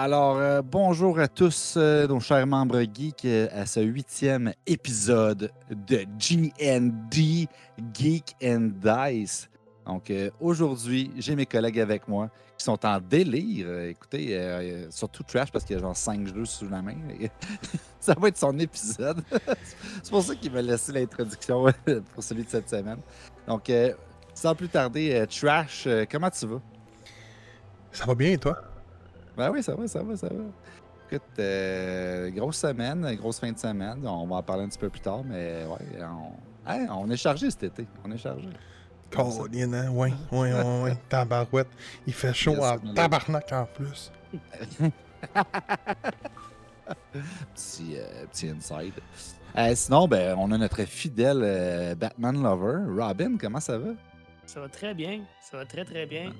Alors, euh, bonjour à tous, euh, nos chers membres geeks, euh, à ce huitième épisode de GND, Geek and Dice. Donc, aujourd'hui, j'ai mes collègues avec moi qui sont en délire. Écoutez, surtout Trash parce qu'il y a genre 5 jeux sous la main. ça va être son épisode. C'est pour ça qu'il m'a laissé l'introduction pour celui de cette semaine. Donc, sans plus tarder, Trash, comment tu vas? Ça va bien, toi? Ben oui, ça va, ça va, ça va. Écoute, euh, grosse semaine, grosse fin de semaine. On va en parler un petit peu plus tard, mais ouais, on, hein, on est chargé cet été. On est chargé. Colin, hein? Ouais, ouais, ouais, ouais. Tabarouette. Il fait chaud Yes, en tabarnak en plus. Petit, euh, petit inside. Euh, sinon, ben, on a notre fidèle euh, Batman Lover. Robin, comment ça va? Ça va très bien. Ça va très, très bien.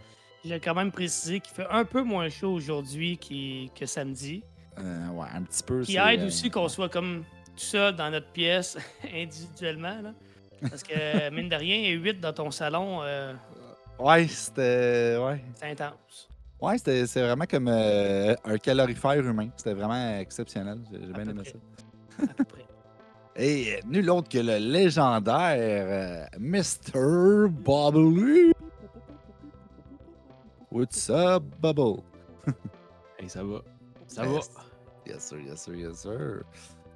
J'ai quand même précisé qu'il fait un peu moins chaud aujourd'hui que samedi. Euh, ouais, un petit peu. Qui aide euh, aussi qu'on soit comme tout seul dans notre pièce individuellement. Là. Parce que, mine de rien, 8 dans ton salon, euh, Ouais, c'était. Ouais. c'est intense. Ouais, c'était c'est vraiment comme euh, un calorifère humain. C'était vraiment exceptionnel. J'ai bien peu aimé près. ça. À peu près. Et nul autre que le légendaire euh, Mr. Bubble. What's up, Bubble? Hey, ça va. Ça Yes. Yes, sir, yes, sir, yes, sir.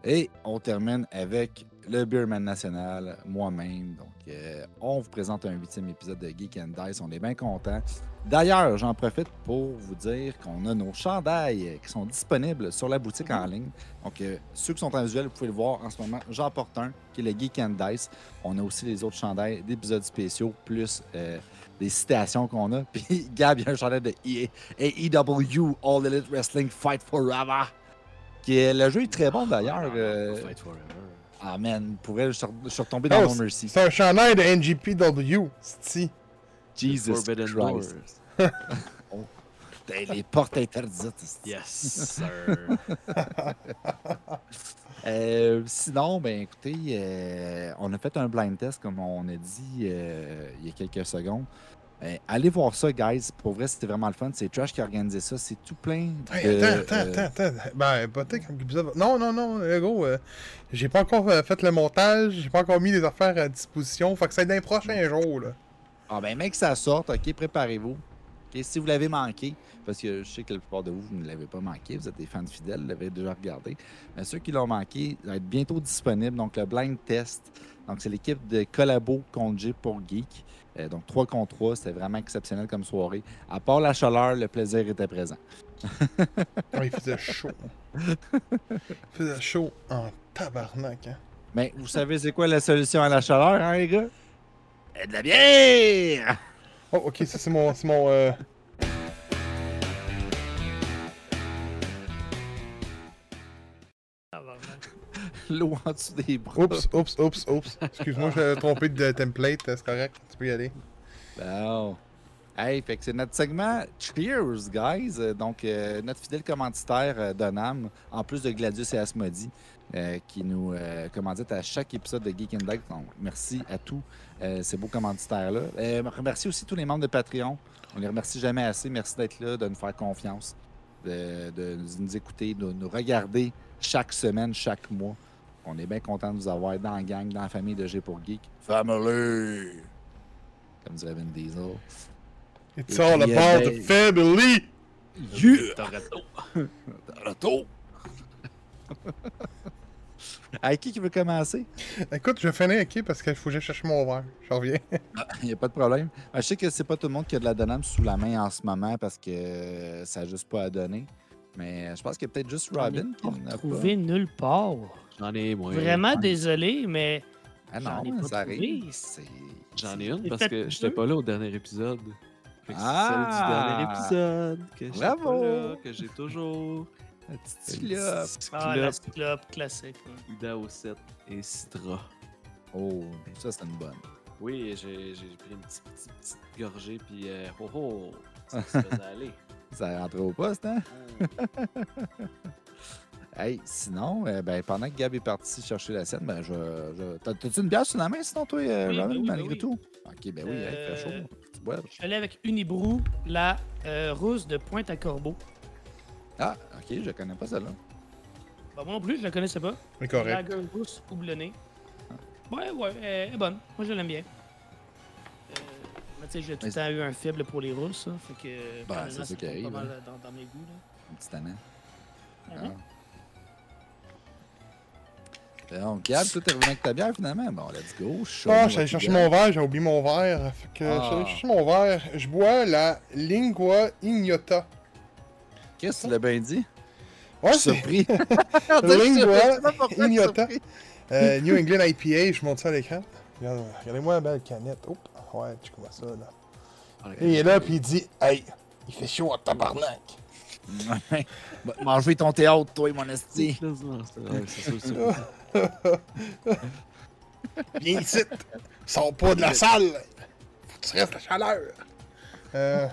Et on termine avec le Beerman National, moi-même. Donc, euh, on vous présente un huitième épisode de Geek and Dice. On est bien contents. D'ailleurs, j'en profite pour vous dire qu'on a nos chandails qui sont disponibles sur la boutique en ligne. Donc, euh, ceux qui sont en visuel, vous pouvez le voir en ce moment. J'en porte un, qui est le Geek and Dice. On a aussi les autres chandails d'épisodes spéciaux, plus euh, des citations qu'on a. Puis, Gab, il y a un chandail de EA AEW All Elite Wrestling Fight Forever. Qui est, le jeu est très bon d'ailleurs. euh, Fight forever. ah man, pour elle, je suis retombé dans Oh, No Mercy. C'est un chandail de NGPW, c'est Jesus Forbidden Christ. Doors. Putain, les portes interdites. Yes, sir. Euh, sinon, ben écoutez, euh, on a fait un blind test, comme on a dit euh, il y a quelques secondes. Euh, allez voir ça, guys. Pour vrai, c'était vraiment le fun. C'est Trash qui a organisé ça. C'est tout plein de... Hey, attends, attends, euh, attends, attends. Ben, peut-être comme épisode. Non, non, non, euh, gros. euh, j'ai pas encore euh, fait le montage, j'ai pas encore mis les affaires à disposition. Fait que c'est dans les prochains jours, là. Ah ben mec, ça sorte, ok, préparez-vous. Si vous l'avez manqué, parce que je sais que la plupart de vous, vous ne l'avez pas manqué, vous êtes des fans fidèles, vous l'avez déjà regardé. Mais ceux qui l'ont manqué, ça va être bientôt disponible. Donc le blind test, donc c'est l'équipe de Collabo contre pour Geek. Euh, donc 3 contre 3, c'était vraiment exceptionnel comme soirée. À part la chaleur, le plaisir était présent. Ah, il faisait chaud. il faisait chaud en tabarnak, hein. Mais vous savez c'est quoi la solution à la chaleur, hein les gars? Euh, De la bière! Oh, ok, ça c'est mon. C'est mon euh, L'eau en dessous des bras. Oups, oups, oups, oups. Excuse-moi, j'avais trompé de template, c'est correct, tu peux y aller. Bon. Hey, fait que c'est notre segment Cheers, guys. Euh, Donc, euh, notre fidèle commanditaire euh, Donam, en plus de Gladius et Asmodee, euh, qui nous commanditent à chaque épisode de Geek and. Donc, merci à tous ces beaux commanditaires-là. Remercie aussi tous les membres de Patreon. On les remercie jamais assez. Merci d'être là, de nous faire confiance, de, de nous écouter, de nous regarder chaque semaine, chaque mois. On est bien content de vous avoir dans la gang, dans la famille de G pour Geek. Family! Comme dirait Vin Diesel. It's Et all puis, euh, about the family! Yeah! Toretto. Retour! Hey, qui qui veut commencer? Écoute, je vais finir, ok, parce qu'il faut que j'aille chercher mon verre. Je reviens. Il n'y a pas de problème. Euh, Je sais que c'est pas tout le monde qui a de la Donam sous la main en ce moment parce que euh, ça n'a juste pas à donner. Mais je pense qu'il y a peut-être juste Robin qui On n'en a pas. trouvé nulle part. J'en ai moins. Vraiment désolé, mais Ah j'en ai non, pas ça arrive. C'est- J'en ai une parce que j'étais deux. pas là au dernier épisode. Que c'est Ah! celle du dernier épisode que j'étais Bravo! pas là, que j'ai toujours. La petite petite Ah, la clope, clope classique. Ida au 7 et Citra. Oh, ça c'est une bonne. Oui, j'ai j'ai pris une petite, petite, petite gorgée, puis euh, oh oh, ça se faisait aller. Ça rentre au poste, hein? Hey, sinon, euh, ben, pendant que Gab est parti chercher la scène, ben, je. je... T'as- T'as-tu une bière sur la main sinon, toi, euh, Oui, Robin, ben oui, ben malgré oui. tout? Ok, ben oui, fait Euh, chaud. Tu bois. Je suis allé avec Unibrou, la euh, rousse de Pointe à Corbeau. Ah, ok, je connais pas celle-là. Bah, moi non plus, je la connaissais pas. Mais correct. Lager rousse houblonnée. Ouais, ouais, elle est bonne. Moi, je l'aime bien. Sais, j'ai tout le temps eu un faible pour les rousses, hein, fait que... Bah, c'est ça qui arrive, Pas mal hein. dans, dans mes goûts, là. Un petit tannant. Mhm. Ah. Donc, Gab, toi, t'es revenu avec ta bière finalement? Bon, let's go. Show Ah, j'allais chercher you mon verre, j'ai oublié mon verre. Fait que Ah. j'allais chercher mon verre. Je bois la Lingua Ignota. Qu'est-ce que tu l'as bien dit? Ouais, je suis c'est surpris. Lingua Ignota. euh, New England IPA. Je monte ça à l'écran. Regarde- Regardez-moi la belle canette. Oups. Ouais, tu vois ça là. Et il est là, puis il dit Hey, il fait chaud à tabarnak. Manger ton théâtre, toi, mon esti. Viens ici. Sors pas de la salle. Faut que tu restes à chaleur. Euh,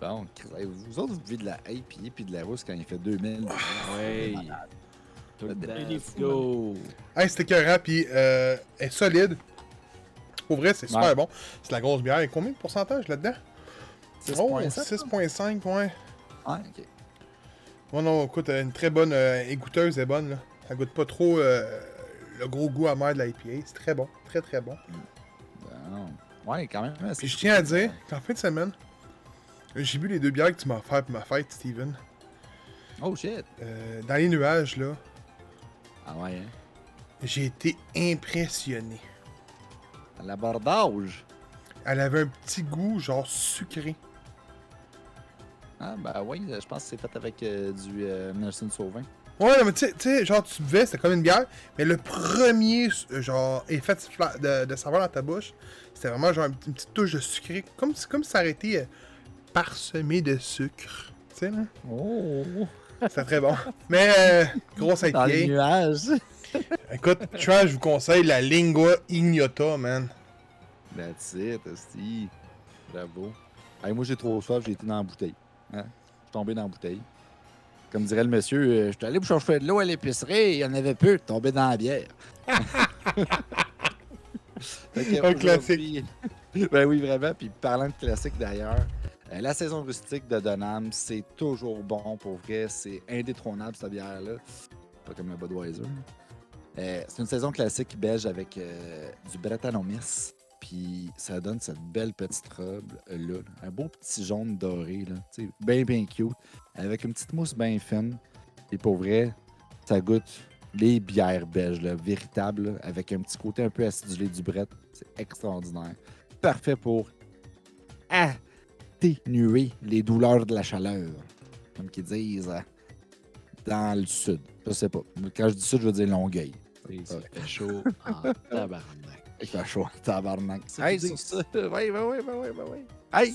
Bon, Chris, vous autres, vous buvez de la IPA puis de la rousse quand il fait 2000. Ouais. Tout le Il temps, est let's fou, go. hey, c'était écœurant, puis euh, elle est solide. Pour vrai, c'est super Ouais. bon. C'est la grosse bière. Et combien de pourcentage là-dedans? Oh, 6.7. 6.5, ouais. Ouais, ok. Ouais, non, écoute, euh, une très bonne euh, égoutteuse est bonne, là. Ça goûte pas trop euh, le gros goût amer de l'IPA. C'est très bon, très très bon. Bon. Ouais, quand même. Puis je tiens à dire qu'en fin de semaine, j'ai bu les deux bières que tu m'as offert pour ma fête, Steven. Oh shit. Euh, dans les nuages, là, Ah ouais, hein. j'ai été impressionné. À l'abordage. Elle avait un petit goût, genre sucré. Ah, ben oui, je pense que c'est fait avec euh, du euh, Nelson Sauvin. Ouais, mais tu sais- genre, tu buvais, c'était comme une bière, mais le premier, euh, genre, effet de, de, saveur dans ta bouche, c'était vraiment genre une, petite- une petite touche de sucré, comme, si- comme si ça aurait été euh, parsemé de sucre. Tu sais, là? Oh! C'était très bon. Mais, euh, grosse Dans les IPA. nuages. Écoute, Trash, je vous conseille la Lingua Ignota, man. That's it, esti. Bravo. Hey, moi, j'ai trop soif, j'ai été dans la bouteille. Hein? Je suis tombé dans la bouteille. Comme dirait le monsieur, euh, je suis allé pour chercher de l'eau à l'épicerie, il y en avait peu, tombé dans la bière. Un classique. ben oui, vraiment. Puis parlant de classique d'ailleurs, euh, la saison rustique de Donham, c'est toujours bon pour vrai. C'est indétrônable cette bière-là. Pas comme le Budweiser. Euh, c'est une saison classique belge avec euh, du Brettanomyces. Puis ça donne cette belle petite robe là, un beau petit jaune doré, là, bien, bien cute, avec une petite mousse bien fine. Et pour vrai, ça goûte les bières belges, là, véritables, là, avec un petit côté un peu acidulé du Brett. C'est extraordinaire. Parfait pour atténuer les douleurs de la chaleur, comme qu'ils disent euh, dans le sud. Je sais pas. Quand je dis sud, je veux dire Longueuil. Ça fait chaud en tabarnak. Il fait chaud, tabarnak. Ça Hey, dire ça. Oui, oui, oui, oui, oui, oui, oui. Hey!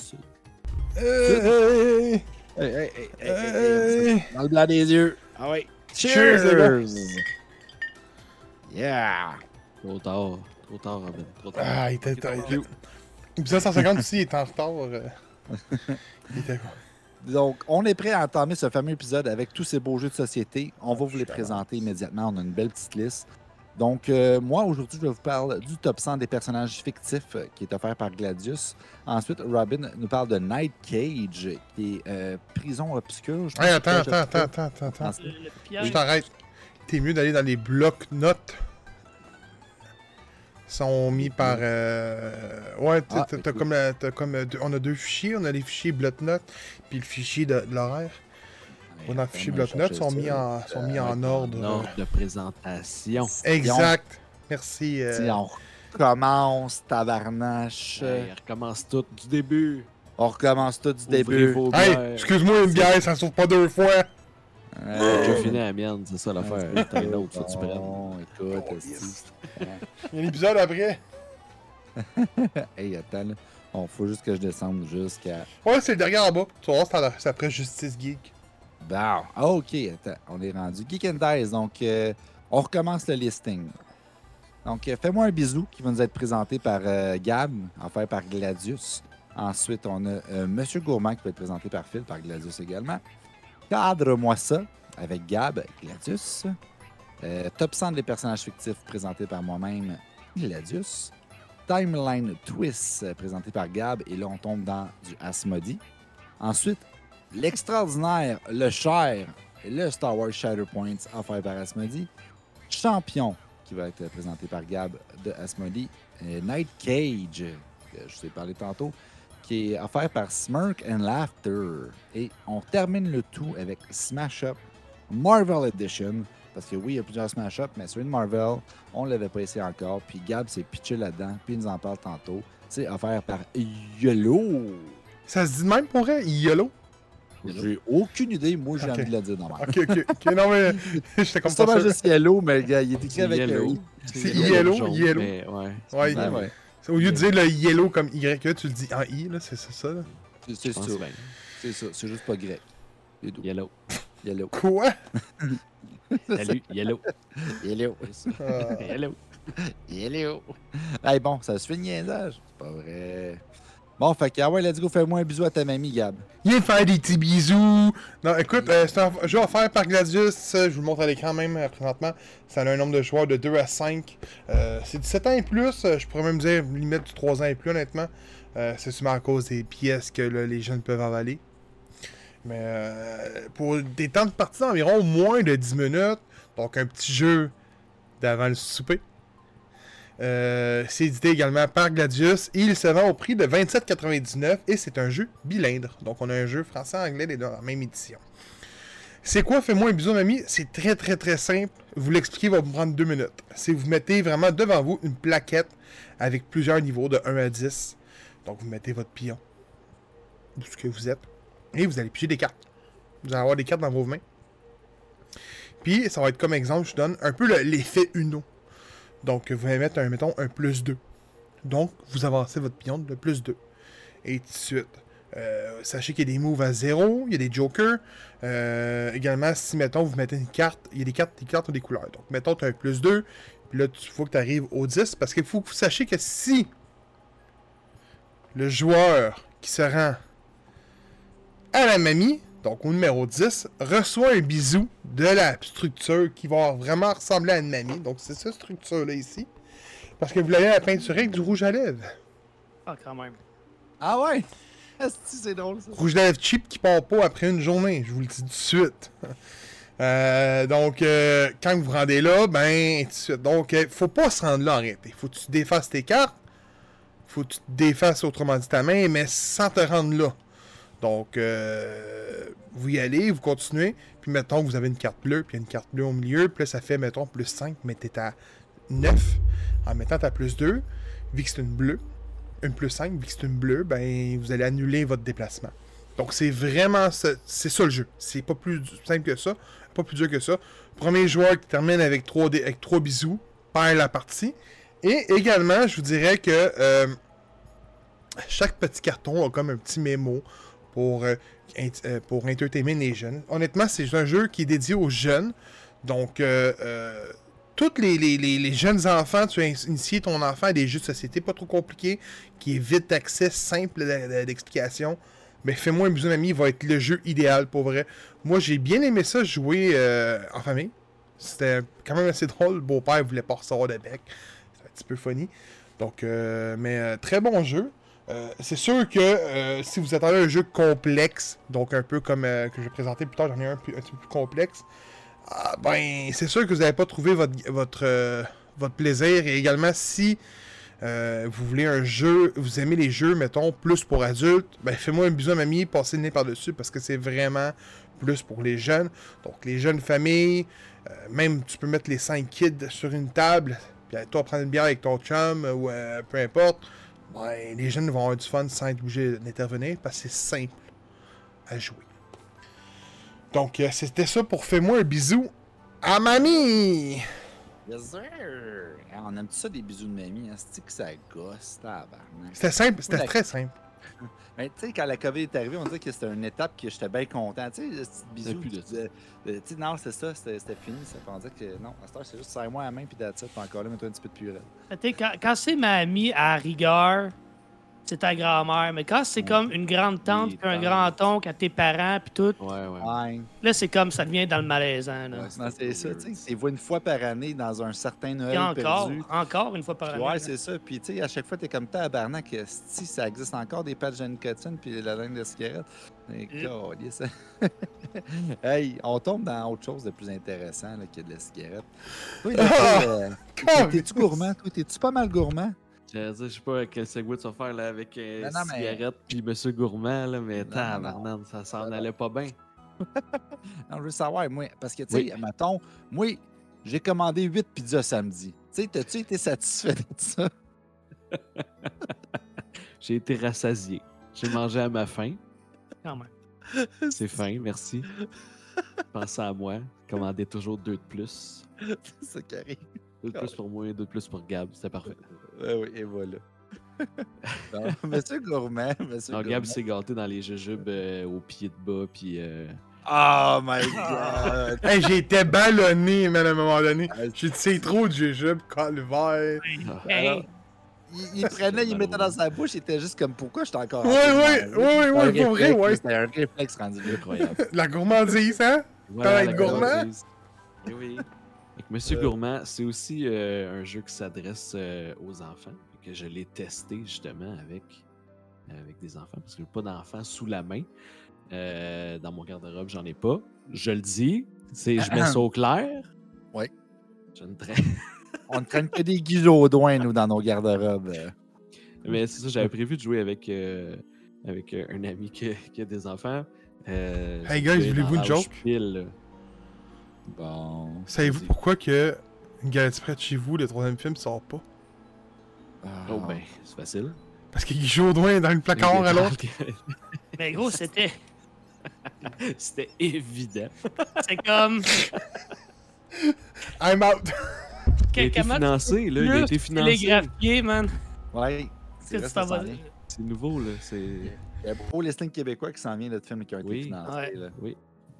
Hey, Hey, hey, hey, hey, hey, hey, hey. Dans le blanc des yeux. Ah oui. Cheers, gars. Yeah! Trop tard. Trop tard, Robin. Trop tard. Ah, il était. Trop il tard. était- Épisode 150 aussi, il est en retard. Il était quoi? Donc, on est prêt à entamer ce fameux épisode avec tous ces beaux jeux de société. On va vous les présenter immédiatement. On a une belle petite liste. Donc, euh, moi, aujourd'hui, je vais vous parler du top 100 des personnages fictifs euh, qui est offert par Gladius. Ensuite, Robin nous parle de Night Cage, qui est euh, prison obscure. Je Hey, attends, attends, attends, attends, Je t'arrête. T'es mieux d'aller dans les blocs-notes. Sont mis par. euh, Ouais, t'as Ah, t'as- comme, euh, t'as comme. euh, deux- On a deux fichiers. On a les fichiers bloc-notes puis le fichier de, de l'horaire. Ouais, Dans le fichier bloc-notes, sont mis en, sont mis Euh, en ordre. Ordre de présentation. Exact. Merci. euh, Si on recommence, tabarnache. Hey, recommence tout du début. On recommence tout du Ouvrez début. Hey, excuse-moi, une bière, ça s'ouvre pas deux fois. Euh, J'ai fini la mienne, c'est ça l'affaire. T'as une autre, faut que tu prennes. Bon, écoute, Oh, yes. Il y a un épisode après. Hey, attends, là. On faut juste que je descende jusqu'à. Ouais, c'est le dernier en bas. Tu vas voir, c'est après Justice Geek. Bon. Ah, ok, attends. On est rendu. Geek and Dice. Donc, euh, on recommence le listing. Donc, euh, fais-moi un bisou qui va nous être présenté par euh, Gab, offert par Gladius. Ensuite, on a euh, Monsieur Gourmand qui va être présenté par Phil, par Gladius également. Cadre-moi ça avec Gab, Gladius. Euh, top 100 des personnages fictifs présentés par moi-même, Gladius. Timeline Twist euh, présenté par Gab. Et là, on tombe dans du Asmodee. Ensuite, l'extraordinaire, le cher le Star Wars Shatterpoints offert par Asmodee. Champion, qui va être présenté par Gab de Asmodee. Et Night Cage, je vous ai parlé tantôt, qui est offert par Smirk and Laughter. Et on termine le tout avec Smash Up Marvel Edition. Parce que oui, il y a plusieurs Smash Up, mais celui de Marvel, on ne l'avait pas essayé encore. Puis Gab s'est pitché là-dedans, puis il nous en parle tantôt. C'est offert par Yellow. Ça se dit de même pour vrai? YOLO? J'ai aucune idée. Moi, j'ai envie de le dire dans Ok, ok, ok. Non, mais j'étais comme C'est pas juste Yellow, mais gars, il est écrit avec yellow. C'est yellow, yellow. Ouais, ouais. Au lieu de dire le yellow comme Y, tu le dis en I, là, c'est ça. Là. C'est ça. C'est ça. C'est juste pas grec. Yellow. Yellow. Quoi? Salut, yellow. Yellow. Ah. Yellow. Yellow. Hey, bon, ça se fait le niaisage. C'est pas vrai. Bon, fait que, ah ouais, let's go, fais-moi un bisou à ta mamie, Gab. Viens faire des petits bisous. Non, écoute, euh, c'est un jeu offert par Gladius. Je vous le montre à l'écran même euh, présentement. Ça a un nombre de joueurs de 2 à 5. Euh, c'est 17 ans et plus. euh, Je pourrais même dire limite du 3 ans et plus, honnêtement. Euh, c'est sûrement à cause des pièces que là, les jeunes peuvent avaler. Mais euh, pour des temps de partie d'environ moins de 10 minutes, donc un petit jeu d'avant le souper. Euh, c'est édité également par Gladius il se vend au prix de 27,99 et c'est un jeu bilingue. Donc on a un jeu français-anglais les deux la même édition. C'est quoi? Fais-moi un bisou, mamie C'est très très très simple. Vous l'expliquer va vous prendre deux minutes. C'est vous mettez vraiment devant vous une plaquette avec plusieurs niveaux de 1 à 10. Donc vous mettez votre pion où ce que vous êtes et vous allez piger des cartes. Vous allez avoir des cartes dans vos mains. Puis ça va être comme exemple, je vous donne un peu le- l'effet Uno. Donc, vous allez mettre, un, mettons, un plus 2. Donc, vous avancez votre pion de plus 2. Et tout de suite. Euh, sachez qu'il y a des moves à 0, il y a des jokers. Euh, également, si, mettons, vous mettez une carte, il y a des cartes, des cartes ont des couleurs. Donc, mettons, tu as un plus 2, puis là, il faut que tu arrives au 10, parce qu'il faut que vous sachiez que si le joueur qui se rend à la mamie, donc au numéro 10, reçoit un bisou de la structure qui va vraiment ressembler à une mamie. Donc c'est cette structure-là ici. Parce que vous l'avez à la peinture avec du rouge à lèvres. Ah, quand même. Ah ouais? C'est drôle, ça. Rouge à lèvres cheap qui part pas après une journée, je vous le dis tout de suite. Euh, donc, euh, quand vous vous rendez là, ben, tout de suite. Donc, euh, faut pas se rendre là en réalité. Faut que tu défasses tes cartes. Faut que tu te défasses autrement dit ta main, mais sans te rendre là. Donc, euh, vous y allez, vous continuez. Puis, mettons, vous avez une carte bleue, puis une carte bleue au milieu. Puis là, ça fait, mettons, plus 5, mais t'es à 9. En mettant ta plus 2, vu que c'est une bleue, une plus 5, vu que c'est une bleue, ben, vous allez annuler votre déplacement. Donc, c'est vraiment ça, c'est ça le jeu. C'est pas plus simple que ça, pas plus dur que ça. Premier joueur qui termine avec 3, avec bisous perd la partie. Et également, je vous dirais que euh, chaque petit carton a comme un petit mémo pour, euh, euh, pour entertainer les jeunes. Honnêtement, c'est un jeu qui est dédié aux jeunes. Donc, euh, tous les, les- les- jeunes enfants, tu as initié ton enfant à des jeux de société pas trop compliqués, qui est vite d'accès, simple d'explication. Mais fais-moi un bisou ami va être le jeu idéal pour vrai. Moi, j'ai bien aimé ça jouer en famille. C'était quand même assez drôle. Le beau-père voulait pas recevoir de bec. C'est un petit peu funny. Donc, mais très bon jeu. Euh, c'est sûr que euh, si vous attendez un jeu complexe, donc un peu comme euh, que je vais présenter plus tard, j'en ai un, un petit peu plus complexe, ah, ben c'est sûr que vous n'allez pas trouvé votre, votre, votre plaisir. Et également, si vous voulez un jeu, vous aimez les jeux, mettons, plus pour adultes, ben fais-moi un bisou à mamie, passez le nez par-dessus parce que c'est vraiment plus pour les jeunes. Donc les jeunes familles, même tu peux mettre les 5 kids sur une table, puis toi prendre une bière avec ton chum ou peu importe. Ben, les jeunes vont avoir du fun sans être obligés d'intervenir parce que c'est simple à jouer. Donc euh, c'était ça pour fais-moi un bisou à mamie. Yes, sir. On aime ça des bisous de mamie, hein? C'est que ça gosse. C'était simple, c'était très simple. Mais tu sais, quand la COVID est arrivée, on disait que c'était une étape que j'étais bien content. Tu sais, le petit bisou. plus de tu disais, euh, tu sais, non, c'est ça, c'était c'était fini. Ça on disait que non, à cette heure, c'est juste serre-moi la main, puis. Puis encore là, mets-toi un petit peu de purée. Tu sais, Quand, quand c'est mamie, à rigueur, c'est ta grand-mère. Mais quand c'est Ouais. comme une grande tante, puis un tantes. grand-oncle à tes parents, puis tout, Ouais, ouais. Là, c'est comme ça devient dans le malaisant. C'est ça, tu sais. C'est une fois par année dans un certain Puis Noël encore, perdu. encore une fois par année. Ouais, c'est ça. Puis, tu sais, à chaque fois, t'es comme tabarnak. Si ça existe encore des patchs de nicotine puis la langue de cigarette? Mais câlisse. hey, on tombe dans autre chose de plus intéressant là, que de la cigarette. Toi, euh, t'es-tu gourmand? Toi, t'es-tu pas mal gourmand? Je sais pas quel segway tu vas faire là, avec euh, Non, non, mais- cigarette puis Monsieur Gourmand, là, mais ça s'en Non, non. allait pas bien. Non, je veux savoir, moi. Parce que, tu sais, mettons, moi, j'ai commandé 8 pizzas samedi. Tu sais, t'as-tu été satisfait de ça? J'ai été rassasié. J'ai mangé à ma faim. Quand même. C'est fin, merci. Pensez à moi. Commandez toujours deux de plus. c'est arrive. Deux de plus pour moi et deux de plus pour Gab. C'était parfait. Ouais, oui, et voilà. Non, monsieur Gourmand, monsieur Non, Gab Gourmand. s'est gâté dans les jujubes euh, au pied de bas, puis euh, Oh my god! Hey, j'ai été ballonné, man, à un moment donné. Ouais. J'ai trop de jujube, calvaire. ah, Hey, il, il prenait, il mettait dans sa bouche, il était juste comme pourquoi je suis encore. ouais, ouais, C'était un pour vrai, ouais. C'était un réflexe rendu incroyable. La gourmandise, hein? Voilà, être la gourmand? gourmandise. Oui, oui. Monsieur Euh. Gourmand, c'est aussi euh, un jeu qui s'adresse euh, aux enfants. Que je l'ai testé justement avec, avec des enfants parce que j'ai pas d'enfants sous la main. Dans mon garde-robe, j'en ai pas. Je le dis, c'est je mets ça au clair. Oui. Je ne On ne traîne que des guillaudouins, nous, dans nos garde-robes. Mais c'est ça, j'avais prévu de jouer avec, avec un ami qui, qui a des enfants. Hey, guys, voulez-vous une joke? pile. Bon. Savez-vous pourquoi que Une galette près de chez vous, le troisième film sort pas? Ah. Oh ben, c'est facile. Parce qu'il y a Jodoin dans le placard à l'autre. mais gros, c'était C'était évident. c'est comme. I'm out! Il a été financé, là. Il a été financé. télégraphié, man. Ouais. C'est Que tu t'en. C'est nouveau, là. C'est. Il y a beaucoup de listing québécois qui s'en vient de films qui ont été Oui. financés. Ouais. là. Oui,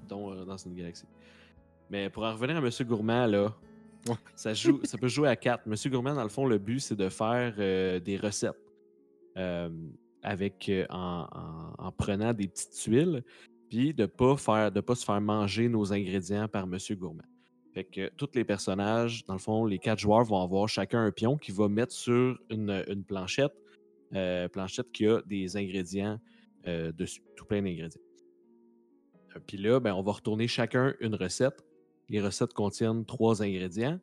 dont euh, dans une galaxie. Mais pour en revenir à Monsieur Gourmand, là, ça, joue, ça peut jouer à quatre. Monsieur Gourmand, dans le fond, le but, c'est de faire euh, des recettes euh, avec, euh, en, en- en prenant des petites tuiles, puis de ne pas, faire- de pas se faire manger nos ingrédients par Monsieur Gourmand. Fait que tous les personnages, dans le fond, les quatre joueurs vont avoir chacun un pion qui va mettre sur une, une planchette, planchette qui a des ingrédients dessus, tout plein d'ingrédients. Puis là, ben, on va retourner chacun une recette. Les recettes contiennent trois ingrédients.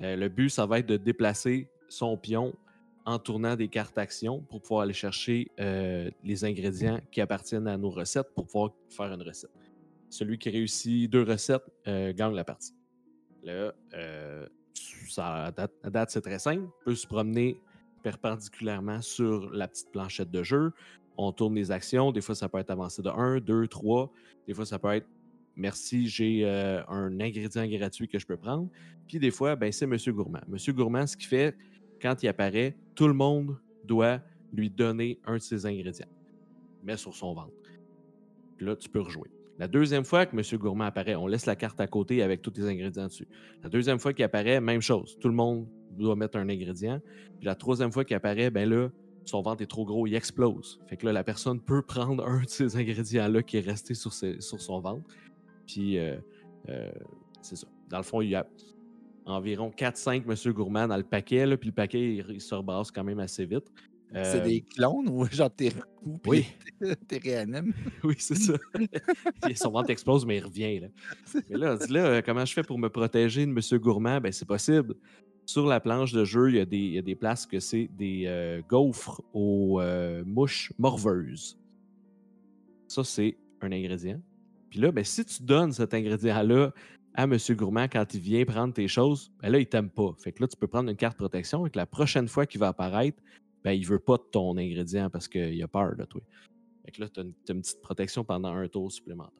Euh, le but, ça va être de déplacer son pion en tournant des cartes actions pour pouvoir aller chercher euh, les ingrédients qui appartiennent à nos recettes pour pouvoir faire une recette. Celui qui réussit deux recettes euh, gagne la partie. Là, ça, à date, date, c'est très simple. On peut se promener perpendiculairement sur la petite planchette de jeu. On tourne les actions. Des fois, ça peut être avancé de 1, 2, 3. Des fois, ça peut être merci, j'ai euh, un ingrédient gratuit que je peux prendre. Puis des fois, ben, c'est Monsieur Gourmand. Monsieur Gourmand, ce qu'il fait, quand il apparaît, tout le monde doit lui donner un de ses ingrédients. Met sur son ventre. Puis là, tu peux rejouer. La deuxième fois que Monsieur Gourmand apparaît, on laisse la carte à côté avec tous les ingrédients dessus. La deuxième fois qu'il apparaît, même chose. Tout le monde doit mettre un ingrédient. Puis la troisième fois qu'il apparaît, ben là, son ventre est trop gros, il explose. Fait que là, la personne peut prendre un de ces ingrédients-là qui est resté sur son ventre. Puis, euh, euh, c'est ça. Dans le fond, il y a environ 4-5 Monsieur Gourmand dans le paquet, là, puis le paquet, il, il se rebrasse quand même assez vite. C'est Euh, des clones ou genre t'es recoupes Oui. t'es réanimes? Oui, c'est ça. Son ventre explose, mais il revient. Là. Mais là, dis là, euh, comment je fais pour me protéger de Monsieur Gourmand? Ben, c'est possible. Sur la planche de jeu, il y a des, il y a des places que c'est des euh, gaufres aux euh, mouches morveuses. Ça, c'est un ingrédient. Puis là, ben, si tu donnes cet ingrédient-là à Monsieur Gourmand quand il vient prendre tes choses, ben là, il t'aime pas. Fait que là, tu peux prendre une carte protection et que la prochaine fois qu'il va apparaître, ben, il veut pas de ton ingrédient parce qu'il a peur de toi. Fait que là, tu as, une petite protection pendant un tour supplémentaire.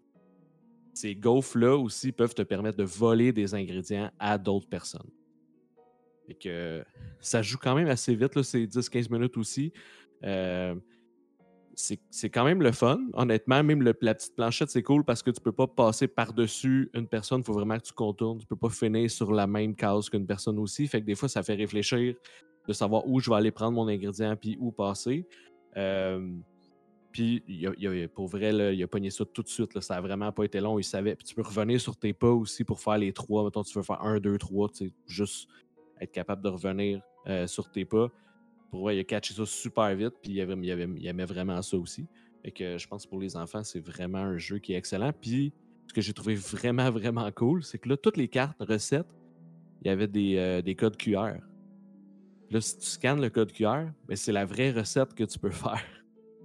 Ces gaufres-là aussi peuvent te permettre de voler des ingrédients à d'autres personnes. Fait que ça joue quand même assez vite, c'est 10-15 minutes aussi. Euh, c'est quand même le fun. Honnêtement, même la petite planchette, c'est cool parce que tu peux pas passer par-dessus une personne. Il faut vraiment que tu contournes. Tu peux pas finir sur la même case qu'une personne aussi. Fait que des fois, ça fait réfléchir de savoir où je vais aller prendre mon ingrédient puis où passer. Euh, puis, a, il a- pour vrai, là, il a pogné ça tout de suite. Ça a vraiment pas été long. Il savait. Puis, tu peux revenir sur tes pas aussi pour faire les trois. Mettons, tu veux faire un, deux, trois. Juste être capable de revenir euh, sur tes pas. Pour vrai, il a catché ça super vite. Puis, il, avait- il avait- il aimait vraiment ça aussi. Fait que je pense que pour les enfants, c'est vraiment un jeu qui est excellent. Puis, ce que j'ai trouvé vraiment, vraiment cool, c'est que là, toutes les cartes recettes, il y avait des, euh, des codes QR. Là, si tu scannes le code QR, ben, c'est la vraie recette que tu peux faire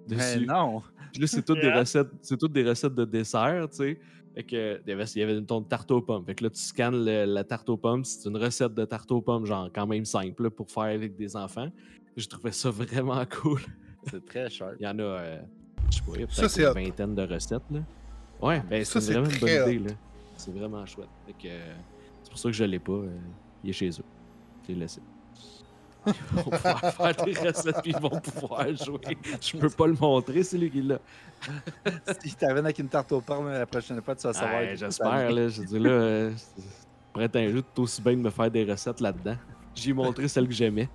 Mais dessus. non. Puis là, c'est toutes des recettes, c'est toutes des recettes de dessert, tu sais. Fait que il y avait, il y avait une tonne de tarte aux pommes. Fait que là, tu scannes le- la tarte aux pommes, c'est une recette de tarte aux pommes, genre quand même simple là, pour faire avec des enfants. Je trouvais ça vraiment cool. C'est très cher. Il y en a, euh, je sais pas, peut-être une hot. vingtaine de recettes. Là. Ouais, ben Ça, c'est vraiment une bonne idée. là. C'est vraiment chouette. Fait que, euh, c'est pour ça que je l'ai pas. euh, il est chez eux. Je l'ai laissé. Ils vont pouvoir faire des recettes puis ils vont pouvoir jouer. Je peux pas le montrer, c'est lui qui l'a. si t'arrives avec une tarte aux pommes la prochaine fois, tu vas savoir. Ouais, J'espère, là. Je dis là, euh, prêt un jeu, tout aussi bien de me faire des recettes là-dedans. J'ai montré celle que j'aimais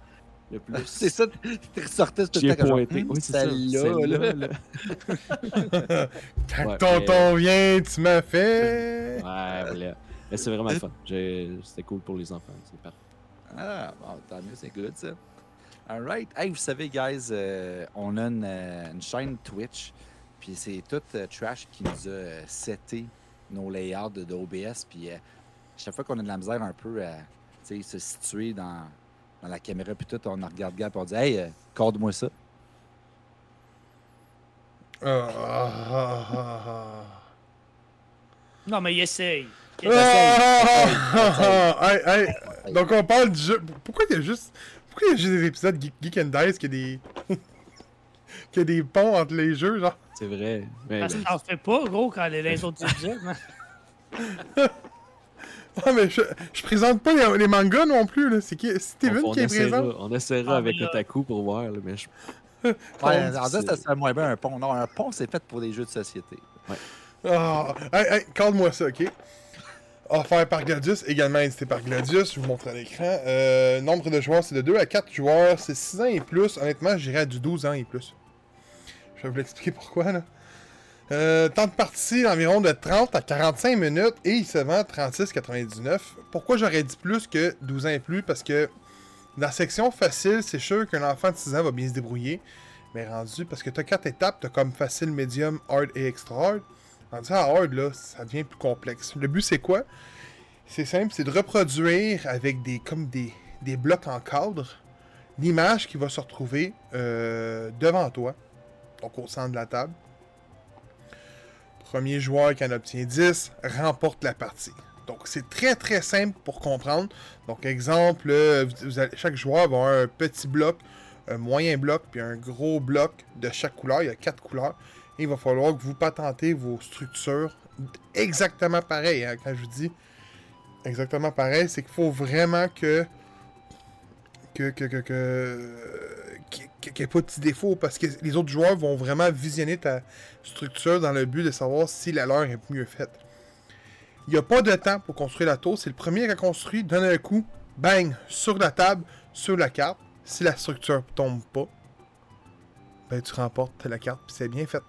le plus. C'est ça, tu ressortais tout J'y le temps. pointé. Oui, c'est ça. Là. là. Quand Ouais, tonton vient, tu m'as fait. Ouais, voilà. Mais c'est vraiment le fun. C'était cool pour les enfants. C'est parfait. Ah, bon, tant mieux, c'est good ça. Alright. Hey, vous savez, guys, euh, on a une, euh, une chaîne Twitch. Puis c'est tout euh, Trash qui nous a euh, seté nos layouts de, de OBS. Puis euh, chaque fois qu'on a de la misère un peu à tu sais, se situer dans, dans la caméra, puis tout, on en regarde Gap et on dit Hey, euh, corde-moi ça. Ah, ah, ah. Non, mais il essaye. Il. Donc on parle du jeu. Pourquoi il y a juste. Pourquoi il y a juste des épisodes Geek, Geek and Dice qui a des. qui a des ponts entre les jeux, genre? C'est vrai. Mais, Parce que t'en fais pas, gros, quand les, les autres épisodes. Ah, mais je, je présente pas les, les mangas non plus, là. C'est qui c'est Steven on, on qui est essaiera, présent. on essaiera Ah, avec là- Otaku pour voir. là, mais je- Ouais, en ça, ça serait moins bien un pont. Non, un pont, c'est fait pour des jeux de société. Ah, hey, hey, calme-moi ça, ok? Offert par Gladius, également édité par Gladius, je vous montre à l'écran. Euh, nombre de joueurs, c'est de 2 à 4 joueurs, c'est 6 ans et plus. Honnêtement, j'irais à du 12 ans et plus. Je vais vous l'expliquer pourquoi, là. Euh, temps de partie environ de 30 à 45 minutes et il se vend 36,99. Pourquoi j'aurais dit plus que 12 ans et plus? Parce que dans la section facile, c'est sûr qu'un enfant de 6 ans va bien se débrouiller. Mais rendu, parce que tu as 4 étapes, tu comme facile, médium, hard et extra hard. Rendu à hard, là, ça devient plus complexe. Le but, c'est quoi? C'est simple, c'est de reproduire avec des, comme des, des blocs en cadre l'image qui va se retrouver euh, devant toi, donc au centre de la table. Premier joueur qui en obtient 10 remporte la partie. Donc c'est très très simple pour comprendre. Donc exemple, euh, chaque joueur va avoir un petit bloc, un moyen bloc, puis un gros bloc de chaque couleur. Il y a quatre couleurs. Et il va falloir que vous patentez vos structures exactement pareil. hein. Quand je vous dis exactement pareil, c'est qu'il faut vraiment que que que que qu'il n'y ait pas de petits défauts parce que les autres joueurs vont vraiment visionner ta structure dans le but de savoir si la leur est mieux faite. Il n'y a pas de temps pour construire la tour. C'est le premier qui a construit, donne un coup, bang, sur la table, sur la carte. Si la structure tombe pas, ben tu remportes la carte, puis c'est bien fait.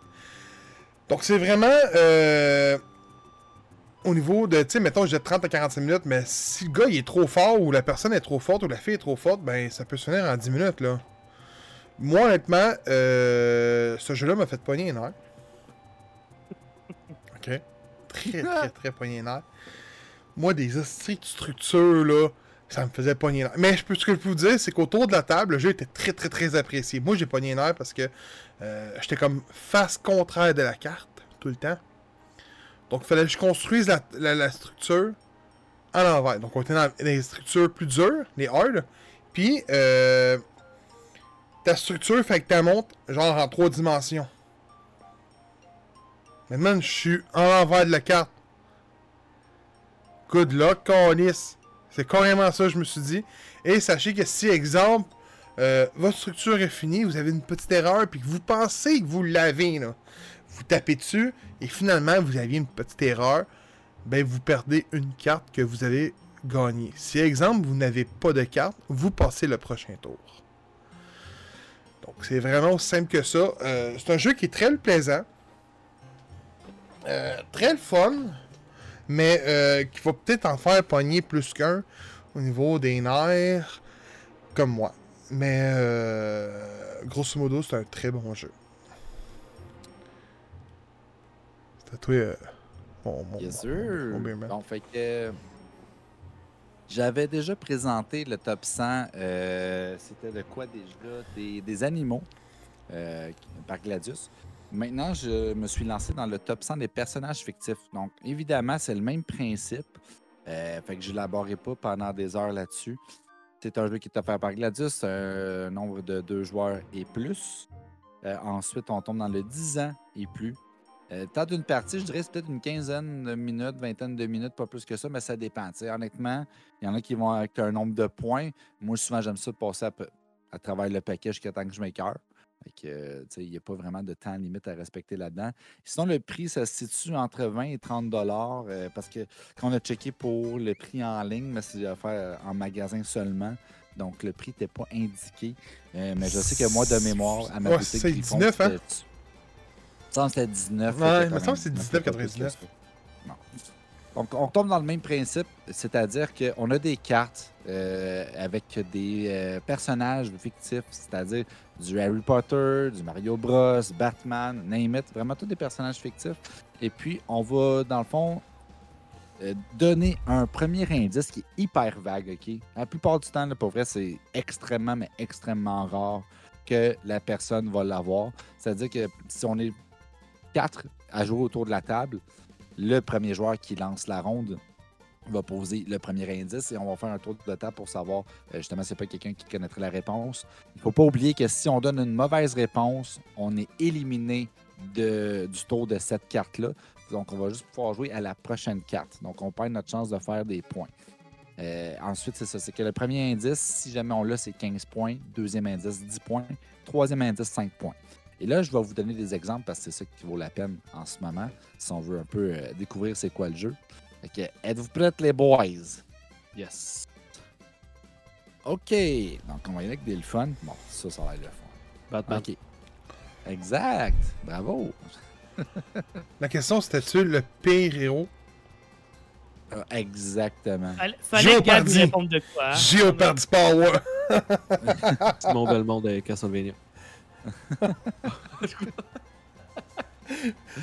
Donc c'est vraiment euh, au niveau de, tu sais, mettons, j'ai 30 à 45 minutes, mais si le gars il est trop fort, ou la personne est trop forte, ou la fille est trop forte, ben ça peut se finir en 10 minutes, là. Moi, honnêtement, euh, ce jeu-là m'a fait pogner une heure. Ok? Très, très, très une heure. Moi, des hosties de structures, là, ça me faisait pogner heure. Mais je peux, ce que je peux vous dire, c'est qu'autour de la table, le jeu était très, très, très apprécié. Moi, j'ai pogné heure parce que euh, j'étais comme face contraire de la carte, tout le temps. Donc, il fallait que je construise la, la- la structure à l'envers. Donc, on était dans, dans les structures plus dures, les hard. Puis, euh, ta structure fait que tu montes genre en trois dimensions. Maintenant, je suis en l'envers de la carte. Good luck, Cornis. C'est carrément ça, je me suis dit. Et sachez que si, exemple, euh, votre structure est finie, vous avez une petite erreur, puis que vous pensez que vous l'avez, là. Vous tapez dessus, et finalement, vous aviez une petite erreur, ben, vous perdez une carte que vous avez gagnée. Si, exemple, vous n'avez pas de carte, vous passez le prochain tour. C'est vraiment aussi simple que ça. Euh, c'est un jeu qui est très plaisant. Euh, très le fun. Mais euh, qui va peut-être en faire pogner plus qu'un au niveau des nerfs. Comme moi. Mais euh, grosso modo, c'est un très bon jeu. C'est à toi, mon, mon, Yes, mon- mon fait que. J'avais déjà présenté le top 100. euh, C'était de quoi déjà? Des, des animaux euh, par Gladius. Maintenant, je me suis lancé dans le top 100 des personnages fictifs. Donc, évidemment, c'est le même principe. Euh, fait que je n'élaborerai pas pendant des heures là-dessus. C'est un jeu qui est offert par Gladius, un nombre de deux joueurs et plus. Ensuite, on tombe dans le 10 ans et plus. Euh, temps d'une partie, je dirais c'est peut-être une quinzaine de minutes, vingtaine de minutes, pas plus que ça, mais ça dépend. Honnêtement, il y en a qui vont avec un nombre de points. Moi, souvent, j'aime ça de passer à, à travers le paquet jusqu'à temps que je m'écœure. Euh, il n'y a pas vraiment de temps limite à respecter là-dedans. Sinon, le prix, ça se situe entre 20 et 30 dollars euh, parce que quand on a checké pour le prix en ligne, mais c'est offert en magasin seulement. Donc, le prix n'était pas indiqué. Euh, mais je sais que moi, de mémoire, à ma Ouais, boutique c'est Griffon, 19, hein? C'était- Il me semble que c'était 19. Ouais, fait il me que semble que c'est quand même, 19,99. pas plus que ça. Non. Donc, on tombe dans le même principe, c'est-à-dire qu'on a des cartes euh, avec des euh, personnages fictifs, c'est-à-dire du Harry Potter, du Mario Bros, Batman, name it, vraiment tous des personnages fictifs. Et puis, on va, dans le fond, euh, donner un premier indice qui est hyper vague, OK? La plupart du temps, là, pour vrai, c'est extrêmement, mais extrêmement rare que la personne va l'avoir. C'est-à-dire que si on est quatre à jouer autour de la table, le premier joueur qui lance la ronde va poser le premier indice et on va faire un tour de table pour savoir, euh, justement, c'est pas quelqu'un qui connaîtrait la réponse. Il faut pas oublier que si on donne une mauvaise réponse, on est éliminé du tour de cette carte-là. Donc, on va juste pouvoir jouer à la prochaine carte. Donc, on perd notre chance de faire des points. Euh, ensuite, c'est ça. C'est que le premier indice, si jamais on l'a, c'est 15 points. Deuxième indice, 10 points. Troisième indice, 5 points. Et là, je vais vous donner des exemples parce que c'est ça qui vaut la peine en ce moment, si on veut un peu euh, découvrir c'est quoi le jeu. Fait que, êtes-vous prêts, les boys? Yes. OK. Donc, on va y aller avec des le fun. Bon, ça, ça va être le fun. Batman. OK. Exact. Bravo. La question, c'était-tu le pire héros? Euh, exactement. Fallait, Géopardy. réponde de quoi. hein? Géopardy Power! Simon Belmont de Castlevania.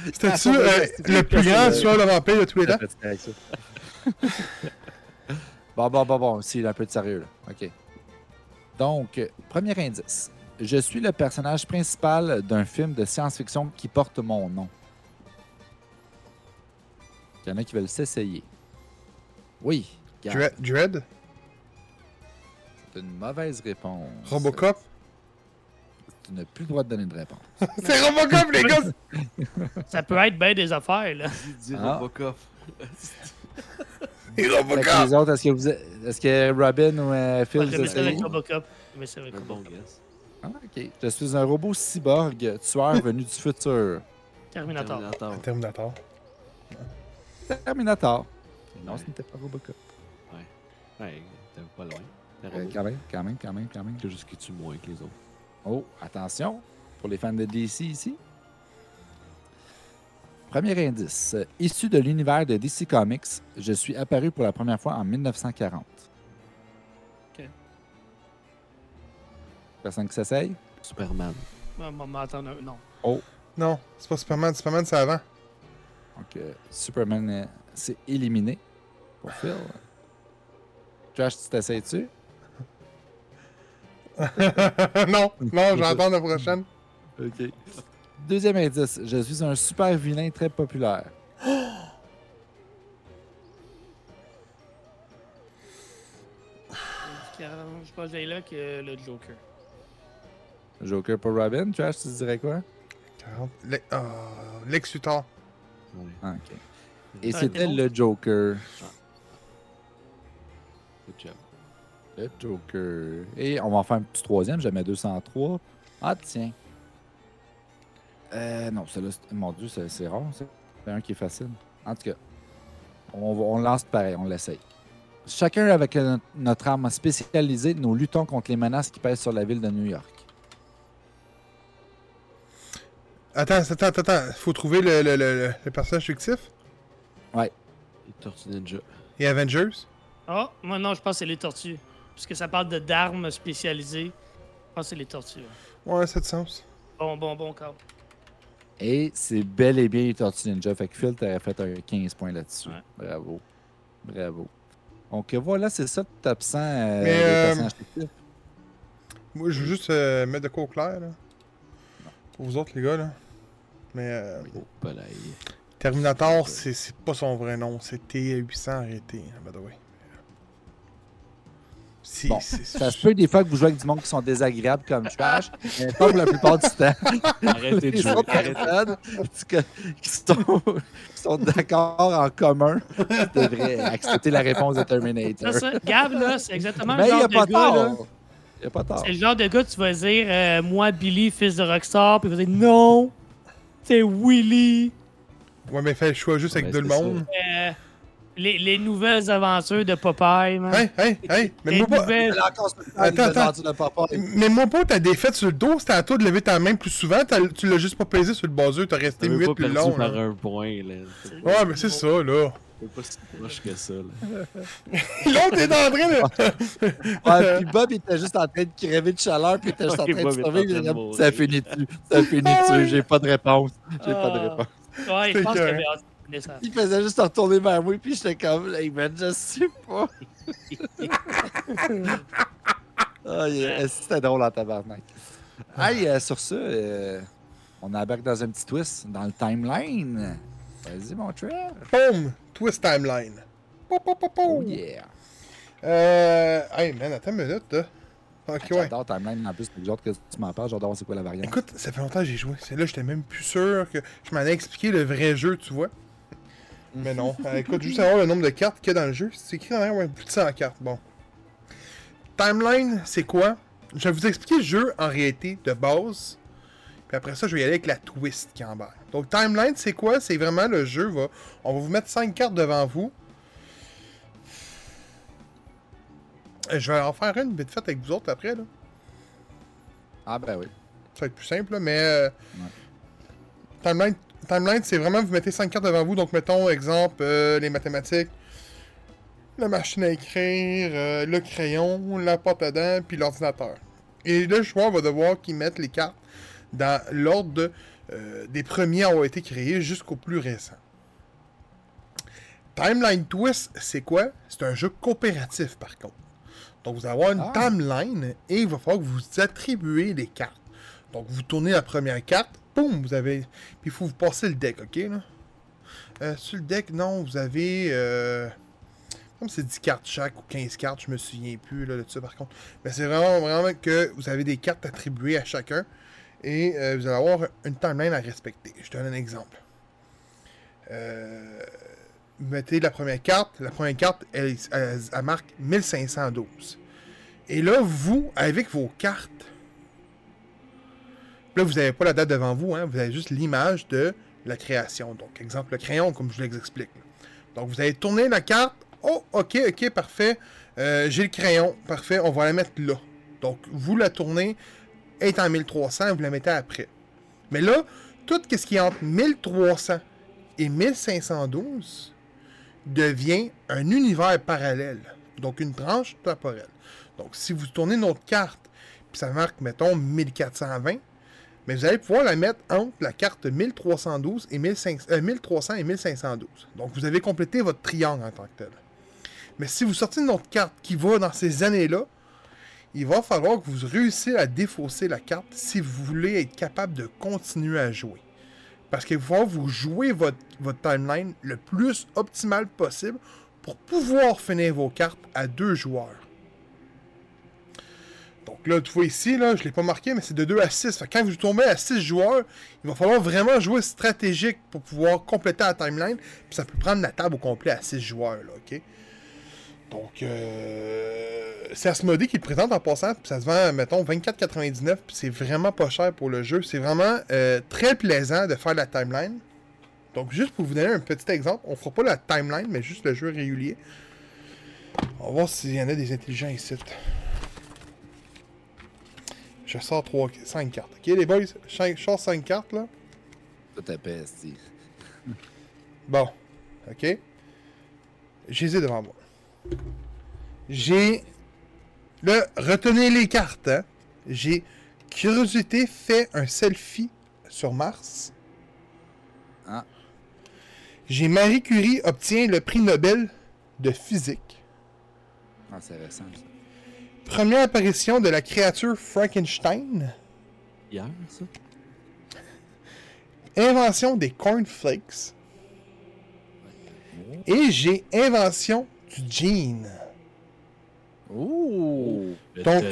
C'était-tu Ah, euh, le plus grand tueur de vampire de tous les temps? Bon, bon, bon, bon, c'est un peu de sérieux, là. OK. Donc, euh, premier indice. Je suis le personnage principal d'un film de science-fiction qui porte mon nom. Il y en a qui veulent s'essayer. Oui. Dread? C'est une mauvaise réponse. Robocop? Tu n'as plus le droit de donner de réponse. C'est Robocop, les gars! Ça peut être bien des affaires, là. Dis Ah. Robocop. Que Robocop! les autres, est-ce que, vous, est-ce que Robin ou euh, Phil, je avec? Robocop. Je ça avec Robocop. Ah, OK. Je suis un robot cyborg, tueur venu du futur. Terminator. Terminator. Terminator. Terminator. Non, Ouais. ce n'était pas Robocop. Ouais, t'es pas loin. T'es Euh, quand même, quand même, quand même, quand même. C'est juste que tu moins que les autres. Oh, attention, pour les fans de DC ici. Premier indice. Euh, Issu de l'univers de DC Comics, je suis apparu pour la première fois en 1940. Ok. Personne qui s'essaye? Superman. On va m'attendre un- Non. Non, c'est pas Superman. Superman, c'est avant. Donc, euh, Superman euh, s'est éliminé pour Phil. Josh, tu t'essayes dessus? non, non, j'entends la prochaine. OK. Deuxième indice. Je suis un super vilain très populaire. Qui arrange pas là que le Joker. Joker pour Robin. Josh, tu dirais quoi? 40. Le- ah, Lex Luthor. Ah, OK. Et Ah, c'était le Joker. Good job. Le Joker. Et on va en faire un petit troisième. J'avais 203. Ah, tiens. Euh, non, celui-là, c'est- mon Dieu, c'est c'est rare, ça. C'est un qui est facile. En tout cas, on, lance pareil, on l'essaye. Chacun avec notre arme spécialisée, nous luttons contre les menaces qui pèsent sur la ville de New York. Attends, attends, attends, attends. Faut trouver le, le, le, le personnage fictif? Les Tortues Ninja. Et Avengers? Ah, moi non, je pense que c'est les tortues. Puisque ça parle de d'armes spécialisées. Je pense que c'est les tortues. ouais. Ouais, ça a du sens. Bon, bon, bon, Carl. Et c'est bel et bien les Tortues Ninja. Fait que Phil, t'aurais fait un 15 points là-dessus. Ouais. Bravo. Bravo. Donc voilà, c'est ça, top 100 euh, Mais, des euh. Moi, je veux juste euh, mettre de quoi au clair, là. Pour vous autres, les gars, là. Mais là. Terminator, c'est c'est pas son vrai nom. C'est T800 arrêté, hein, by the way. Si, Bon, Ça se peut des fois que vous jouez avec du monde qui sont désagréables comme trash, mais pas pour la plupart du temps. Arrêtez de Les jouer. personnes qui qui sont, sont d'accord en commun devraient accepter la réponse de Terminator. Ça, ça, Gab, là, c'est exactement Mais le il n'y genre a pas de gars, là. n'y a pas tort. C'est le genre de gars, tu vas dire, euh, moi, Billy, fils de Rockstar, puis il va dire, non, c'est Willy. Ouais, mais fais le choix juste avec deux le monde. Euh, les, les nouvelles aventures de Popeye, man. Hey, hey, hey, mais moi pas. nouvelles... Attends, attends. de. Mais moi pas, ta défaite sur le dos, c'était à toi de lever ta main plus souvent. t'as- Tu l'as juste pas pesé sur le buzzer, t'as resté T'as muet pas plus perdu long. par là. un point, là. Ouais, mais c'est ça, là. C'est pas si proche que ça, là. L'autre est en train de. Ouais, puis Bob il était juste en train de crever de chaleur, puis il était juste en train de mourir. Ça finit dessus. Ça finit dessus. J'ai pas de réponse. J'ai pas de Ah. réponse. Ouais, je pense que- Il faisait juste retourner vers moi, puis j'étais comme, hey man, je sais pas. Ah, yeah, c'était drôle en tabarnak? Hey, euh, sur ça, euh, on embarque dans un petit twist dans le timeline. Vas-y, mon frère. Boom! Twist timeline. Pou, pou, pou, pou. Oh yeah. Euh. Hey, man, attends une minute, là. Ok, ouais. J'adore timeline en plus. Hâte que tu m'en parles. J'adore c'est quoi la variante. Écoute, ça fait longtemps que j'ai joué. C'est là, j'étais même plus sûr que je m'en ai expliqué le vrai jeu, tu vois. Mais non. Euh, écoute, juste savoir le nombre de cartes qu'il y a dans le jeu. C'est écrit en arrière, ouais, plus de 100 cartes. Bon. Timeline, c'est quoi? Je vais vous expliquer le jeu en réalité de base. Puis après ça, je vais y aller avec la twist qui embarque. Donc, timeline, c'est quoi? C'est vraiment le jeu. Va... On va vous mettre 5 cartes devant vous. Euh, Je vais en faire une vite fait avec vous autres après. Là. Ah, ben oui. Ça va être plus simple, là, mais. euh, Timeline, timeline c'est vraiment vous mettez 5 cartes devant vous. Donc, mettons, exemple, euh, les mathématiques, la machine à écrire, euh, le crayon, la porte à dents, puis l'ordinateur. Et le joueur va devoir qu'il mette les cartes dans l'ordre de, euh, des premiers à avoir été créés jusqu'au plus récent. Timeline Twist, c'est quoi? C'est un jeu coopératif, par contre. Donc, vous allez avoir une Ah. timeline et il va falloir que vous attribuez les cartes. Donc, vous tournez la première carte, boum, vous avez. Puis, il faut vous passer le deck, ok? Là? Euh, sur le deck, non, vous avez. Euh... Comme c'est 10 cartes chaque ou 15 cartes, je me souviens plus là, de ça par contre. Mais c'est vraiment, vraiment que vous avez des cartes attribuées à chacun et euh, vous allez avoir une timeline à respecter. Je te donne un exemple. Euh, vous mettez la première carte. La première carte, elle, elle- elle marque 1512. Et là, vous, avec vos cartes, là, vous n'avez pas la date devant vous, hein, vous avez juste l'image de la création. Donc, exemple, le crayon, comme je vous explique. Donc, vous allez tourner la carte. Oh, ok, ok, parfait. Euh, J'ai le crayon. Parfait, on va la mettre là. Donc, vous la tournez, est en 1300, vous la mettez après. Mais là, tout ce qui est entre 1300 et 1512 devient un univers parallèle. Donc, une tranche temporelle. Donc, si vous tournez notre carte, puis ça marque, mettons, 1420, mais vous allez pouvoir la mettre entre la carte 1312 et 1500, euh, 1300 et 1512. Donc, vous avez complété votre triangle en tant que tel. Mais si vous sortez une autre carte qui va dans ces années-là, il va falloir que vous réussissiez à défausser la carte si vous voulez être capable de continuer à jouer. Parce qu'il va falloir que vous jouez votre, votre timeline le plus optimal possible pour pouvoir finir vos cartes à deux joueurs. Là, tu vois ici, là, je ne l'ai pas marqué, mais c'est de 2 à 6. Fait que quand vous tombez à 6 joueurs, il va falloir vraiment jouer stratégique pour pouvoir compléter la timeline. Puis ça peut prendre la table au complet à 6 joueurs, là? Donc, euh, c'est Asmodée qui le présente en passant, puis ça se vend, mettons, 24,99, puis c'est vraiment pas cher pour le jeu. C'est vraiment euh, très plaisant de faire la timeline. Donc, juste pour vous donner un petit exemple, on fera pas la timeline, mais juste le jeu régulier. On va voir s'il y en a des intelligents ici. Je sors 3, 5 cartes. Ok, les boys, je sors 5 cartes là. Tout épais, Steve. Bon, ok. J'ai les ai devant moi. J'ai. Là, retenez les cartes, hein. J'ai Curiosité fait un selfie sur Mars. Ah. J'ai Marie Curie obtient le prix Nobel de physique. Ah, c'est récent, ça. Première apparition de la créature Frankenstein? Hier, ça? Invention des cornflakes. Et j'ai invention du jean. Ouh! Le Donc,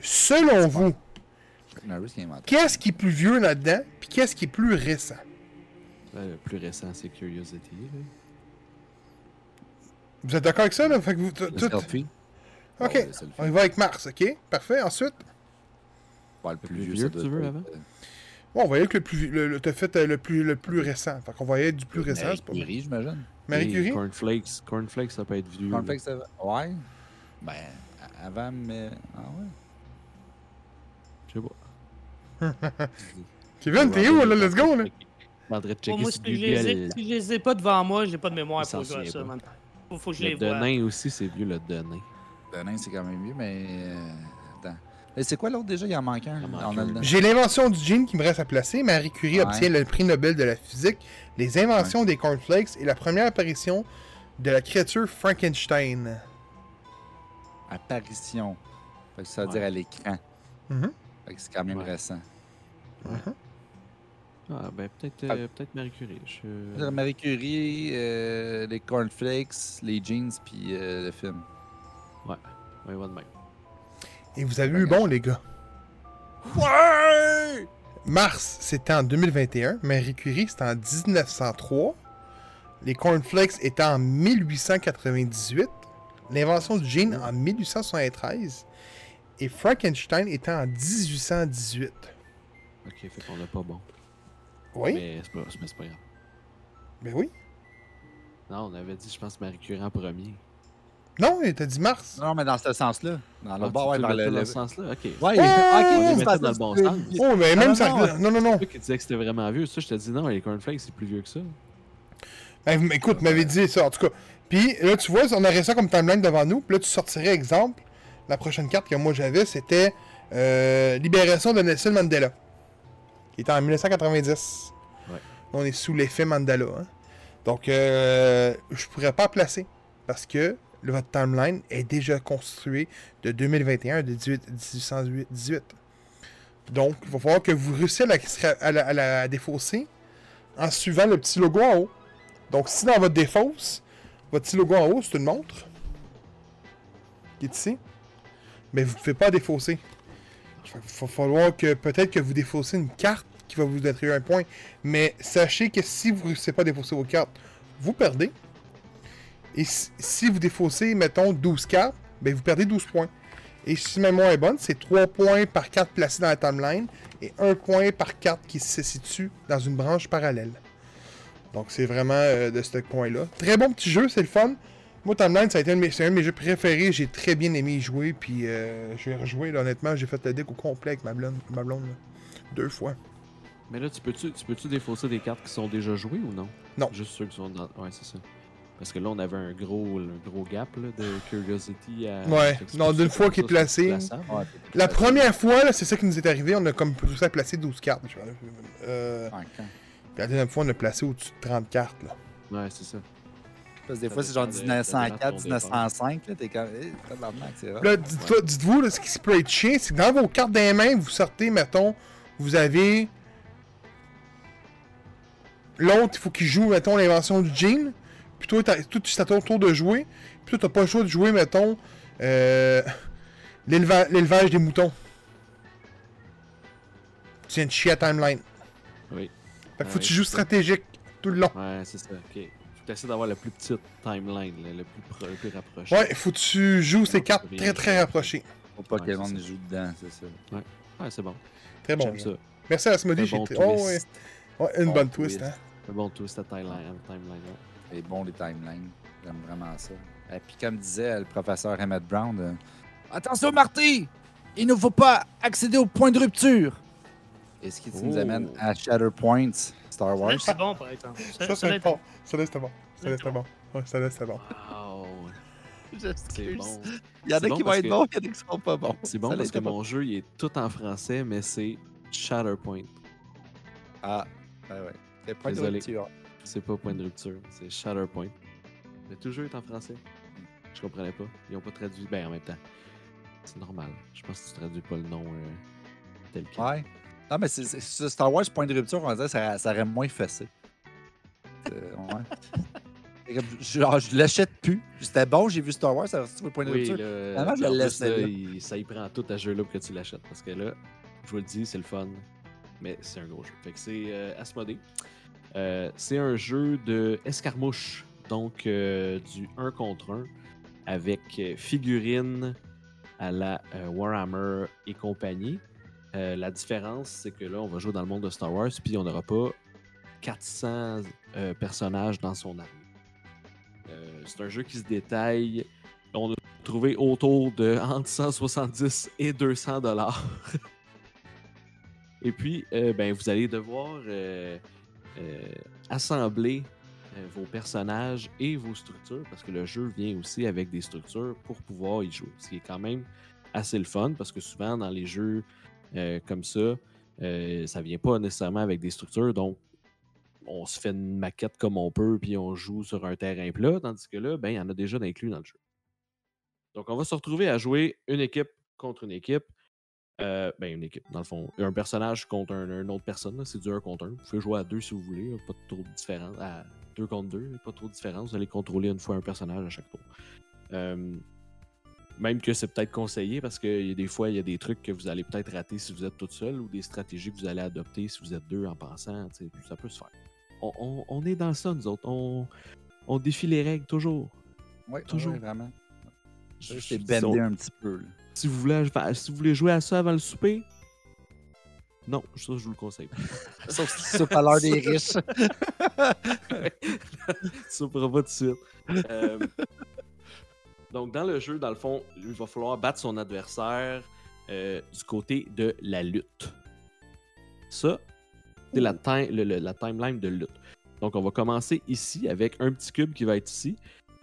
selon vous, qu'est-ce qui est plus vieux là-dedans, puis qu'est-ce qui est plus récent? Le plus récent, c'est Curiosity. là. Vous êtes d'accord avec ça, là? Fait que vous, tout- Le tout- selfie? Ok, Ouais, le on y va avec Mars, ok? Parfait. Ensuite, Ouais, le plus plus vieux, vieux ça que doit tu veux être, avant? bon, on va y aller avec le plus... Le, le- T'as fait euh, le plus, le plus récent. Fait qu'on va y aller du plus récent, Marie c'est pas Curie, j'imagine. Marie Et Curie? Cornflakes. Cornflakes, ça peut être vieux. Cornflakes avant? Ouais. Ben, avant, mais. Ah ouais. Je sais pas. Kevin, t'es où, là? Let's go, là? Je demanderais de checker moi, si je, les si je les ai pas devant moi, j'ai pas de mémoire pour jouer à souvient ça, man. Faut, faut que je Le les vois. Denain aussi, c'est vieux, le Denain. Le nain, c'est quand même mieux, mais. euh, Attends. Et c'est quoi l'autre déjà? Il en manque un. J'ai l'invention du jean qui me reste à placer. Marie Curie Ouais. obtient le prix Nobel de la physique, les inventions des cornflakes et la première apparition de la créature Frankenstein. Apparition. Fait que ça veut Ouais. dire à l'écran. Mhm. Fait que c'est quand même Ouais. récent. Mhm. Ah, ben peut-être Ah. euh, peut-être Marie Curie. Je... Euh, Marie Curie, euh, les cornflakes, les jeans, puis euh, le film. Ouais, de même. Et vous avez eu bon, les gars. Ouais! Mars, c'était en 2021. Marie Curie, c'était en 1903. Les cornflakes étaient en 1898. L'invention du jean en 1873. Et Frankenstein était en 1818. Ok, fait qu'on a pas bon. Oui, Mais c'est pas, mais c'est pas grave. ben oui. Non, on avait dit, je pense, Marie Curie en premier. Non, il t'a dit Mars. Non, mais dans ce sens-là. Dans le Ah, ouais, le le. mettais dans ce sens-là? Ok. Ouais, Oh, ok, c'est mettait parce dans le bon sens. Oh, mais même non, ça. non. Non, non, toi qui disais que c'était vraiment vieux. Ça, je te dis non, les cornflakes, c'est plus vieux que ça. Ben, écoute, vous m'avez dit ça, en tout cas. Puis là, tu vois, on aurait ça comme timeline devant nous. Puis là, tu sortirais, exemple, la prochaine carte que moi j'avais, c'était euh, Libération de Nelson Mandela. Qui était en 1990. Ouais. On est sous l'effet Mandela. hein. Donc, euh, je pourrais pas placer. Parce que votre timeline est déjà construit de 2021 à 18 1818. Donc, il va falloir que vous réussissiez à la, défausser en suivant le petit logo en haut. Donc, si dans votre défausse, votre petit logo en haut, c'est une montre qui est ici, mais vous ne pouvez pas défausser. Il va- va falloir que peut-être que vous défaussez une carte qui va vous attribuer un point. Mais sachez que si vous ne réussissez pas à défausser vos cartes, vous perdez. Et si, vous défaussez, mettons, 12 cartes, ben vous perdez 12 points. Et si ma mémoire est bonne, c'est 3 points par carte placée dans la timeline et 1 point par carte qui se situe dans une branche parallèle. Donc c'est vraiment euh, de ce point-là. Très bon petit jeu, c'est le fun. Moi, Timeline, ça a été un de mes, c'est un de mes jeux préférés. J'ai très bien aimé y jouer. Puis euh, je vais rejouer. Là, honnêtement, j'ai fait le deck au complet avec ma blonde. Ma blonde là. Deux fois. Mais là, tu peux-tu tu peux-tu défausser des cartes qui sont déjà jouées ou non? Non. Juste ceux qui sont dans. Ouais, c'est ça. Parce que là, on avait un gros, un gros gap là, de Curiosity à. Ouais. Non, d'une fois qu'il est placé. Ouais, La première fois, là, c'est ça qui nous est arrivé. On a comme réussi à placer 12 cartes. Euh, Ouais, quand- puis la deuxième fois, on a placé au-dessus de 30 cartes. Là. Ouais, c'est ça. Parce que des Ça fois, c'est genre dépend de- 1904, ça dépend de ton 1905, là, t'es comme. Eh. Là, dites-vous, là, ce qui se peut être chiant, c'est que dans vos cartes des mains, vous sortez, mettons, vous avez. L'autre, il faut qu'il joue, mettons, l'invention du jean. Puis toi, c'est à ton tour de jouer. Puis toi, t'as pas le choix de jouer, mettons, euh, l'éleva- l'élevage des moutons. Tu viens de chier à timeline. Oui. Fait que faut Ouais, que tu joues stratégique tout le long. Ouais, c'est ça. Ok. Faut que essaies d'avoir la plus petite timeline, là, le, plus le plus rapproché. Ouais, faut que tu joues ces cartes très très rapprochées. Faut pas Ouais, que le monde joue dedans, c'est ça. Ouais, c'est bon. Très bon. J'aime ça. Merci à Asmodee. Bon été- Oh, ouais. twist. Ouais, une Bon bonne twist, twist. hein. Un bon twist à timeline. timeline ouais. C'est bon, les timelines. J'aime vraiment ça. Et puis, comme disait le professeur Emmett Brown, euh, Attention, Marty! Il ne faut pas accéder au point de rupture! Et ce qui nous Oh. amène à Shatterpoint, Star Wars. C'est bon, par exemple. Ça, c'est bon. Ça, c'était bon. Ça, c'était bon. Ça, c'était bon. Wow, c'est J'excuse. bon. Il y en C'est a bon qui vont être que- bons, il y en a qui seront pas bons. C'est bon Ça parce que pas. mon jeu il est tout en français, mais c'est Shatterpoint. Ah, ouais, ouais. C'est pas de Désolé. rupture. C'est pas point de rupture, c'est Shatterpoint. Mais tout le jeu est en français. Je comprenais pas. Ils ont pas traduit. Ben en même temps. C'est normal. Je pense que tu traduis pas le nom euh, tel quel. Ouais. Non, mais c'est, c'est- ce Star Wars, point de rupture, on dirait que ça, ça aurait moins fessé. Ouais. Comme, Genre, je l'achète plus. C'était bon, j'ai vu Star Wars, ça aurait le point de Oui, rupture. Finalement, je le là, il- ça y prend tout à jeu-là pour que tu l'achètes. Parce que là, je vous le dis, c'est le fun. Mais c'est un gros jeu. Fait que c'est euh, Asmodée. Euh, c'est un jeu de escarmouche. Donc, euh, du 1 contre 1 avec euh, figurines à la Warhammer et compagnie. La différence, c'est que là, on va jouer dans le monde de Star Wars, puis on n'aura pas 400 euh, personnages dans son armée. C'est un jeu qui se détaille. On a trouvé autour de entre 170 et 200 dollars. et puis, ben, vous allez devoir assembler euh, vos personnages et vos structures, parce que le jeu vient aussi avec des structures pour pouvoir y jouer. Ce qui est quand même assez le fun, parce que souvent dans les jeux euh, comme ça, euh, ça vient pas nécessairement avec des structures, donc on se fait une maquette comme on peut, puis on joue sur un terrain plat, tandis que là, ben, il y en a déjà d'inclus dans le jeu. Donc, on va se retrouver à jouer une équipe contre une équipe. Euh, ben, une équipe, dans le fond. Un personnage contre un, une autre personne, c'est du 1 contre 1. Vous pouvez jouer à deux si vous voulez, pas trop de différence. À 2 contre 2, pas trop de différence. Vous allez contrôler une fois un personnage à chaque tour. Euh, même que c'est peut-être conseillé parce que y a des fois, il y a des trucs que vous allez peut-être rater si vous êtes tout seul ou des stratégies que vous allez adopter si vous êtes deux en sais, Ça peut se faire. On, on- on est dans ça, nous autres. On, on défie les règles toujours. Ouais, Toujours. vraiment. Bendé si on- un petit peu. là. Si vous, voulez, si vous voulez jouer à ça avant le souper, non, ça, je vous le conseille. pas. Sauf si c'est pas l'heure des riches. ça ne pas de suite. Euh, donc, dans le jeu, dans le fond, il va falloir battre son adversaire euh, du côté de la lutte. Ça, c'est la timeline de lutte. Donc, on va commencer ici avec un petit cube qui va être ici.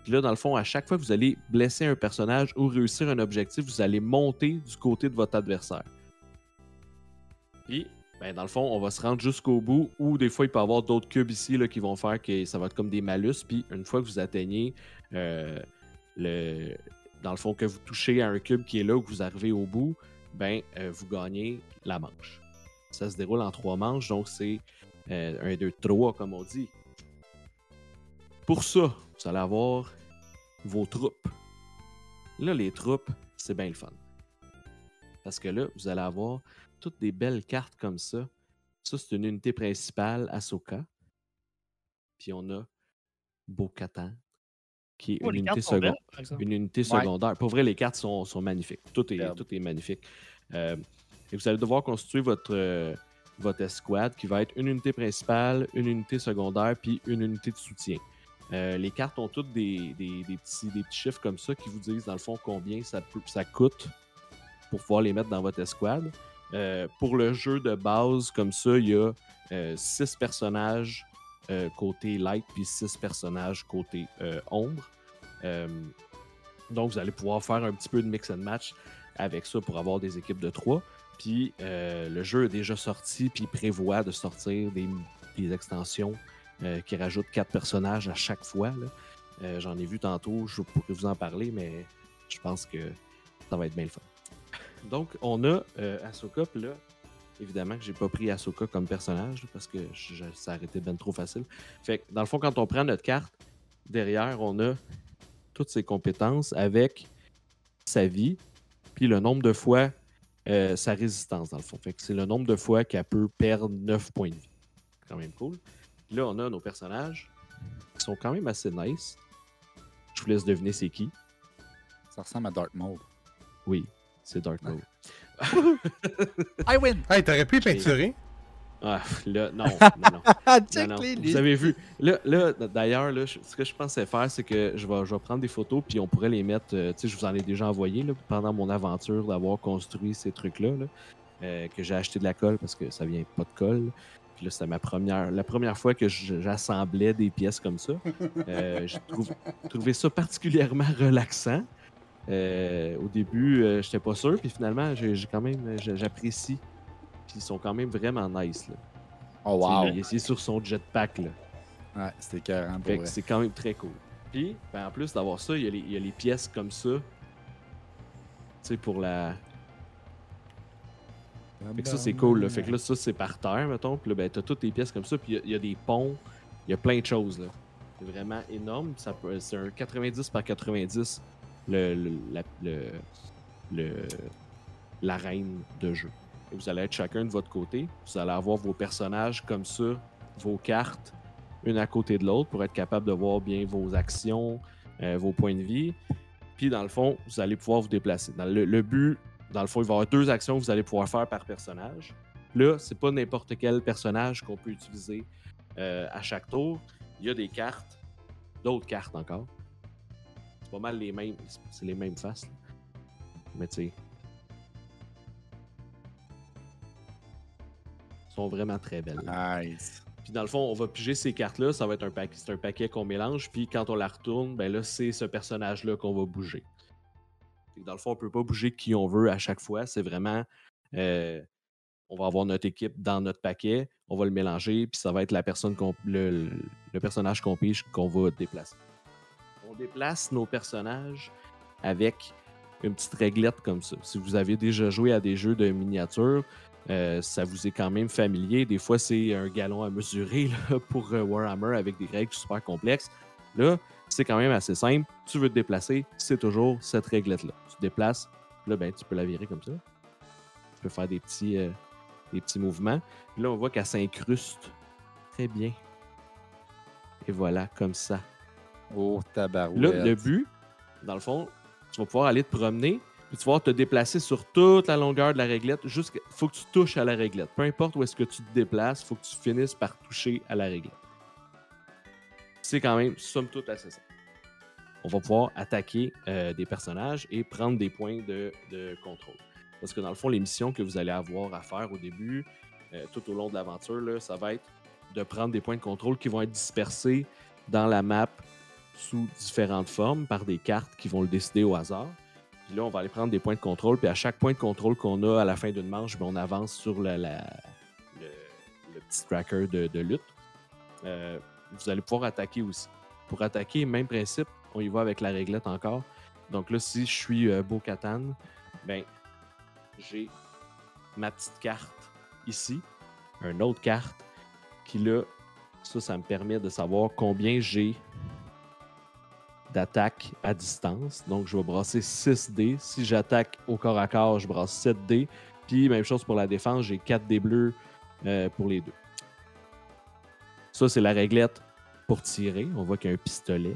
Puis là, dans le fond, à chaque fois que vous allez blesser un personnage ou réussir un objectif, vous allez monter du côté de votre adversaire. Puis, ben, dans le fond, on va se rendre jusqu'au bout ou des fois, il peut y avoir d'autres cubes ici là, qui vont faire que ça va être comme des malus. Puis, une fois que vous atteignez euh, le. Dans le fond, que vous touchez à un cube qui est là ou que vous arrivez au bout, ben, euh, vous gagnez la manche. Ça se déroule en trois manches, donc c'est euh, un, deux, trois, comme on dit. Pour ça, vous allez avoir vos troupes. Là, les troupes, c'est bien le fun. Parce que là, vous allez avoir toutes des belles cartes comme ça. Ça, c'est une unité principale, Ahsoka. Puis on a Bo-Katan, qui est Oh, une unité secondaire belles, une unité Ouais. secondaire. Pour vrai, les cartes sont, sont magnifiques. Tout est, tout est magnifique. Euh, et vous allez devoir constituer votre, euh, votre escouade qui va être une unité principale, une unité secondaire, puis une unité de soutien. Euh, les cartes ont toutes des, petits, chiffres comme ça qui vous disent, dans le fond, combien ça, coûte pour pouvoir les mettre dans votre escouade. Euh, pour le jeu de base, comme ça, il y a 6 personnages euh, côté light, puis 6 personnages côté ombre. Donc, vous allez pouvoir faire un petit peu de mix and match avec ça pour avoir des équipes de 3. Puis, le jeu est déjà sorti, puis prévoit de sortir des extensions euh, qui rajoutent 4 personnages à chaque fois. Euh, J'en ai vu tantôt, je pourrais vous en parler, mais je pense que ça va être bien le fun. Donc, on a euh, Ahsoka, puis là, évidemment que j'ai pas pris Ahsoka comme personnage parce que ça aurait été bien trop facile. Fait que, dans le fond, quand on prend notre carte, derrière, on a toutes ses compétences avec sa vie, puis le nombre de fois sa résistance, dans le fond. Fait que c'est le nombre de fois qu'elle peut perdre 9 points de vie. C'est quand même cool. Là, on a nos personnages qui sont quand même assez nice. Je vous laisse deviner c'est qui. Ça ressemble à Dark Maul. Oui, c'est Dark Maul. I win! Hey, t'aurais pu peinturer? Ah, là, non, non, non. Ah, Non, check non. les Vous avez vu. Là, là d'ailleurs, ce que je pensais faire, c'est que je vais, je vais prendre des photos, puis on pourrait les mettre. euh, tu sais, je vous en ai déjà envoyé là, pendant mon aventure d'avoir construit ces trucs-là. là. euh, que j'ai acheté de la colle parce que ça vient pas de colle. Puis là, c'était ma première, la première fois que j'assemblais des pièces comme ça. Euh, j'ai trouvé, trouvé ça particulièrement relaxant. Euh, au début, euh, j'étais pas sûr, puis finalement, j'ai j'ai quand même, j'ai- j'apprécie. Puis ils sont quand même vraiment nice. Là. Oh, wow. Il est sur son jetpack. Là. Ouais, c'était pour vrai. c'est quand même très cool. Puis, ben, en plus d'avoir ça, y, il y a les pièces comme ça. Tu sais, pour la. Fait que ça, c'est cool. Là. Fait que là, ça, c'est par terre, mettons. Puis là, ben, t'as toutes les pièces comme ça. Puis il y a- des ponts. Il y a plein de choses, là. C'est vraiment énorme. C'est un 90 par 90, le, la- l'arène de jeu. Et vous allez être chacun de votre côté. Vous allez avoir vos personnages comme ça, vos cartes, une à côté de l'autre, pour être capable de voir bien vos actions, euh, vos points de vie. Puis, dans le fond, vous allez pouvoir vous déplacer. Dans le but, dans le fond, il va y avoir deux actions que vous allez pouvoir faire par personnage. Là, c'est pas n'importe quel personnage qu'on peut utiliser euh, à chaque tour. Il y a des cartes, d'autres cartes encore. C'est pas mal les mêmes, c'est les mêmes faces. là. Mais tu sais, sont vraiment très belles. Nice. Puis dans le fond, on va piger ces cartes-là, ça va être un paquet, c'est un paquet qu'on mélange, puis quand on la retourne, ben là, c'est ce personnage-là qu'on va bouger. Dans le fond, on peut pas bouger qui on veut à chaque fois, c'est vraiment euh, on va avoir notre équipe dans notre paquet, on va le mélanger, puis ça va être la personne le, personnage qu'on pige qu'on va déplacer. On déplace nos personnages avec une petite réglette comme ça. Si vous avez déjà joué à des jeux de miniatures, euh, ça vous est quand même familier. Des fois, c'est un galon à mesurer pour euh, Warhammer avec des règles super complexes. Là, c'est quand même assez simple. Tu veux te déplacer, c'est toujours cette réglette-là. Tu te déplaces, là, ben, tu peux la virer comme ça. Tu peux faire des petits, euh, des petits mouvements. Puis là, on voit qu'elle s'incruste très bien. Et voilà, comme ça. Oh, tabarouette. Là, le but, dans le fond, tu vas pouvoir aller te promener, puis tu vas pouvoir te déplacer sur toute la longueur de la réglette. Jusqu'à... faut que tu touches à la réglette. Peu importe où est-ce que tu te déplaces, faut que tu finisses par toucher à la réglette. C'est quand même, somme toute, assez simple. On va pouvoir attaquer euh, des personnages et prendre des points de, contrôle. Parce que dans le fond, les missions que vous allez avoir à faire au début, euh, tout au long de l'aventure, ça va être de prendre des points de contrôle qui vont être dispersés dans la map sous différentes formes par des cartes qui vont le décider au hasard. Puis là, on va aller prendre des points de contrôle. Puis à chaque point de contrôle qu'on a à la fin d'une manche, ben, on avance sur le, petit tracker de, de lutte. Euh, vous allez pouvoir attaquer aussi. Pour attaquer, même principe, on y va avec la réglette encore. Donc là, si je suis euh, Bo-Katan, ben, j'ai ma petite carte ici, une autre carte qui là, ça, ça me permet de savoir combien j'ai d'attaque à distance. Donc, je vais brasser 6 dés. Si j'attaque au corps à corps, je brasse 7 dés. Puis, même chose pour la défense, j'ai 4 dés bleus euh, pour les deux. Ça, c'est la réglette pour tirer. On voit qu'il y a un pistolet.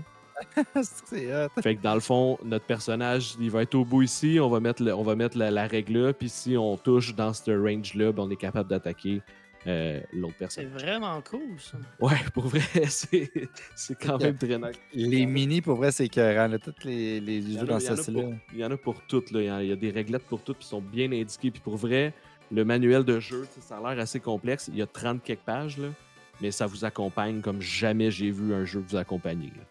c'est hot. Fait que dans le fond, notre personnage, il va être au bout ici. On va mettre, le- on va mettre la, la règle là. Puis si on touche dans ce range-là, ben, on est capable d'attaquer euh, l'autre C'est personne. vraiment cool, ça. Ouais, pour vrai, c'est c'est quand même très nice. Les mini, pour vrai, c'est écœurant. là. Tous les, les jeux dans ce style-là. il y en a pour toutes. Là. Il, y a, il y a des réglettes pour toutes qui sont bien indiquées. Puis pour vrai, le manuel de jeu, ça a l'air assez complexe. Il y a 30 quelques pages, là, mais ça vous accompagne comme jamais j'ai vu un jeu vous accompagner. là.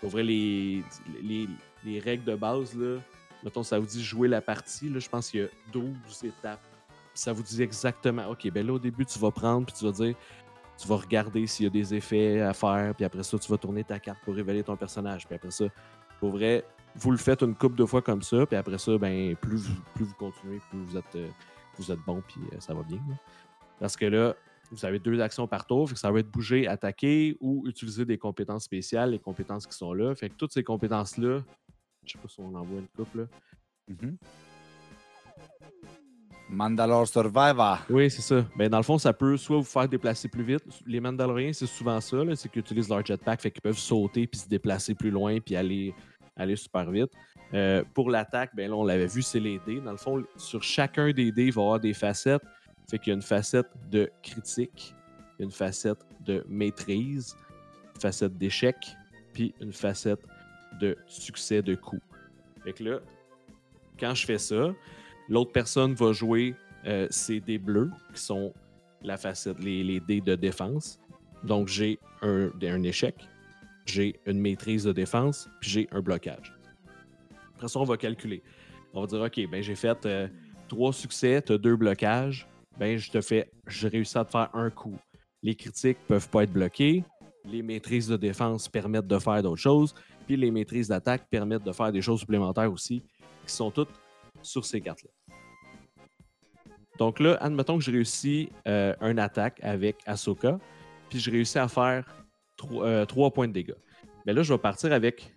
Pour vrai, les, les, les règles de base, là, mettons, ça vous dit jouer la partie. Là, je pense qu'il y a 12 étapes. Ça vous dit exactement, OK, ben là, au début, tu vas prendre, puis tu vas dire, tu vas regarder s'il y a des effets à faire, puis après ça, tu vas tourner ta carte pour révéler ton personnage. Puis après ça, pour vrai, vous le faites une couple de fois comme ça, puis après ça, ben, plus, vous, continuez, plus vous êtes, euh, vous êtes bon, puis euh, ça va bien. Parce que là, vous avez deux actions par tour, fait que ça va être bouger, attaquer ou utiliser des compétences spéciales, les compétences qui sont là. Fait que toutes ces compétences-là, je sais pas si on en voit une couple là. Mhm. Mandalore Survivor. Oui, c'est ça. Ben, dans le fond, ça peut soit vous faire déplacer plus vite. Les Mandaloriens, c'est souvent ça, c'est qu'ils utilisent leur jetpack, fait qu'ils peuvent sauter puis se déplacer plus loin puis aller, aller super vite. Euh, pour l'attaque, ben là, on l'avait vu, c'est les dés. Dans le fond, sur chacun des dés, il va y avoir des facettes. Fait qu'il y a une facette de critique, une facette de maîtrise, une facette d'échec, puis une facette de succès de coup. Fait que là, quand je fais ça, l'autre personne va jouer euh, c'est des bleus qui sont la facette, les, les dés de défense. Donc, j'ai un, un échec, j'ai une maîtrise de défense, puis j'ai un blocage. Après ça, on va calculer. On va dire, OK, ben j'ai fait euh, trois succès, tu as deux blocages, ben je te fais, j'ai réussi à te faire un coup. Les critiques peuvent pas être bloqués, les maîtrises de défense permettent de faire d'autres choses, puis les maîtrises d'attaque permettent de faire des choses supplémentaires aussi, qui sont toutes sur ces cartes-là. Donc là, admettons que j'ai réussi euh, un attaque avec Ahsoka, puis j'ai réussi à faire 3 points de dégâts. Mais là, je vais partir avec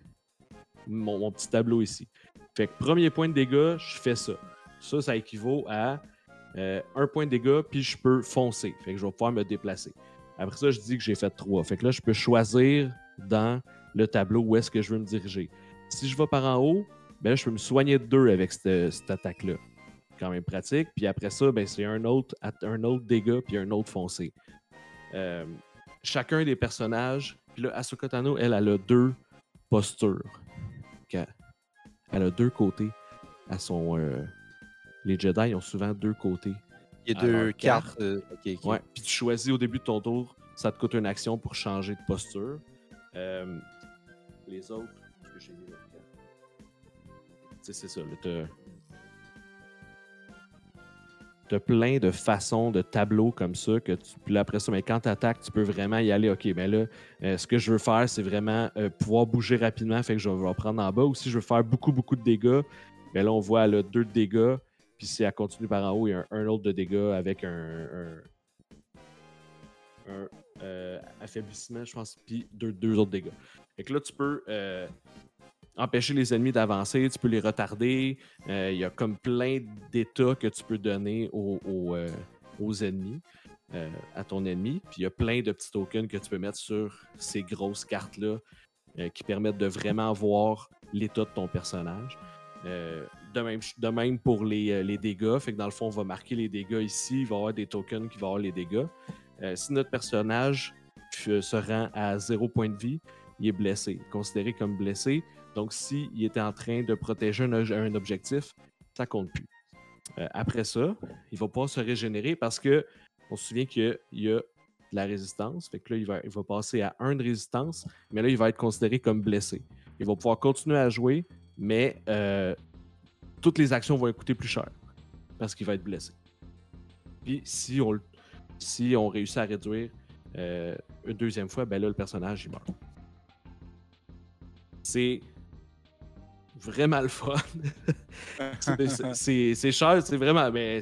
mon, mon, petit tableau ici. Fait que premier point de dégâts, je fais ça. Ça, ça équivaut à euh, un point de dégâts, puis je peux foncer. Fait que je vais pouvoir me déplacer. Après ça, je dis que j'ai fait 3. Fait que là, je peux choisir dans le tableau où est-ce que je veux me diriger. Si je vais par en haut, ben je peux me soigner de 2 avec cette, cette attaque-là. Quand même pratique. Puis après ça, ben, c'est un autre, un autre dégât, puis un autre foncé. Euh, chacun des personnages, puis là, Ahsoka Tano, elle, elle a deux postures. Elle a deux côtés à son. Euh, les Jedi ont souvent deux côtés. Il y a deux cartes. Euh, okay, okay. Ouais. Puis tu choisis au début de ton tour, ça te coûte une action pour changer de posture. Euh, les autres, que j'ai mis C'est ça. Tu as plein de façons de tableaux comme ça que tu. Puis là, après ça, mais quand tu attaques, tu peux vraiment y aller. OK, mais là, euh, ce que je veux faire, c'est vraiment euh, pouvoir bouger rapidement. Fait que je vais prendre en bas. Ou si je veux faire beaucoup, beaucoup de dégâts, mais là, on voit a deux de dégâts. Puis si elle continue par en haut, il y a un, autre de dégâts avec un, euh, affaiblissement, je pense, puis deux, autres dégâts. Fait que là, tu peux euh, empêcher les ennemis d'avancer, tu peux les retarder. Euh, il y a comme plein d'états que tu peux donner aux, aux, euh, ennemis, euh, à ton ennemi. Puis il y a plein de petits tokens que tu peux mettre sur ces grosses cartes-là euh, qui permettent de vraiment voir l'état de ton personnage. De, même, pour les, les, dégâts. Fait que dans le fond, on va marquer les dégâts ici. Il va y avoir des tokens qui vont avoir les dégâts. Euh, si notre personnage se rend à zéro point de vie, il est blessé, considéré comme blessé. Donc, s'il était en train de protéger un, un objectif, ça compte plus. Euh, après ça, il va pouvoir se régénérer parce que on se souvient qu'il y a de la résistance. Fait que là, il va, il va passer à 1 de résistance, mais là, il va être considéré comme blessé. Il va pouvoir continuer à jouer, mais euh, toutes les actions vont coûter plus cher parce qu'il va être blessé. Puis si on, si on réussit à réduire euh, une deuxième fois, ben là, le personnage, il meurt. C'est vraiment le fun. c'est cher, c'est vraiment. Mais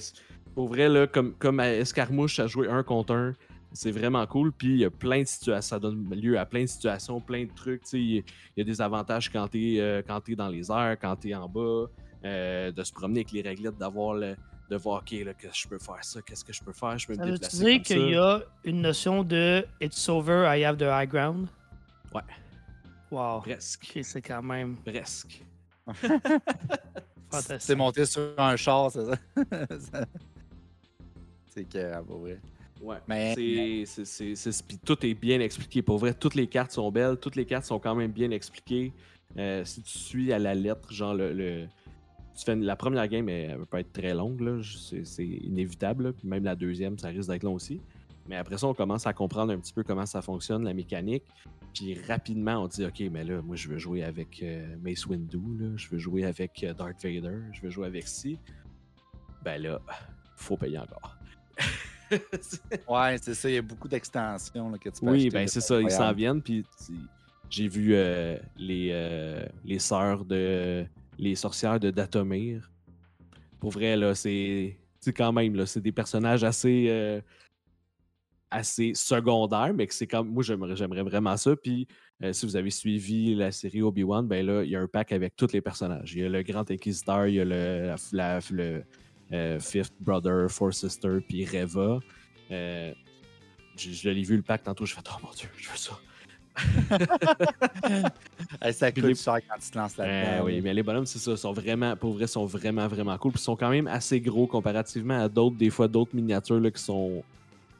pour vrai, là, comme, comme à Escarmouche, à jouer un contre un, c'est vraiment cool. Puis il y a plein de situations, ça donne lieu à plein de situations, plein de trucs. Il y a des avantages quand tu es, euh, dans les airs, quand tu es en bas, euh, de se promener avec les réglettes, d'avoir le de voir, OK, là, que je peux faire ça, qu'est-ce que je peux faire, je peux ça me déplacer. Veut dire qu'il y a une notion de It's over, I have the high ground? Ouais. Wow. Presque. C'est quand même. Presque. c'est monté sur un char, c'est ça? c'est que, pour vrai. Ouais, mais c'est puis tout est bien expliqué. Pour vrai, toutes les cartes sont belles, toutes les cartes sont quand même bien expliquées. Euh, si tu suis à la lettre, genre le, le tu fais la première game, elle, peut être très longue, c'est inévitable. Puis même la deuxième, ça risque d'être long aussi. Mais après ça, on commence à comprendre un petit peu comment ça fonctionne, la mécanique. Puis rapidement, on dit OK, mais là, moi, je veux jouer avec euh, Mace Windu, là, je veux jouer avec euh, Darth Vader, je veux jouer avec si. Ben là, faut payer encore. ouais, c'est ça, il y a beaucoup d'extensions que tu peux Oui, ben c'est ça, ils s'en viennent. Puis j'ai vu euh, les, les sœurs de les sorcières de Datomir. Pour vrai, là, c'est quand même, c'est des personnages assez, euh, assez secondaires, mais que c'est comme. Moi, j'aimerais vraiment ça. Puis, euh, si vous avez suivi la série Obi-Wan, ben là, il y a un pack avec tous les personnages. Il y a le Grand Inquisiteur, il y a le, le euh, Fifth Brother, Four Sister, puis Reva. Je, je l'ai vu le pack tantôt, je fais Oh mon dieu, je veux ça. ça coûte les... cher quand tu te lances là-dedans. Euh, oui, mais les bonhommes, c'est ça, sont vraiment, pour vrai, sont vraiment, vraiment cool. Puis ils sont quand même assez gros comparativement à d'autres, des fois, d'autres miniatures là, qui sont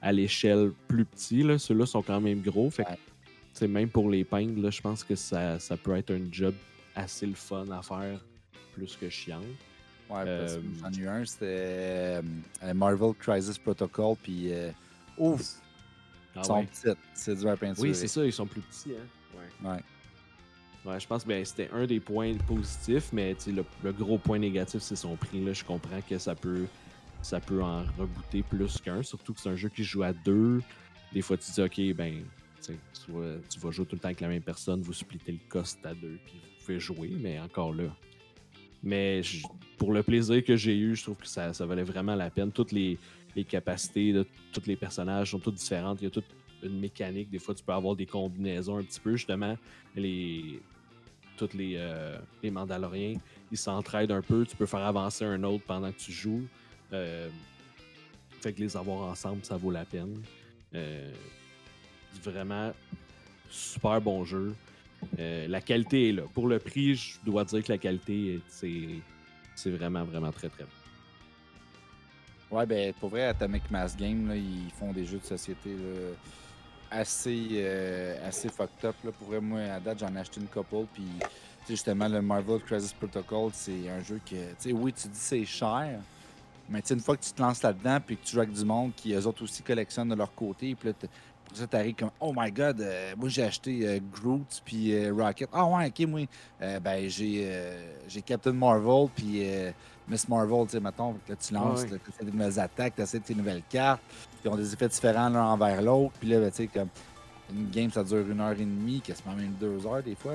à l'échelle plus petits. Ceux-là sont quand même gros. Fait que, ouais. même pour les peindre, là, je pense que ça, ça peut être un job assez le fun à faire, plus que chiant. Ouais, parce que Euh, j'en ai eu un, c'était euh, Marvel Crisis Protocol, puis euh, ouf, Ah ils sont ouais. petites, c'est dur à peinturer. Oui, c'est ça, ils sont plus petits. Hein? Ouais. Ouais. Ouais, je pense que ben, c'était un des points positifs, mais le, le gros point négatif, c'est son prix. Là. Je comprends que ça peut, ça peut en rebooter plus qu'un, surtout que c'est un jeu qui se joue à deux. Des fois, tu dis, OK, ben, tu vas, tu vas jouer tout le temps avec la même personne, vous splittez le cost à deux, puis vous pouvez jouer, mais encore là. Mais je- pour le plaisir que j'ai eu, je trouve que ça, ça valait vraiment la peine. Toutes les, les capacités de tous les personnages sont toutes différentes. Il y a toute une mécanique. Des fois, tu peux avoir des combinaisons un petit peu, justement. Les, tous les, euh, les Mandaloriens, ils s'entraident un peu. Tu peux faire avancer un autre pendant que tu joues. Euh, fait que les avoir ensemble, ça vaut la peine. Euh, vraiment, super bon jeu. La qualité est là. Pour le prix, je dois dire que la qualité, c'est vraiment, vraiment très, très bon. Ouais, ben pour vrai, Atomic Mass Game, là, ils font des jeux de société assez, euh, assez fucked up. Là. Pour vrai, moi, à date, j'en ai acheté une couple. Puis, justement, le Marvel Crisis Protocol, c'est un jeu que, tu sais, oui, tu dis c'est cher. Mais tu sais, une fois que tu te lances là-dedans, puis que tu joues avec du monde qui, eux autres aussi, collectionnent de leur côté, puis là, pour ça, t'arrives comme, oh my god, euh, moi j'ai acheté euh, Groot, puis euh, Rocket. Ah ouais, ok, moi, ben j'ai Captain Marvel, puis Miss Marvel, tu sais, mettons, que tu lances, Ouais, tu essaies des nouvelles attaques, tu essaies tes nouvelles cartes, ils ont des effets différents l'un envers l'autre, puis là, ben, tu sais, comme, une game, ça dure une heure et demie, quasiment même deux heures des fois.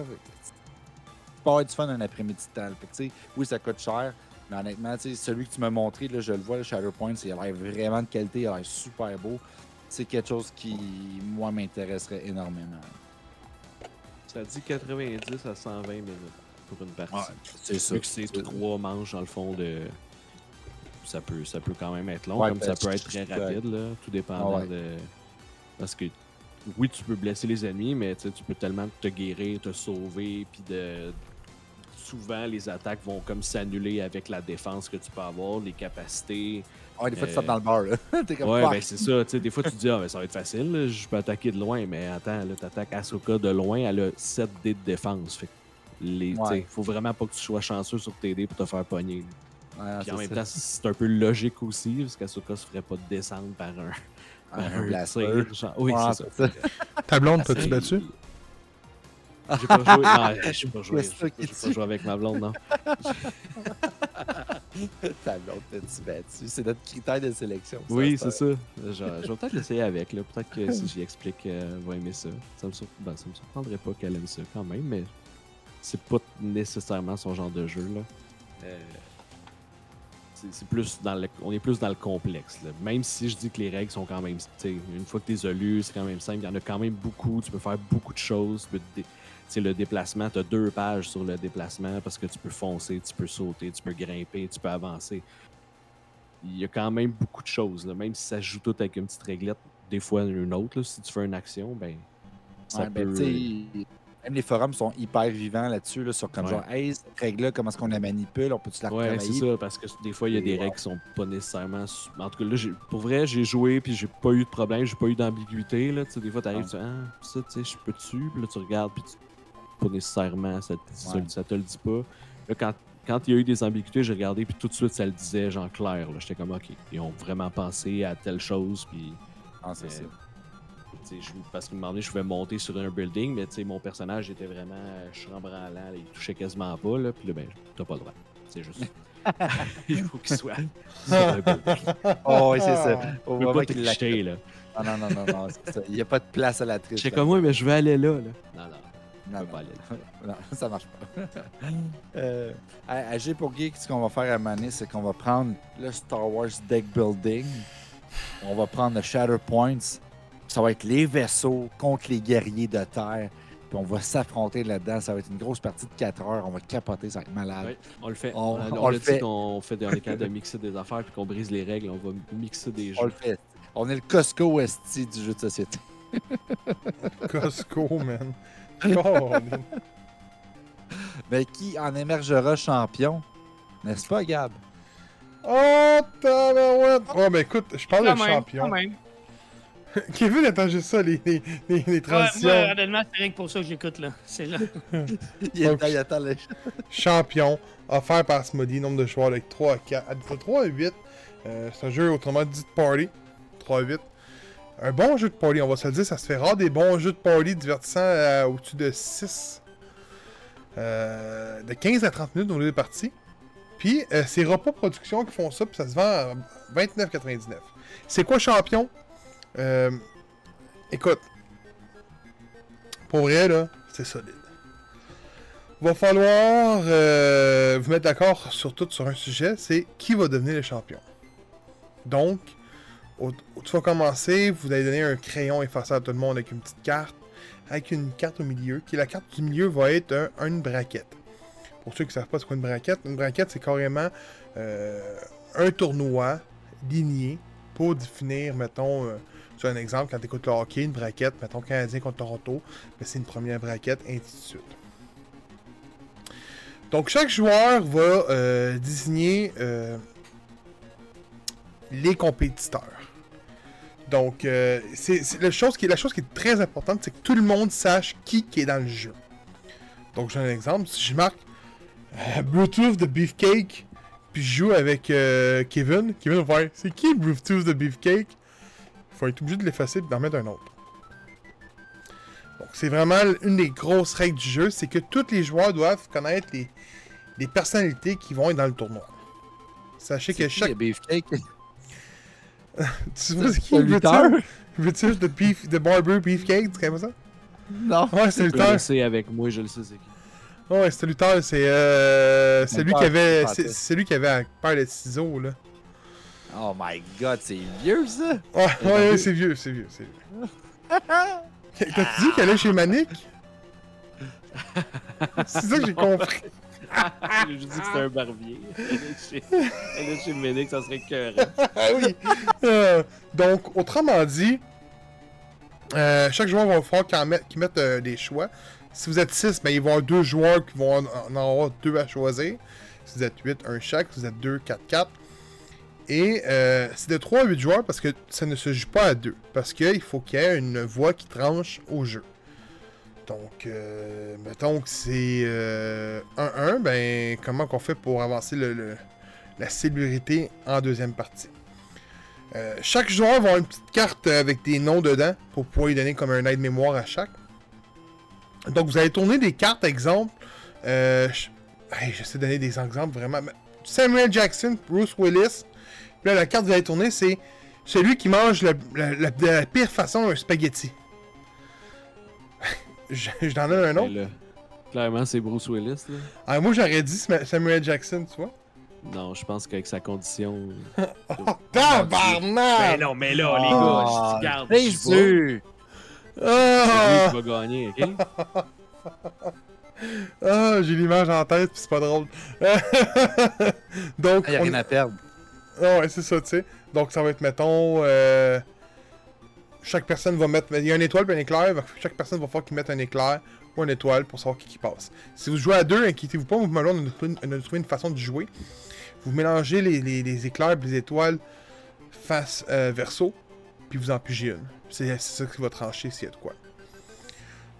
Peux avoir du fun un après-midi de que, tu sais, oui, ça coûte cher, mais honnêtement, tu sais, celui que tu m'as montré, là, je le vois, le Shatterpoint, il a l'air vraiment de qualité, il a l'air super beau. C'est quelque chose qui, moi, m'intéresserait énormément. Ça dit 90 à 120 minutes pour une partie. c'est ça. Vu que c'est trois manches dans le fond de. Ça peut, ça peut quand même être long, Ouais, comme ça parce peut être très rapide, là, tout dépendant Ah de. Parce que oui, tu peux blesser les ennemis, mais tu peux tellement te guérir, te sauver, puis de. Souvent, les attaques vont comme s'annuler avec la défense que tu peux avoir, les capacités. Ouais, des fois, tu Euh, tapes dans le bar, là. T'es comme, Ouais, ben c'est ça. Tu sais, des fois, tu te dis, ah, ben, ça va être facile, là, je peux attaquer de loin, mais attends, là, t'attaques Asuka de loin, elle a 7 dés de défense. Fait que les, Ouais. faut vraiment pas que tu sois chanceux sur tes dés pour te faire pogner. Ouais, Puis c'est en même ça. temps, c'est un peu logique aussi, parce qu'Asuka se ferait pas descendre par un, par un un blaster. tir, genre. Oui, Ouais, c'est ça. Ta blonde, t'as-tu battu? J'ai pas joué. Non, j'ai pas joué. J'ai pas joué avec ma blonde, non. Ta blonde, t'as-tu battu? C'est notre critère de sélection. ça, Oui, c'est ça. Je, je vais peut-être l'essayer avec. là. Peut-être que si j'y explique, euh, elle va aimer ça. Ça me, sur- ben, ça me surprendrait pas qu'elle aime ça quand même, mais c'est pas nécessairement son genre de jeu. Là. Euh, c'est plus dans le, on est plus dans le complexe. là. Même si je dis que les règles sont quand même. Une fois que tu les lues, c'est quand même simple. Il y en a quand même beaucoup. Tu peux faire beaucoup de choses. Tu peux dé- le déplacement, tu as deux pages sur le déplacement parce que tu peux foncer, tu peux sauter, tu peux grimper, tu peux avancer il y a quand même beaucoup de choses. là. Même si ça se joue tout avec une petite réglette, des fois une autre, là, si tu fais une action, ben ça Ouais, ben, peut. sais, même les forums sont hyper vivants là-dessus, là, sur comme Ouais. genre, hey, cette règle-là, comment est-ce qu'on la manipule, on peut-tu la Ouais, c'est ça, parce que des fois, il y a des règles qui sont pas nécessairement. En tout cas, là, pour vrai, j'ai joué, puis j'ai pas eu de problème, j'ai pas eu d'ambiguïté. Là, Tu sais, des fois, t'arrives, tu dis, ah, ça, tu sais, je peux-tu, puis là, tu regardes, puis tu- pas nécessairement, ça, ça, Ouais. ça te le dit pas. Là, quand, quand il y a eu des ambiguïtés, j'ai regardé, puis tout de suite, ça le disait, genre clair. J'étais comme, ok, ils ont vraiment pensé à telle chose, puis. Ah, c'est Euh, parce qu'à un moment donné, je pouvais monter sur un building, mais mon personnage était vraiment euh, chambranlant, il touchait quasiment pas, là, puis là, ben, t'as pas le droit. C'est juste. il faut qu'il soit sur un building. Oh, oui, c'est ça. Faut Je peux vraiment pas qu'il tricher, là. Ah, non, non, non, non, c'est ça. Il n'y a pas de place à la triche. Là. comme moi, mais je vais aller là, là. Non, non, Non, non, pas aller là. non, ça marche pas. euh, à, à G pour Geek, ce qu'on va faire à Mané, c'est qu'on va prendre le Star Wars Deck Building. On va prendre le Shatter Points. Ça va être les vaisseaux contre les guerriers de terre. Puis on va s'affronter là-dedans. Ça va être une grosse partie de 4 heures. On va capoter, ça va être malade. On le fait. On- On, a- on on le fait. qu'on fait on est capable de mixer des affaires puis qu'on brise les règles. On va mixer des On le jeux. fait. On est le Costco Esti du jeu de société. Costco, man. Mais qui en émergera champion? N'est-ce pas, Gab? oh, tabarouette! Oh, mais écoute, je parle de champion. quand même. Kevin attend juste ça, les, les, les, les Ouais, transitions. moi, honnêtement, c'est rien que pour ça que j'écoute, là. C'est là. Il attend, il attend Champion, offert par Smoddy, nombre de joueurs avec 3 à 4. à- 3 à 8. Euh, c'est un jeu autrement dit de party. 3 à 8. Un bon jeu de party, on va se le dire, ça se fait rare des bons jeux de party divertissants à au-dessus de 6. euh, de 15 à 30 minutes au lieu de partie. Puis, euh, c'est Repas Production qui font ça, puis ça se vend à 29,99. C'est quoi champion? Euh, écoute, pour vrai, c'est solide. Va falloir euh, vous mettre d'accord sur tout sur un sujet, c'est qui va devenir le champion. Donc, tu vas commencer, vous allez donner un crayon effacé à tout le monde avec une petite carte, avec une carte au milieu, qui la carte du milieu va être un- une braquette. Pour ceux qui ne savent pas ce qu'est une braquette, une braquette c'est carrément euh, un tournoi ligné pour définir, mettons, sur un exemple, quand tu écoutes le hockey, une braquette, mettons Canadien contre Toronto, ben, c'est une première braquette, ainsi de suite. Donc chaque joueur va euh, désigner euh, les compétiteurs. Donc euh, c'est la, chose qui, est très importante, c'est que tout le monde sache qui, qui est dans le jeu. Donc j'ai un exemple, si je marque euh, Bluetooth de Beefcake, puis je joue avec Kevin, Kevin va faire c'est qui Bluetooth de Beefcake? Faut être obligé de l'effacer et d'en mettre un autre. Donc c'est vraiment une des grosses règles du jeu, c'est que tous les joueurs doivent connaître les, les personnalités qui vont être dans le tournoi. Sachez que chaque. le Beefcake. Tu vois, c'est qui? Bluetooth Bluetooth de, beef, de Barber Beefcake, tu connais ça? Non. Ouais, c'est le avec moi, je le sais c'est qui. Ouais, c'est lutteur, c'est euh, c'est lui qui avait. c'est lui qui avait peur de ciseaux, là. Oh my god, c'est vieux ça. Ouais, Eh ouais, ouais, c'est vieux, c'est vieux, c'est vieux. T'as-tu dit qu'elle allait chez Manic? c'est ça que j'ai compris. J'ai juste dit que c'était un barbier. Elle est chez, est Ménic, ça serait cœur. Ah oui. Euh, donc, autrement dit, euh, chaque joueur va falloir qu'il en mette- euh, des choix. Si vous êtes 6, ben, il va y avoir deux joueurs qui vont en, en avoir deux à choisir. Si vous êtes 8, un chaque. Si vous êtes 2, 4, 4. Et euh, c'est de 3 à 8 joueurs parce que ça ne se joue pas à 2. Parce qu'il faut qu'il y ait une voix qui tranche au jeu. Donc, euh, mettons que c'est euh, 1-1, ben comment qu'on fait pour avancer le- la célébrité en deuxième partie? Euh, chaque joueur va avoir une petite carte avec des noms dedans pour pouvoir lui donner comme un aide-mémoire à chaque. Donc vous allez tourner des cartes, exemple. Euh, je... hey, j'essaie de donner des exemples vraiment. Samuel Jackson, Bruce Willis. Puis là, la carte que vous allez tourner, c'est celui qui mange la, la- de la pire façon un spaghetti. je, je donne un autre. Mais là, clairement, c'est Bruce Willis. Là. Ah, moi, j'aurais dit Sam- Samuel Jackson, tu vois. Non, je pense qu'avec sa condition. Oh, tabarnak! non, mais là, les gars, je garde. C'est sûr. C'est lui Ah! qui va gagner, ok? Ah, j'ai l'image en tête, puis c'est pas drôle. Donc, Il n'y a on- rien à perdre. Ah ouais, c'est ça, tu sais. Donc, ça va être, mettons, euh, chaque personne va mettre. Il y a une étoile et un éclair. va- Chaque personne va falloir qu'il mette un éclair ou une étoile pour savoir qui, passe. Si vous jouez à deux, inquiétez-vous pas, vous une, on une façon de jouer. Vous mélangez les, éclairs et les étoiles face euh, verso, puis vous en pigez une. C'est c'est ça qui va trancher s'il y a de quoi.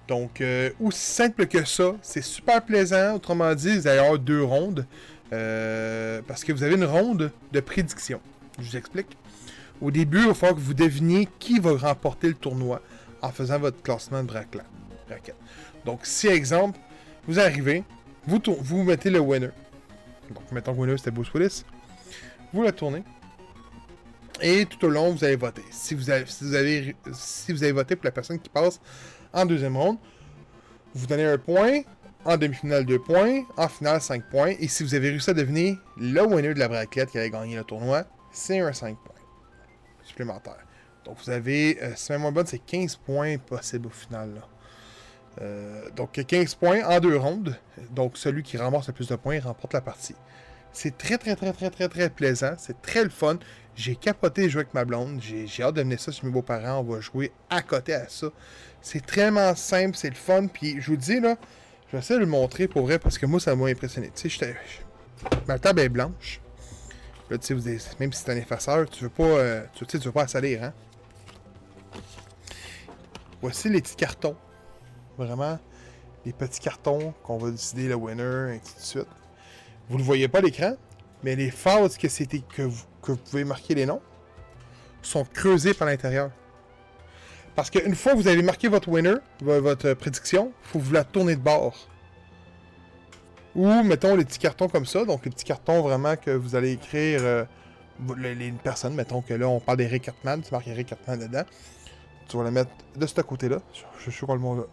Donc, euh, aussi simple que ça, c'est super plaisant. Autrement dit, vous allez avoir deux rondes. Euh, parce que vous avez une ronde de prédiction. Je vous explique. Au début, il va falloir que vous deviniez qui va remporter le tournoi en faisant votre classement de braquette. Donc, si, exemple, vous arrivez, vous, mettez le winner. Donc, mettons que winner, c'était Bruce Willis. Vous la tournez. Et tout au long, vous allez voter. Si vous avez, si vous avez voté pour la personne qui passe en deuxième ronde, vous donnez un point. En demi-finale, 2 points. En finale, 5 points. Et si vous avez réussi à devenir le winner de la braquette qui allait gagner le tournoi, c'est un 5 points supplémentaire. Donc vous avez, euh, si ma bonne, c'est 15 points possibles au final. Euh, donc 15 points en deux rondes. Donc celui qui ramasse le plus de points remporte la partie. C'est très très très très très très plaisant. C'est très le fun. J'ai capoté jouer avec ma blonde. J'ai hâte de venir ça chez mes beaux-parents. On va jouer à côté à ça. C'est vraiment simple, c'est le fun. Puis je vous dis là, je vais essayer de le montrer pour vrai parce que moi ça m'a impressionné. Tu sais, ma table est blanche. Même si c'est un effaceur, tu veux pas, euh, tu, veux pas la salir, hein? Voici les petits cartons. Vraiment, les petits cartons qu'on va décider le winner, ainsi de suite. Vous ne voyez pas à l'écran, mais les phases que, c'était, que vous pouvez marquer les noms sont creusées par l'intérieur. Parce qu'une fois que vous avez marqué votre winner, vo- votre prédiction, il faut vous la tourner de bord. Ou, mettons, les petits cartons comme ça. Donc, les petits cartons vraiment que vous allez écrire euh, les, personnes. Mettons que là, on parle d'Eric Cartman. Tu marques Eric Cartman dedans. Tu vas le mettre de ce côté-là. Je, quoi le mot là?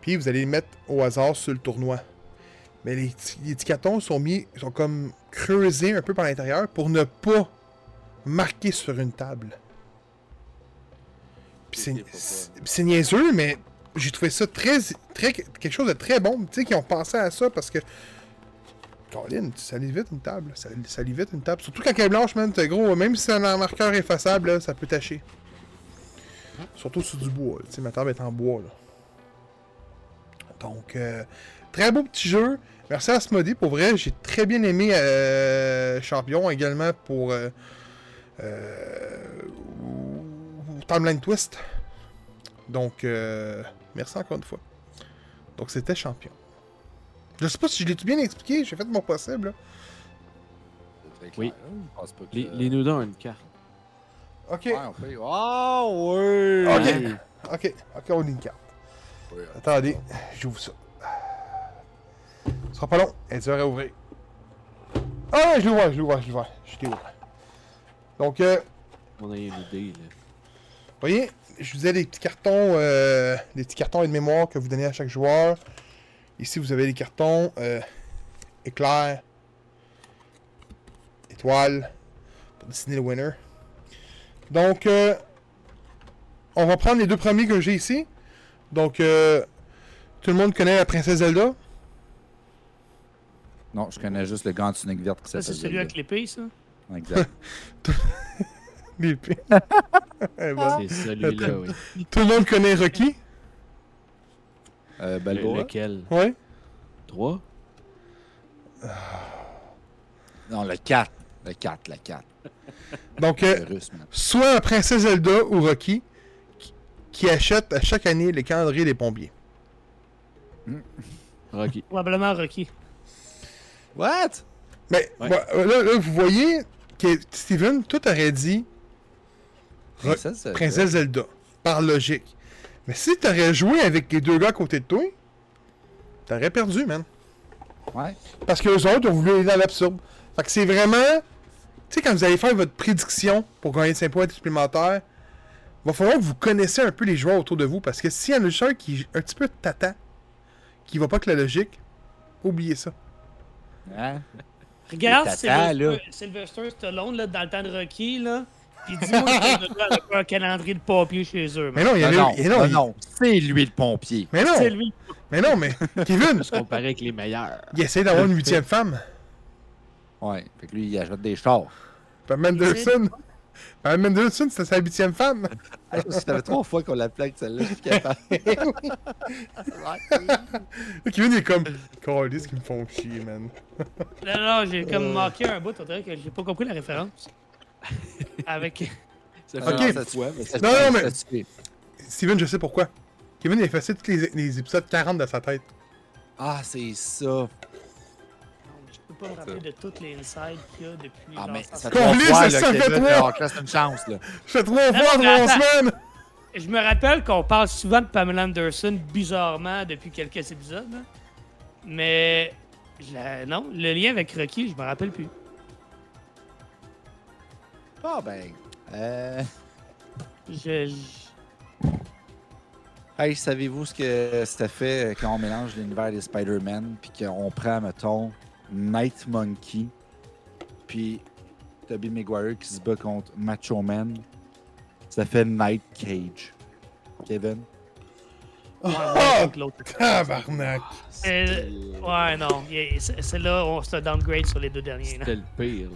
Puis, vous allez les mettre au hasard sur le tournoi. Mais les, petits- cartons sont mis, sont comme creusés un peu par l'intérieur pour ne pas marquer sur une table. C'est- niaiseux, mais j'ai trouvé ça très, très quelque chose de très bon. Tu sais, qui ont pensé à ça parce que. Colin, ça lit vite une table. Ça, ça lit vite une table. Surtout quand elle est blanche, man. t'es gros, même si c'est un marqueur effaçable, là, ça peut tacher. Surtout sur du bois. Tu sais, ma table est en bois, là. Donc, euh, très beau petit jeu. Merci à Smody. Pour vrai, j'ai très bien aimé euh, Champion également pour euh, euh, Timeline Twist. Donc, euh, merci encore une fois. Donc, c'était Champion. Je sais pas si je l'ai tout bien expliqué. J'ai fait mon possible. là. Oui. hein. Je pas que- Les, les Noodles ont une carte. Ok. Ouais, peut- Ah oui! Ok. Ouais. Ok. Ok, on a une carte. Oui, Attendez, j'ouvre ça. Ce sera pas long. Elle à ouvrir. Ah, je l'ai ouvert, je l'ai ouvert, je l'ai ouvert. Je l'ai ouvert. Donc, euh, On a une idée, là. Voyez, je vous ai des petits cartons, euh, des petits cartons et de mémoire que vous donnez à chaque joueur. Ici, vous avez les cartons euh, éclair, étoile, pour dessiner le winner. Donc, euh, on va prendre les deux premiers que j'ai ici. Donc, euh, tout le monde connaît la princesse Zelda? Non, je connais juste le en tunique verte qui Ça, s'appelle c'est celui Zelda. avec l'épée, ça? Exact. C'est celui-là, oui. Tout le monde connaît Rocky. Euh, Le- Balboa? lequel? Ouais. 3 Non, le 4. Le 4, le 4. Donc, euh, Le russe, soit la princesse Zelda ou Rocky qui, qui achète à chaque année les calendriers des pompiers. Rocky. Probablement Rocky. What? Mais Ouais. bah, là, là, vous voyez que Steven, tout aurait dit Princesse Zelda. princesse Zelda, par logique. Mais si t'aurais joué avec les deux gars à côté de toi, t'aurais perdu, man. Ouais. Parce que les autres ont voulu aller dans l'absurde. Fait que c'est vraiment. Tu sais, quand vous allez faire votre prédiction pour gagner 5 points supplémentaires, va falloir que vous connaissez un peu les joueurs autour de vous. Parce que s'il y en a juste un qui est un petit peu tata, qui va pas avec la logique, oubliez ça. Hein? Regarde. Sylvester, Sylvester Stallone là, dans le temps de Rocky, là. Puis dis-moi que avec un calendrier de papier chez eux. Mais non, il y Non, avait. non, et non, non, c'est lui le pompier. Mais non, C'est lui. mais non, mais Kevin, Se comparer avec les meilleurs. il essaie d'avoir une huitième femme. Ouais. Fait que lui, il achète des chars. Pam Mendelsohn. Pam Mendelsohn, c'était sa huitième femme. Que ça fait trois fois qu'on l'appelait avec celle-là. Je suis capable. Kevin il est comme. Calisse qui me font chier, man. Non, non, j'ai comme manqué un bout, on dirait que j'ai pas compris la référence. Avec. Ça Ok. fait une fois, mais c'est- Non, non, mais- Ça. Steven, je sais pourquoi. Kevin il a effacé tous les, les épisodes 40 de sa tête. Ah, c'est ça. Je peux pas me rappeler de toutes les insides qu'il y a depuis. Ah, mais ça- ça fois, ça là, fait Kevin, trois. une chance, là. Je fais trois Non, fois en trois semaines! Je me rappelle qu'on parle souvent de Pamela Anderson, bizarrement, depuis quelques épisodes. là. Mais. la- Non, le lien avec Rocky, je me rappelle plus. Ah, ben. Euh... Je. Hey, savez-vous ce que ça fait quand on mélange l'univers des Spider-Man puis qu'on prend, mettons, Night Monkey puis Tobey Maguire qui se bat contre Macho Man? Ça fait Night Cage. Kevin? Ah! donc l'autre. Tabarnak! C'était Ouais, non. c'est- Celle-là, on se downgrade sur les deux derniers. là. c'était le pire.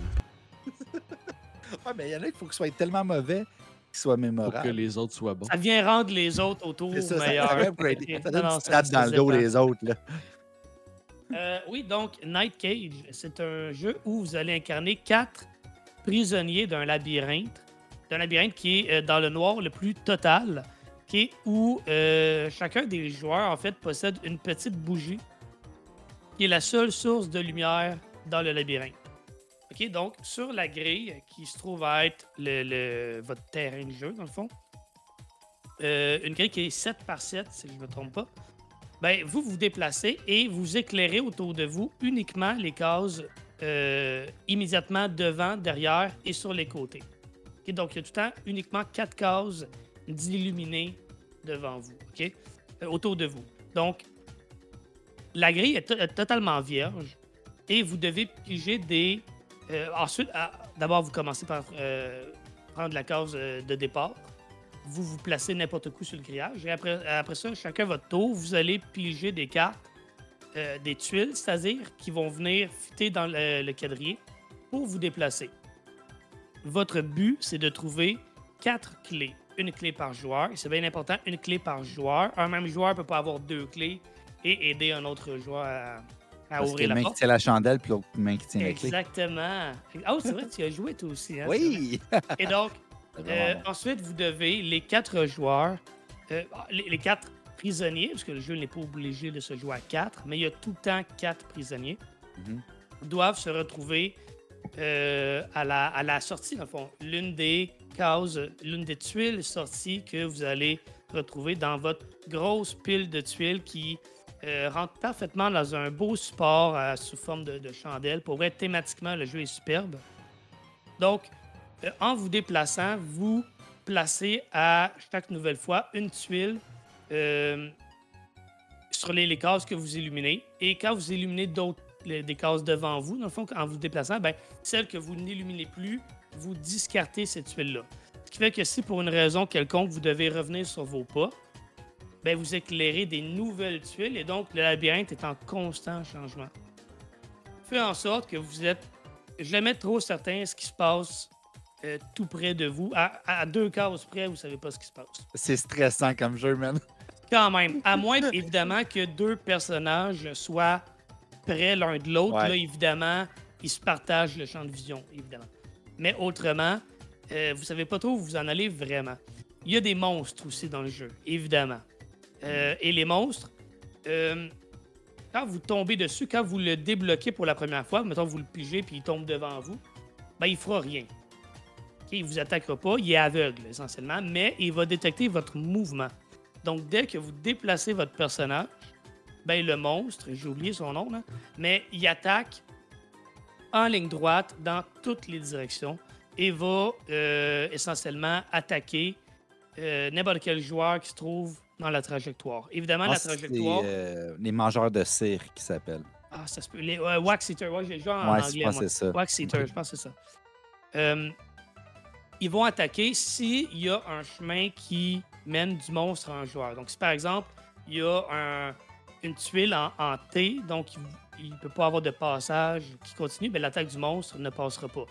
Ouais, mais il y en a qui faut qu'ils soient tellement mauvais qu'ils soient Pour que mémorables. les autres soient bons. Ça vient rendre les autres autour C'est ça, meilleurs. ça, ça donne non, une tape dans le dos des autres. Là. Euh, oui, donc Night Cage, c'est un jeu où vous allez incarner quatre prisonniers d'un labyrinthe. D'un labyrinthe qui est euh, dans le noir le plus total, OK, où euh, chacun des joueurs, en fait, possède une petite bougie qui est la seule source de lumière dans le labyrinthe. Donc sur la grille qui se trouve à être le, votre terrain de jeu, dans le fond, euh, une grille qui est 7 par 7, si je ne me trompe pas, ben, vous vous déplacez et vous éclairez autour de vous uniquement les cases euh, immédiatement devant, derrière et sur les côtés. Donc, il y a tout le temps uniquement quatre cases d'illuminées devant vous? Euh, autour de vous. Donc, la grille est, est totalement vierge et vous devez piger des. Euh, ensuite, d'abord, vous commencez par euh, prendre la case euh, de départ. Vous vous placez n'importe où sur le grillage. Et après, ça, chacun votre tour, vous allez piger des cartes, des tuiles, c'est-à-dire qui vont venir fitter dans le, le quadrillé pour vous déplacer. Votre but, c'est de trouver quatre clés. Une clé par joueur. C'est bien important, une clé par joueur. Un même joueur ne peut pas avoir deux clés et aider un autre joueur à, à Parce ouvrir la porte. tient la chandelle, puis l'autre main qui tient la clé. Exactement. Ah, oui, c'est vrai, tu as joué toi aussi. hein, Oui! Et donc, euh, bon. ensuite, vous devez, les quatre joueurs, euh, les, les quatre prisonniers, parce que le jeu n'est pas obligé de se jouer à quatre, mais il y a tout le temps quatre prisonniers, Mhm. doivent se retrouver euh, à, la, à la sortie, dans le fond. L'une des cases, l'une des tuiles sorties que vous allez retrouver dans votre grosse pile de tuiles qui euh, rentre parfaitement dans un beau support euh, sous forme de, de chandelle. Pour vrai, thématiquement, le jeu est superbe. Donc, euh, en vous déplaçant, vous placez à chaque nouvelle fois une tuile sur les, cases que vous illuminez. Et quand vous illuminez d'autres des cases devant vous, dans le fond, en vous déplaçant, ben, celles que vous n'illuminez plus, vous discartez cette tuile-là. Ce qui fait que si pour une raison quelconque, vous devez revenir sur vos pas, ben, vous éclairez des nouvelles tuiles et donc le labyrinthe est en constant changement. Fait en sorte que vous êtes jamais trop certain de ce qui se passe euh, tout près de vous. À, à deux cases près, vous savez pas ce qui se passe. C'est stressant comme jeu, man. Quand même. À moins, évidemment, que deux personnages soient près l'un de l'autre. Ouais. Là, évidemment, ils se partagent le champ de vision, évidemment. Mais autrement, euh, vous savez pas trop où vous en allez vraiment. Il y a des monstres aussi dans le jeu, évidemment. Euh, et les monstres, euh, quand vous tombez dessus, quand vous le débloquez pour la première fois, mettons vous le pigez puis il tombe devant vous, ben il fera rien. Ok, il vous attaquera pas, il est aveugle essentiellement, mais il va détecter votre mouvement. Donc dès que vous déplacez votre personnage, ben le monstre, j'ai oublié son nom, mais il attaque en ligne droite dans toutes les directions et va euh, essentiellement attaquer n'importe quel joueur qui se trouve dans la trajectoire. Évidemment, Ah, la trajectoire. euh, les mangeurs de cire qui s'appellent. Ah, ça se peut. Les, Wax Eater. Ouais, j'ai joué en Ouais, je anglais. pense moi. que c'est ça. Wax Eater, je pense que c'est ça. Euh, ils vont attaquer s'il y a un chemin qui mène du monstre à un joueur. Donc, si par exemple, il y a un- une tuile en, en T, donc il ne peut pas avoir de passage qui continue, ben, l'attaque du monstre ne passera pas.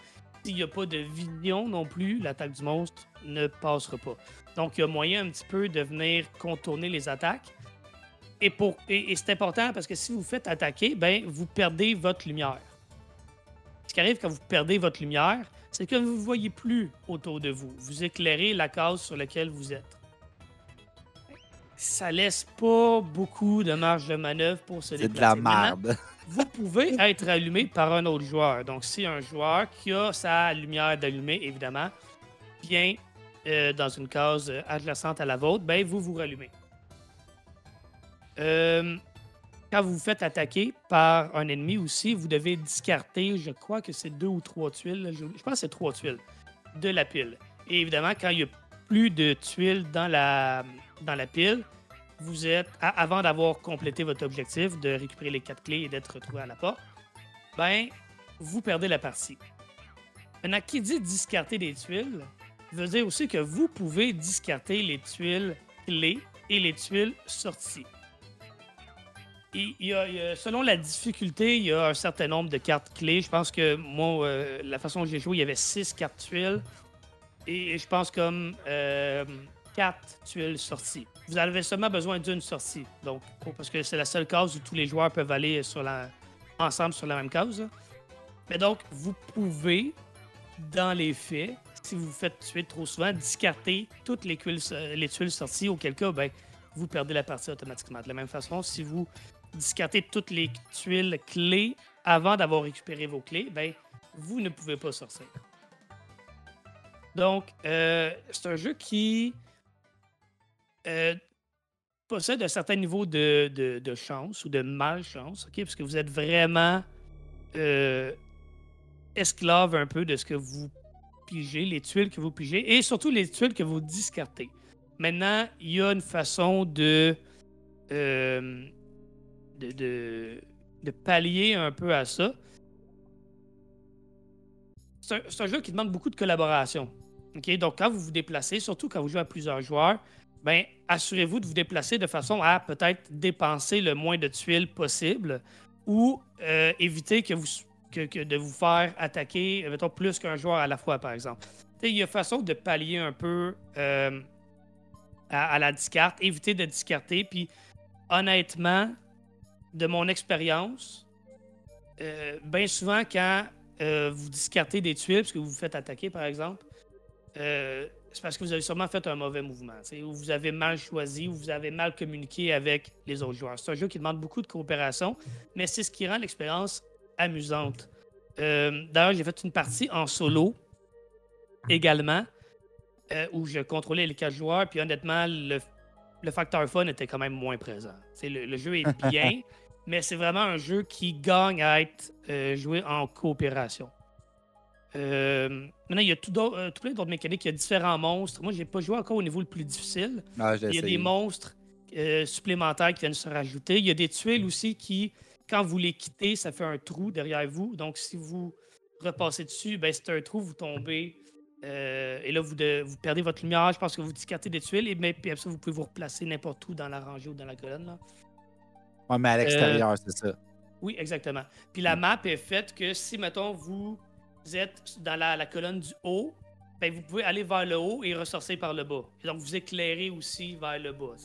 S'il n'y a pas de vision non plus, l'attaque du monstre ne passera pas. Donc, il y a moyen un petit peu de venir contourner les attaques. Et, pour, et, et c'est important parce que si vous faites attaquer, ben, vous perdez votre lumière. Ce qui arrive quand vous perdez votre lumière, c'est que vous ne voyez plus autour de vous. Vous éclairez la case sur laquelle vous êtes. Ça laisse pas beaucoup de marge de manœuvre pour se C'est de la déplacer. Merde. vous pouvez être allumé par un autre joueur. Donc, si un joueur qui a sa lumière d'allumé, évidemment, vient euh, dans une case euh, adjacente à la vôtre, ben vous vous rallumez. Euh, quand vous vous faites attaquer par un ennemi aussi, vous devez discarter, je crois que c'est deux ou trois tuiles, je, je pense que c'est trois tuiles de la pile. Et évidemment, quand il y a plus de tuiles dans la, dans la pile, vous êtes, avant d'avoir complété votre objectif de récupérer les quatre clés et d'être retrouvé à la porte, ben, vous perdez la partie. Maintenant, qui dit discarter des tuiles, veut dire aussi que vous pouvez discarter les tuiles clés et les tuiles sorties. Y a- selon la difficulté, il y a un certain nombre de cartes clés. Je pense que moi, euh, la façon dont j'ai joué, il y avait six cartes tuiles. Et je pense comme euh, quatre tuiles sorties. Vous avez seulement besoin d'une sortie. Donc, parce que c'est la seule case où tous les joueurs peuvent aller ensemble sur la même case. Mais donc, vous pouvez, dans les faits, si vous vous faites tuer trop souvent, discartez toutes les, tuiles, les tuiles sorties, auquel cas, ben, vous perdez la partie automatiquement. De la même façon, si vous discartez toutes les tuiles clés avant d'avoir récupéré vos clés, ben, vous ne pouvez pas sortir. Donc, euh, c'est un jeu qui euh, possède un certain niveau de chance ou de malchance, OK? Parce que vous êtes vraiment euh, esclave un peu de ce que vous les tuiles que vous pigez, et surtout les tuiles que vous discartez. Maintenant, il y a une façon de, euh, de, de, de pallier un peu à ça. C'est un, jeu qui demande beaucoup de collaboration. Donc, quand vous vous déplacez, surtout quand vous jouez à plusieurs joueurs, ben, assurez-vous de vous déplacer de façon à peut-être dépenser le moins de tuiles possible ou euh, éviter que vous, de vous faire attaquer, mettons, plus qu'un joueur à la fois, par exemple. Il y a façon de pallier un peu euh, à, la discarte, éviter de discarter. Puis, honnêtement, de mon expérience, euh, bien souvent, quand euh, vous discartez des tuiles, parce que vous vous faites attaquer, par exemple, c'est parce que vous avez sûrement fait un mauvais mouvement, ou vous avez mal choisi, ou vous avez mal communiqué avec les autres joueurs. C'est un jeu qui demande beaucoup de coopération, mais c'est ce qui rend l'expérience amusante. Euh, D'ailleurs, j'ai fait une partie en solo également, euh, où je contrôlais les quatre joueurs, puis honnêtement, le, le facteur fun était quand même moins présent. Le, le jeu est bien, mais c'est vraiment un jeu qui gagne à être euh, joué en coopération. Maintenant, il y a tout, tout plein d'autres mécaniques. Il y a différents monstres. Moi, j'ai pas joué encore au niveau le plus difficile. Ah, Il y a des monstres supplémentaires qui viennent se rajouter. Il y a des tuiles aussi qui, quand vous les quittez, ça fait un trou derrière vous. Donc, si vous repassez dessus, ben, c'est un trou, vous tombez. euh, et là, vous, de- vous perdez votre lumière. Je pense que vous discartez des tuiles. Et mais, puis après ça, vous pouvez vous replacer n'importe où dans la rangée ou dans la colonne. Là. Ouais, mais à l'extérieur, c'est ça. Oui, exactement. Puis la map est faite que si, mettons, vous êtes dans la, la colonne du haut, ben, vous pouvez aller vers le haut et ressortir par le bas. Et donc, vous éclairez aussi vers le bas.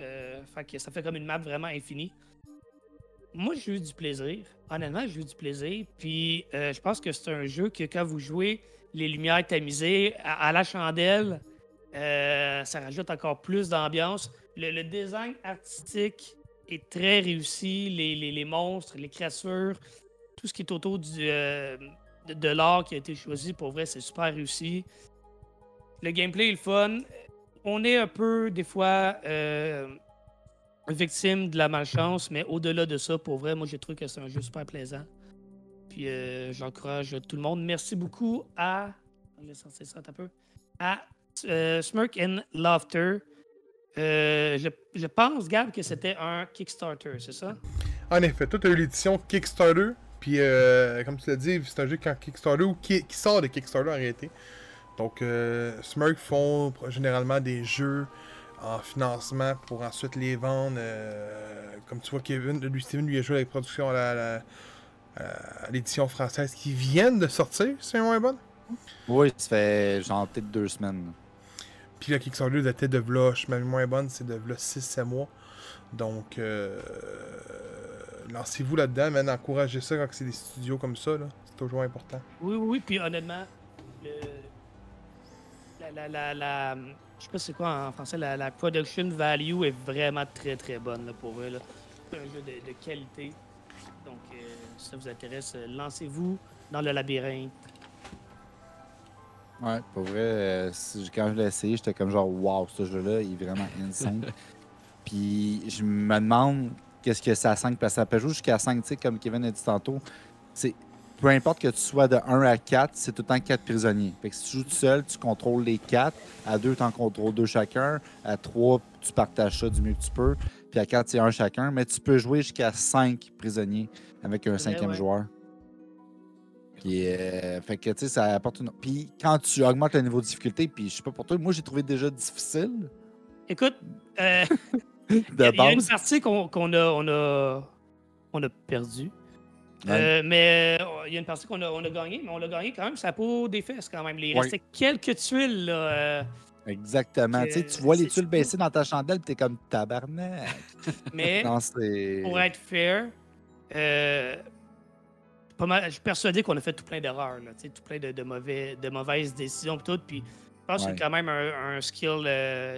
Euh, fait que ça fait comme une map vraiment infinie. Moi, j'ai eu du plaisir. Honnêtement, j'ai eu du plaisir. Puis, euh, je pense que c'est un jeu que quand vous jouez les lumières tamisées à, à la chandelle, euh, ça rajoute encore plus d'ambiance. Le, design artistique est très réussi. Les, les- les monstres, les créatures, tout ce qui est autour du, euh, de, de l'art qui a été choisi, pour vrai, c'est super réussi. Le gameplay est le fun. On est un peu, des fois, victime de la malchance, mais au-delà de ça, pour vrai, moi, j'ai trouvé que c'est un jeu super plaisant. Puis euh, j'encourage tout le monde. Merci beaucoup à. À euh, Smirk and Laughter. Euh, je, pense, Gab, que c'était un Kickstarter, c'est ça? En effet, toi, tu as eu l'édition Kickstarter. Puis, euh, comme tu l'as dit, c'est un jeu qui Kickstarter ou qui, qui sort de Kickstarter en réalité. Donc, Smurk font généralement des jeux en financement pour ensuite les vendre. euh, comme tu vois, Kevin, lui, Steven, lui, a joué avec production à l'édition française qui viennent de sortir, c'est moins bonne. Oui, ça fait genre peut-être deux semaines. Puis le Kickstarter datait de v'là, suis moins bonne, c'est de v'là 6-7 mois. Donc, euh, lancez-vous là-dedans, man, encouragez ça quand c'est des studios comme ça, là. C'est toujours important. Oui, oui, oui. Puis honnêtement, le, la, la, la, la- je sais pas c'est quoi en français, la, la production value est vraiment très très bonne là, pour eux. là. C'est un jeu de, de qualité. Donc, euh, si ça vous intéresse, euh, lancez-vous dans le labyrinthe. Ouais, pour vrai, euh, quand je l'ai essayé, j'étais comme genre, wow, ce jeu-là, il est vraiment insane. Puis je me demande qu'est-ce que c'est à 5, parce que ça peut jouer jusqu'à 5, tu sais, comme Kevin a dit tantôt. C'est peu importe que tu sois de 1 à 4, c'est tout le temps 4 prisonniers. Fait que si tu joues tout seul, tu contrôles les 4. À 2, tu en contrôles 2 chacun. À 3, tu partages ça du mieux que tu peux. Puis à 4, c'est un chacun. Mais tu peux jouer jusqu'à 5 prisonniers avec un cinquième ouais. joueur. Puis, euh, fait que, tu sais, ça apporte une. Puis, quand tu augmentes le niveau de difficulté, puis je sais pas pour toi, moi, j'ai trouvé déjà difficile Écoute, euh, il y, a une partie qu'on a, on a, on a perdu. Euh, mais euh, il y a une partie qu'on a, on a gagné, mais on l'a gagné quand même, ça peau des fesses quand même. Il restait quelques tuiles. Là, euh, Exactement. que Tu tu vois les c'est- tuiles baisser dans ta chandelle, puis t'es comme tabarnak. mais Non, c'est. pour être fair, euh, pas mal- je suis persuadé qu'on a fait tout plein d'erreurs, tu tout plein de, de mauvais, de mauvaises décisions, pis tout. Puis je pense Ouais. y a quand même un, un skill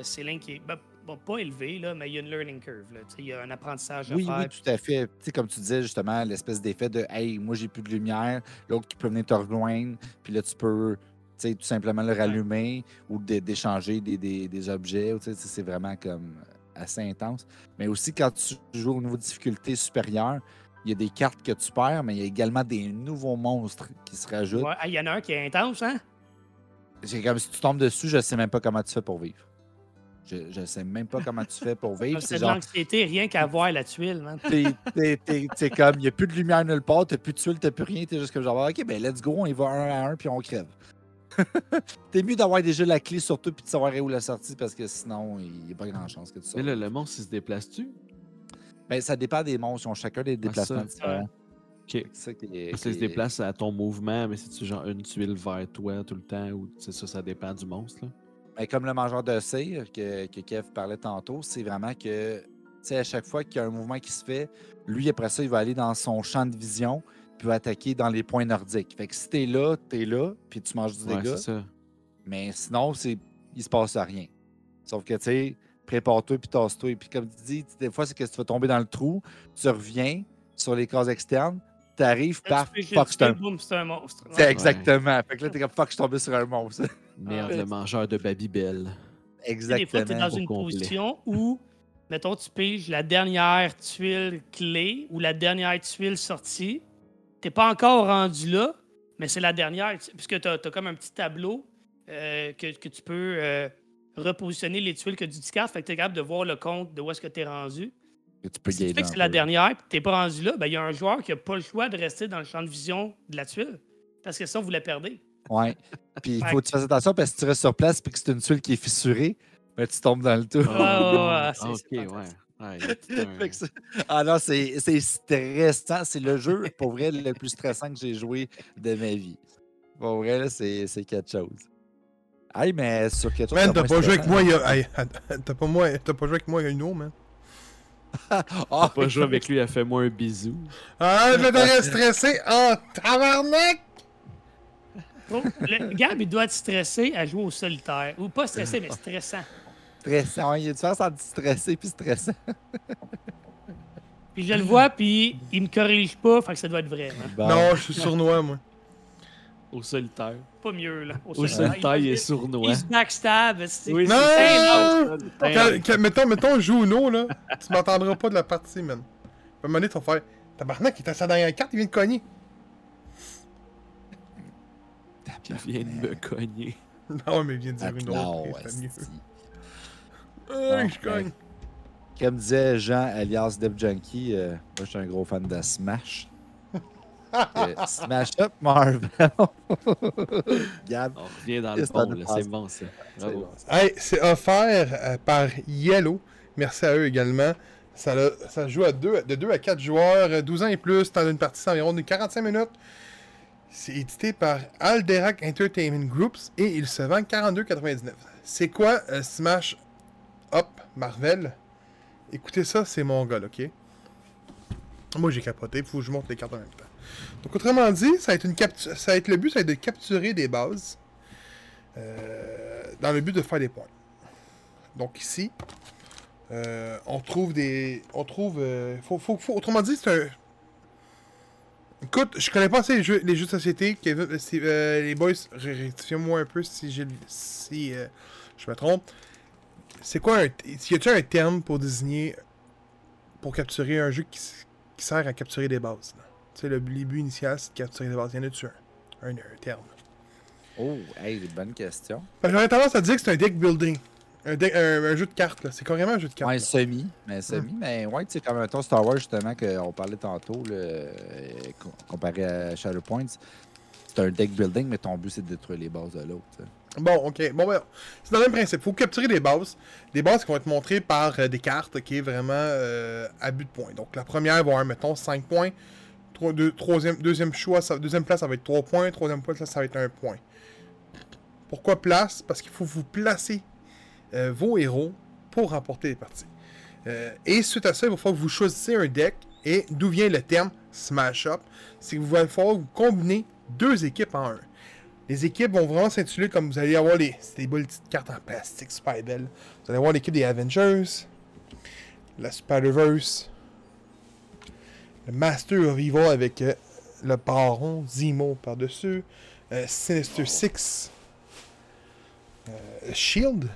ceiling qui est ben, bon, pas élevé, là, mais il y a une learning curve. Là, il y a un apprentissage Oui, à faire. oui, tout à fait. Comme tu disais justement, l'espèce d'effet de Hey, moi j'ai plus de lumière, l'autre qui peut venir te rejoindre, puis là tu peux tu sais, tout simplement le rallumer ou d'é- d'échanger des, des- des objets. C'est vraiment comme assez intense. Mais aussi quand tu joues au niveau de difficulté supérieur, il y a des cartes que tu perds, mais il y a également des nouveaux monstres qui se rajoutent. Ouais, Il y en a un qui est intense, hein? C'est comme si tu tombes dessus, je sais même pas comment tu fais pour vivre. Je, je sais même pas comment tu fais pour vivre. C'est C'est de genre, l'anxiété, rien qu'à voir la tuile, man. t'es, t'es- t'es- t'es comme, il n'y a plus de lumière nulle part, t'as plus de tuiles, t'as plus rien, t'es juste comme genre, ok, ben let's go, on y va un à un, puis on crève. T'es mieux d'avoir déjà la clé sur toi, puis de savoir où la sortie, parce que sinon, il n'y a pas grand chance que tu Mais sortes. là, le monstre, il se déplace-tu? Ben, ça dépend des monstres, ils ont chacun des déplacements ça. différents. Ok. C'est ça qui est- se déplace à ton mouvement, mais c'est-tu genre une tuile vers toi tout le temps ou c'est ça, ça dépend du monstre? Là? Ben, comme le mangeur de cire que, que Kev parlait tantôt, c'est vraiment que, tu sais, à chaque fois qu'il y a un mouvement qui se fait, lui, après ça, il va aller dans son champ de vision, puis va attaquer dans les points nordiques. Fait que si t'es là, t'es là, puis tu manges du Ouais, dégât. c'est ça. Mais sinon, c'est il se passe rien. Sauf que, tu sais, prépare-toi puis tasse-toi. Puis comme tu dis, des fois, c'est que tu vas tomber dans le trou, tu reviens sur les cases externes, t'arrives, paf, tu fais fuck, juste c'est un... boum, c'est un monstre. Ouais. exactement. Fait que là, t'es comme, fuck, je suis tombé sur un monstre. Merde, Ah. le mangeur de Babybel. Sais, Des fois, tu es dans Exactement. une complet. position où, mettons, tu piges la dernière tuile clé ou la dernière tuile sortie. Tu pas encore rendu là, mais c'est la dernière. Puisque tu as, comme un petit tableau euh, que, que tu peux euh, repositionner les tuiles que tu discartes. Fait que tu es capable de voir le compte de où est-ce que tu es rendu. Que tu peux Si tu gagner fais que c'est la dernière et tu pas rendu là, ben, il y a un joueur qui n'a pas le choix de rester dans le champ de vision de la tuile. Parce que sinon, vous la perdez. Ouais. Puis il faut que tu fasses attention parce que si tu restes sur place puis que c'est une tuile qui est fissurée, ben, tu tombes dans le ouais, ouais, Ah, c'est- ok, ouais. il a un- c'est- ah non, c'est stressant. C'est le jeu, pour vrai, le plus stressant que j'ai joué de ma vie. Pour vrai, là, c'est c'est quelque chose. Hey, mais sur quelque chose. Man, t'as pas joué avec moi il y a. Hey, t'as pas, moi... t'as pas joué avec moi il y a une eau, man. Ah, Pas jouer avec lui, elle fait moi un bisou. Ah, je t'aurais stressé en tabarnak! Oh, le Gab, il doit être stressé à jouer au solitaire. Ou pas stressé, mais stressant. stressant. Il y a une différence entre stressé puis stressant. Puis je le vois, puis il me corrige pas, fait que ça doit être vrai. hein. Bon. Non, je suis sournois, moi. Au solitaire. Pas mieux, là. Au, Au solitaire, il est Il sournois. se backstab, c'est Oui, Non! c'est ça. Quand- quand- mettons, mettons, je joue Uno, là, tu m'entendras pas de la partie, man. À un moment donné, tu vas faire. Tabarnak, il est à sa dernière carte, il vient de cogner. Il vient de me cogner. Non, mais il vient de dire une Non, autre. c'est mieux. Ah, je cogne. Comme disait Jean alias Dev Junkie, euh, moi je suis un gros fan de Smash. Euh, Smash Up Marvel. Gab. On revient dans le pont. C'est bon, ça. Bravo. Hey, c'est offert euh, par Yellow. Merci à eux également. Ça, le- ça joue à deux, de 2 à 4 joueurs, euh, 12 ans et plus, dans une partie d'environ de 45 minutes. C'est édité par Alderac Entertainment Groups et il se vend 42,99. C'est quoi euh, Smash Up Marvel? Écoutez ça, c'est mon gars, ok? Moi j'ai capoté, faut que je monte les cartes en même temps. Donc autrement dit, ça va être, une captu- ça le but, ça va être de capturer des bases euh, dans le but de faire des points. Donc ici, euh, on trouve des. On trouve. faut- autrement dit, c'est un. Écoute, je connais pas assez les jeux, les jeux de société. Kevin, euh, euh, les boys, rectifiez-moi un peu si, j'ai, si euh, je me trompe. C'est quoi un. Y a-t-il un terme pour désigner. Pour capturer un jeu qui, qui sert à capturer des bases? Tu sais, le, le but initial, c'est de capturer des bases. Y en a-tu un, un, un terme Oh, hey, bonne question. Ben, J'aurais tendance à dire que c'est un deck building. Un, deck- un, un jeu de cartes, là. C'est carrément un jeu de cartes. Ouais, là. semi, mais semi, mais ouais, tu sais, comme un ton Star Wars, justement, qu'on parlait tantôt, là, euh, co- comparé à Shadow Points, c'est un deck building, mais ton but, c'est de détruire les bases de l'autre. Bon, ok. Bon, ben, c'est dans le même principe. faut capturer des bases. Des bases qui vont être montrées par euh, des cartes, ok, vraiment euh, à but de points. Donc, la première va avoir, mettons, 5 points. Deux- troisième, deuxième choix, ça- deuxième place, ça va être 3 points. Troisième place, ça, ça va être 1 point. Pourquoi place? Parce qu'il faut vous placer euh, vos héros pour remporter les parties. Euh, et suite à ça, il va falloir que vous choisissez un deck. Et d'où vient le terme Smash Up, c'est que vous allez falloir vous combiner deux équipes en un. Les équipes vont vraiment s'intituler comme vous allez avoir les, c'est des belles petites cartes en plastique super belles. Vous allez avoir l'équipe des Avengers, la Spider-Verse, le Master of avec euh, le Baron Zemo par-dessus, Sinister Six, Shield.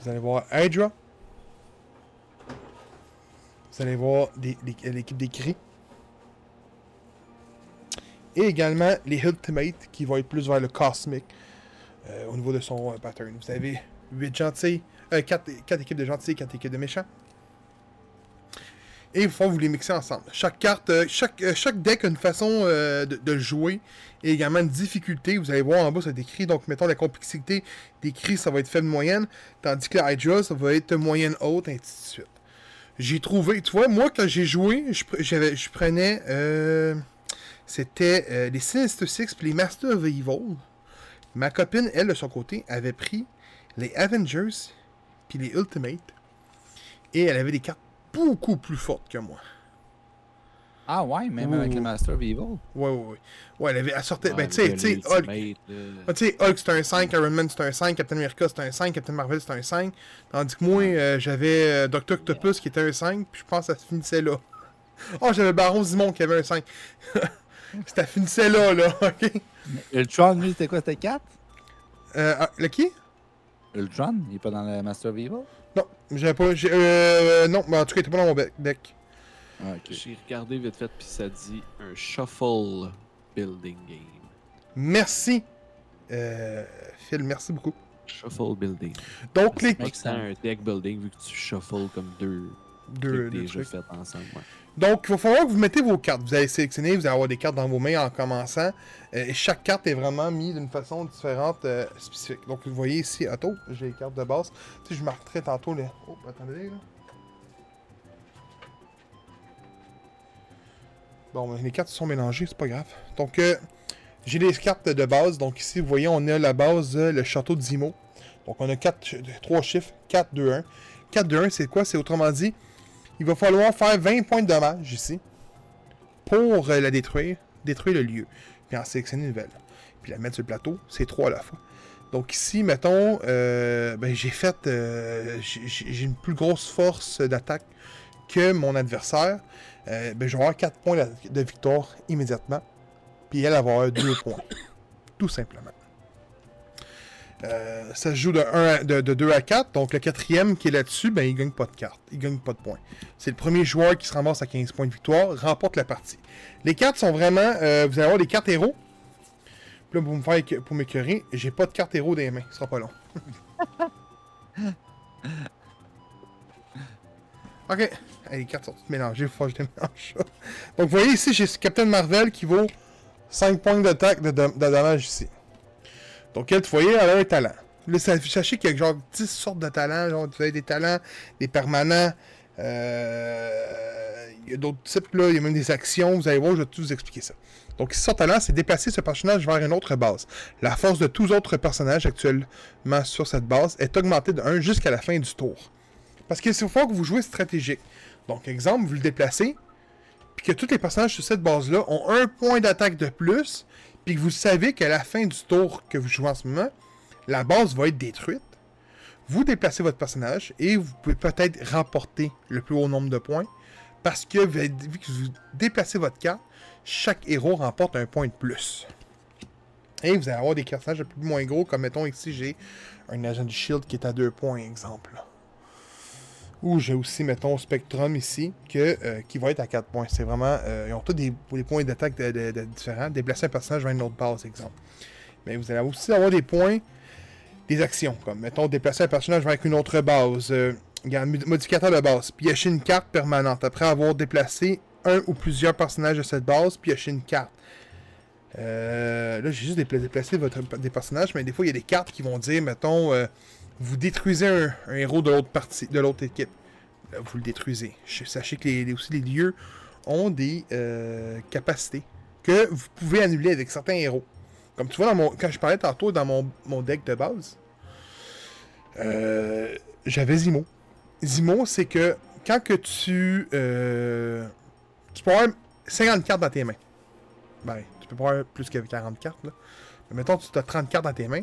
Vous allez voir Hydra. Vous allez voir l'équipe des cris. Et également les Ultimate qui vont être plus vers le cosmic euh, au niveau de son euh, pattern. Vous avez 8 gentils, 4, équipes de gentils, 4 équipes de méchants. Et il faut vous les mixer ensemble. Chaque carte, euh, chaque, euh, chaque deck a une façon euh, de, jouer et également une difficulté. Vous allez voir en bas, ça décrit. Donc, mettons la complexité des cris, ça va être faible moyenne. Tandis que la Hydra, ça va être moyenne haute, ainsi de suite. J'ai trouvé, tu vois, moi, quand j'ai joué, je, prenais. c'était les Sinister Six puis les Masters of Evil. Ma copine, elle, de son côté, avait pris les Avengers puis les Ultimate. Et elle avait des cartes beaucoup plus fortes que moi. Ah ouais, même avec le Master of Evil? Ouais, ouais, ouais. Ouais, elle avait. Elle sortait. ben, Ouais, tu sais, le tu sais, Hulk. Ah, tu sais, Hulk c'était un 5, Iron Man c'était un 5, Captain America c'était un 5, Captain Marvel c'était un 5. Tandis que moi, euh, j'avais euh, Doctor Octopus qui était un 5, puis je pense que ça se finissait là. Oh, j'avais Baron Zimon qui avait un 5. ça finissait là, là, ok? Ultron, lui, c'était quoi C'était 4 Euh, ah, le qui? Ultron, il est pas dans le Master of Evil? Non, j'avais pas. j'ai- Euh, non, mais en tout cas, il était pas dans mon deck. Ah. J'ai regardé vite fait, puis ça dit un shuffle building game. Merci, euh, Phil, merci beaucoup. Shuffle building. Donc, les C'est un deck building vu que tu shuffles comme deux deux, deux déjà trucs. faits ensemble. ouais. Donc, il va falloir que vous mettez vos cartes. Vous allez sélectionner, vous allez avoir des cartes dans vos mains en commençant. Euh, et chaque carte est vraiment mise d'une façon différente, euh, spécifique. Donc, vous voyez ici, auto, j'ai les cartes de base. Tu je marquerai tantôt les. Oh, attendez, là. Bon, les cartes sont mélangées, c'est pas grave. Donc, euh, j'ai les cartes de base. Donc, ici, vous voyez, on a la base, le château de Zimo. Donc, on a quatre, trois chiffres 4, 2, 1. 4, 2, 1, c'est quoi? C'est autrement dit, il va falloir faire 20 points de dommage ici pour euh, la détruire, détruire le lieu, puis en sélectionner une nouvelle. Puis la mettre sur le plateau, c'est 3 à la fois. Donc ici, mettons, euh, ben, j'ai fait, euh, j'ai une plus grosse force d'attaque que mon adversaire. Ben, je vais avoir 4 points de, victoire immédiatement. Puis elle va avoir 2 points. Tout simplement. Euh, ça se joue de, 1 à- de, de 2 à 4. Donc le quatrième qui est là-dessus, ben, il gagne pas de carte. Il gagne pas de points. C'est le premier joueur qui se ramasse à 15 points de victoire, remporte la partie. Les cartes sont vraiment. euh, vous allez avoir des cartes héros. Puis là, pour me faire pour m'écœurer, j'ai pas de carte héros dans les mains. Ce sera pas long. ok. Hey, les cartes sont toutes mélangées. Faut que je les mélange. Donc, vous voyez ici, j'ai Captain Marvel qui vaut 5 points d'attaque de, de- de dommage ici. Donc, voyez, elle a un talent? Là, sachez qu'il y a genre 10 sortes de talents. Genre, vous avez des talents, des permanents. euh, Il y a d'autres types. Il y a même des actions. Vous allez voir, je vais tout vous expliquer ça. Donc, ici, son talent, c'est déplacer ce personnage vers une autre base. La force de tous autres personnages actuellement sur cette base est augmentée de 1 jusqu'à la fin du tour. Parce qu'il faut que vous jouez stratégique. Donc, exemple, vous le déplacez, puis que tous les personnages sur cette base-là ont un point d'attaque de plus, puis que vous savez qu'à la fin du tour que vous jouez en ce moment, la base va être détruite. Vous déplacez votre personnage et vous pouvez peut-être remporter le plus haut nombre de points parce que vu que vous déplacez votre carte, chaque héros remporte un point de plus. Et vous allez avoir des personnages un peu moins gros, comme mettons ici j'ai un agent du Shield qui est à 2 points, exemple. Ou j'ai aussi, mettons, Spectrum ici, que, euh, qui va être à 4 points. C'est vraiment. euh, ils ont tous des, points d'attaque différents. Déplacer un personnage vers une autre base, exemple. Mais vous allez aussi avoir des points, des actions, comme mettons, déplacer un personnage vers une autre base. euh, il y a un mod- modificateur de base. Piocher une carte permanente. Après avoir déplacé un ou plusieurs personnages de cette base, piocher une carte. Euh, là, j'ai juste dépla- déplacé votre, des personnages, mais des fois, il y a des cartes qui vont dire, mettons, vous détruisez un, héros de l'autre partie, de l'autre équipe. Là, vous le détruisez. Ch- Sachez que les, aussi les lieux ont des euh, capacités que vous pouvez annuler avec certains héros. Comme tu vois, dans mon, quand je parlais tantôt dans mon, mon deck de base, euh, j'avais Zimo. Zimo, c'est que quand que tu. euh, tu peux avoir 50 cartes dans tes mains. Ben, tu peux avoir plus que 40 cartes, là. Mais mettons, tu as 30 cartes dans tes mains.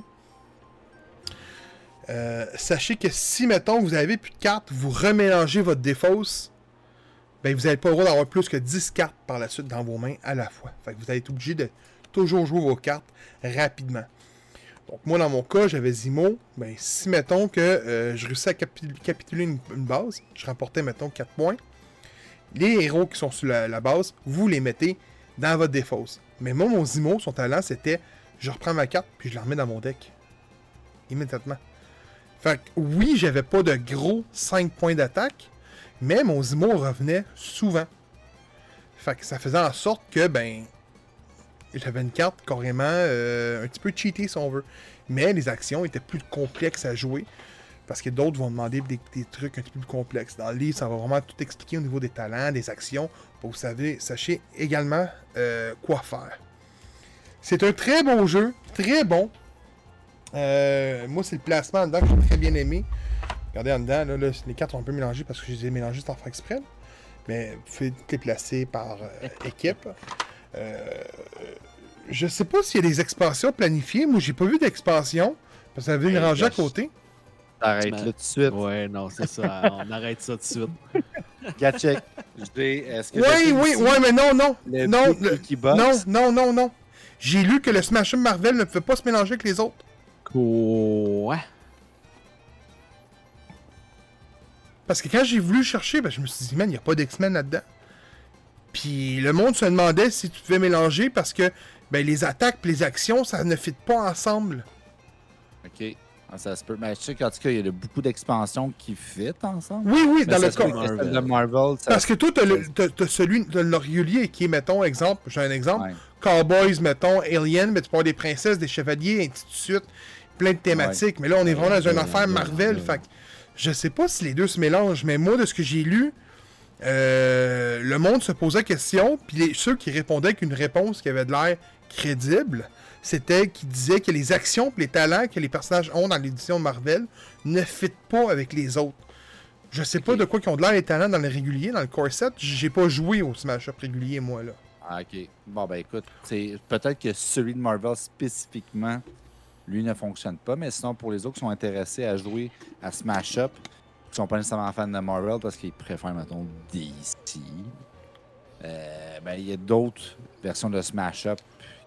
Euh, sachez que si, mettons, vous avez plus de cartes, vous remélangez votre défausse, ben, vous n'avez pas le droit d'avoir plus que 10 cartes par la suite dans vos mains à la fois. Fait vous allez être obligé de toujours jouer vos cartes rapidement. Donc, moi, dans mon cas, j'avais Zimo. Ben, si, mettons, que euh, je réussissais à capi- capituler une, une base, je remportais, mettons, 4 points. Les héros qui sont sur la, la base, vous les mettez dans votre défausse. Mais moi, mon Zimo, son talent, c'était je reprends ma carte puis je la remets dans mon deck. Immédiatement. Fait que oui, j'avais pas de gros 5 points d'attaque, mais mon Zimo revenait souvent. Fait que ça faisait en sorte que, ben, j'avais une carte carrément euh, un petit peu cheatée si on veut. Mais les actions étaient plus complexes à jouer. Parce que d'autres vont demander des, trucs un petit peu plus complexes. Dans le livre, ça va vraiment tout expliquer au niveau des talents, des actions, pour vous savez, sachiez également euh, quoi faire. C'est un très bon jeu, très bon. Euh, moi, c'est le placement dedans que j'ai très bien aimé. Regardez en dedans, là, là, les cartes sont un peu mélangées parce que je les ai mélangées sans faire exprès. Mais vous pouvez les placer par euh, équipe. Euh, je sais pas s'il y a des expansions planifiées. Moi, j'ai pas vu d'expansion. Parce que ça avait une Hey, rangée à côté. T'arrêtes Ben, là tout de suite. Ouais, non, c'est ça. On arrête ça tout de suite. Gatchek. J'ai- Est-ce que Oui, oui, oui, mais non, non. le non, le-? Non, non, non, non. J'ai lu que le Smash Up Marvel ne pouvait pas se mélanger avec les autres. Quoi? Parce que quand j'ai voulu chercher, ben, je me suis dit, man, il n'y a pas d'X-Men là-dedans. Puis le monde se demandait si tu pouvais mélanger parce que ben, les attaques et les actions, ça ne fit pas ensemble. Ok. Ah, ça se peut. Mais je sais qu'en tout cas, il y a beaucoup d'expansions qui fit ensemble. Oui, oui, Mais dans le cas. de Marvel, ça Parce que toi, t'as le, t'as- t'as celui de le régulier qui est, mettons, exemple, j'ai un exemple, Ouais. Cowboys, mettons, Alien, mais tu peux avoir des princesses, des chevaliers, ainsi de suite, plein de thématiques. Mais là, on est vraiment dans une affaire Marvel, fait que je sais pas si les deux se mélangent, mais moi, de ce que j'ai lu, euh, le monde se posait question, puis ceux qui répondaient avec une réponse qui avait de l'air crédible, c'était qu'ils disaient que les actions et les talents que les personnages ont dans l'édition Marvel ne fitent pas avec les autres. Je sais pas de quoi qu'ils ont de l'air les talents dans le régulier, dans le core set. J'ai pas joué au Smash Up régulier, moi, là. Ah, ok. Bon, ben écoute, c'est peut-être que celui de Marvel spécifiquement, lui ne fonctionne pas, mais sinon, pour les autres qui sont intéressés à jouer à Smash Up, qui sont pas nécessairement fans de Marvel parce qu'ils préfèrent, mettons, DC, euh, ben il y a d'autres versions de Smash Up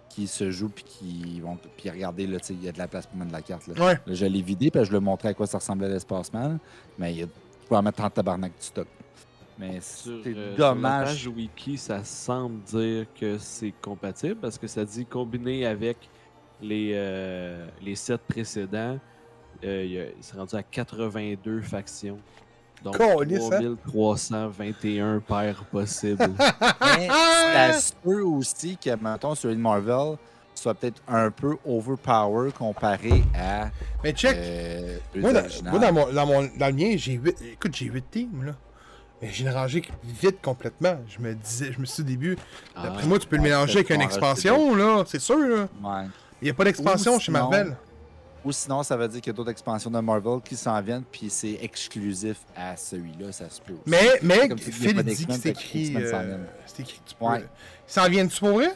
qui se jouent puis qui vont. Puis regardez, là, tu sais, il y a de la place pour mettre de la carte. Là. Ouais. Là, je l'ai vidé, puis je le montrais à quoi ça ressemblait l'espace-man, mais il y a, tu peux en mettre en tabarnak du stock. Mais Sur, c'est euh, sur la dommage. page wiki, ça semble dire que c'est compatible parce que ça dit combiné avec les, euh, les sets précédents, euh, il c'est rendu à 82 factions. Donc Calisse, hein? 3321 paires possibles. Mais ça se peut aussi que, mettons, celui de Marvel soit peut-être un peu overpower comparé à Mais check, euh, moi, dans, originales. moi, dans mon, dans, mon, dans le mien, j'ai 8. Écoute, j'ai 8 teams, là. Mais j'ai rangé vite complètement. Je me disais, je me suis dit au début, d'après Ah, moi, tu peux le mélanger avec une expansion, là. C'est sûr, là. Ouais. Il n'y a pas d'expansion chez Marvel. Ou sinon, ça veut dire qu'il y a d'autres expansions de Marvel qui s'en viennent, puis c'est exclusif à celui-là, ça se peut aussi. Mais, mais Phil dit que d'X-Men, c'est écrit. S'en euh, c'est écrit que tu peux. Ouais. Ça en vient-tu pour vrai?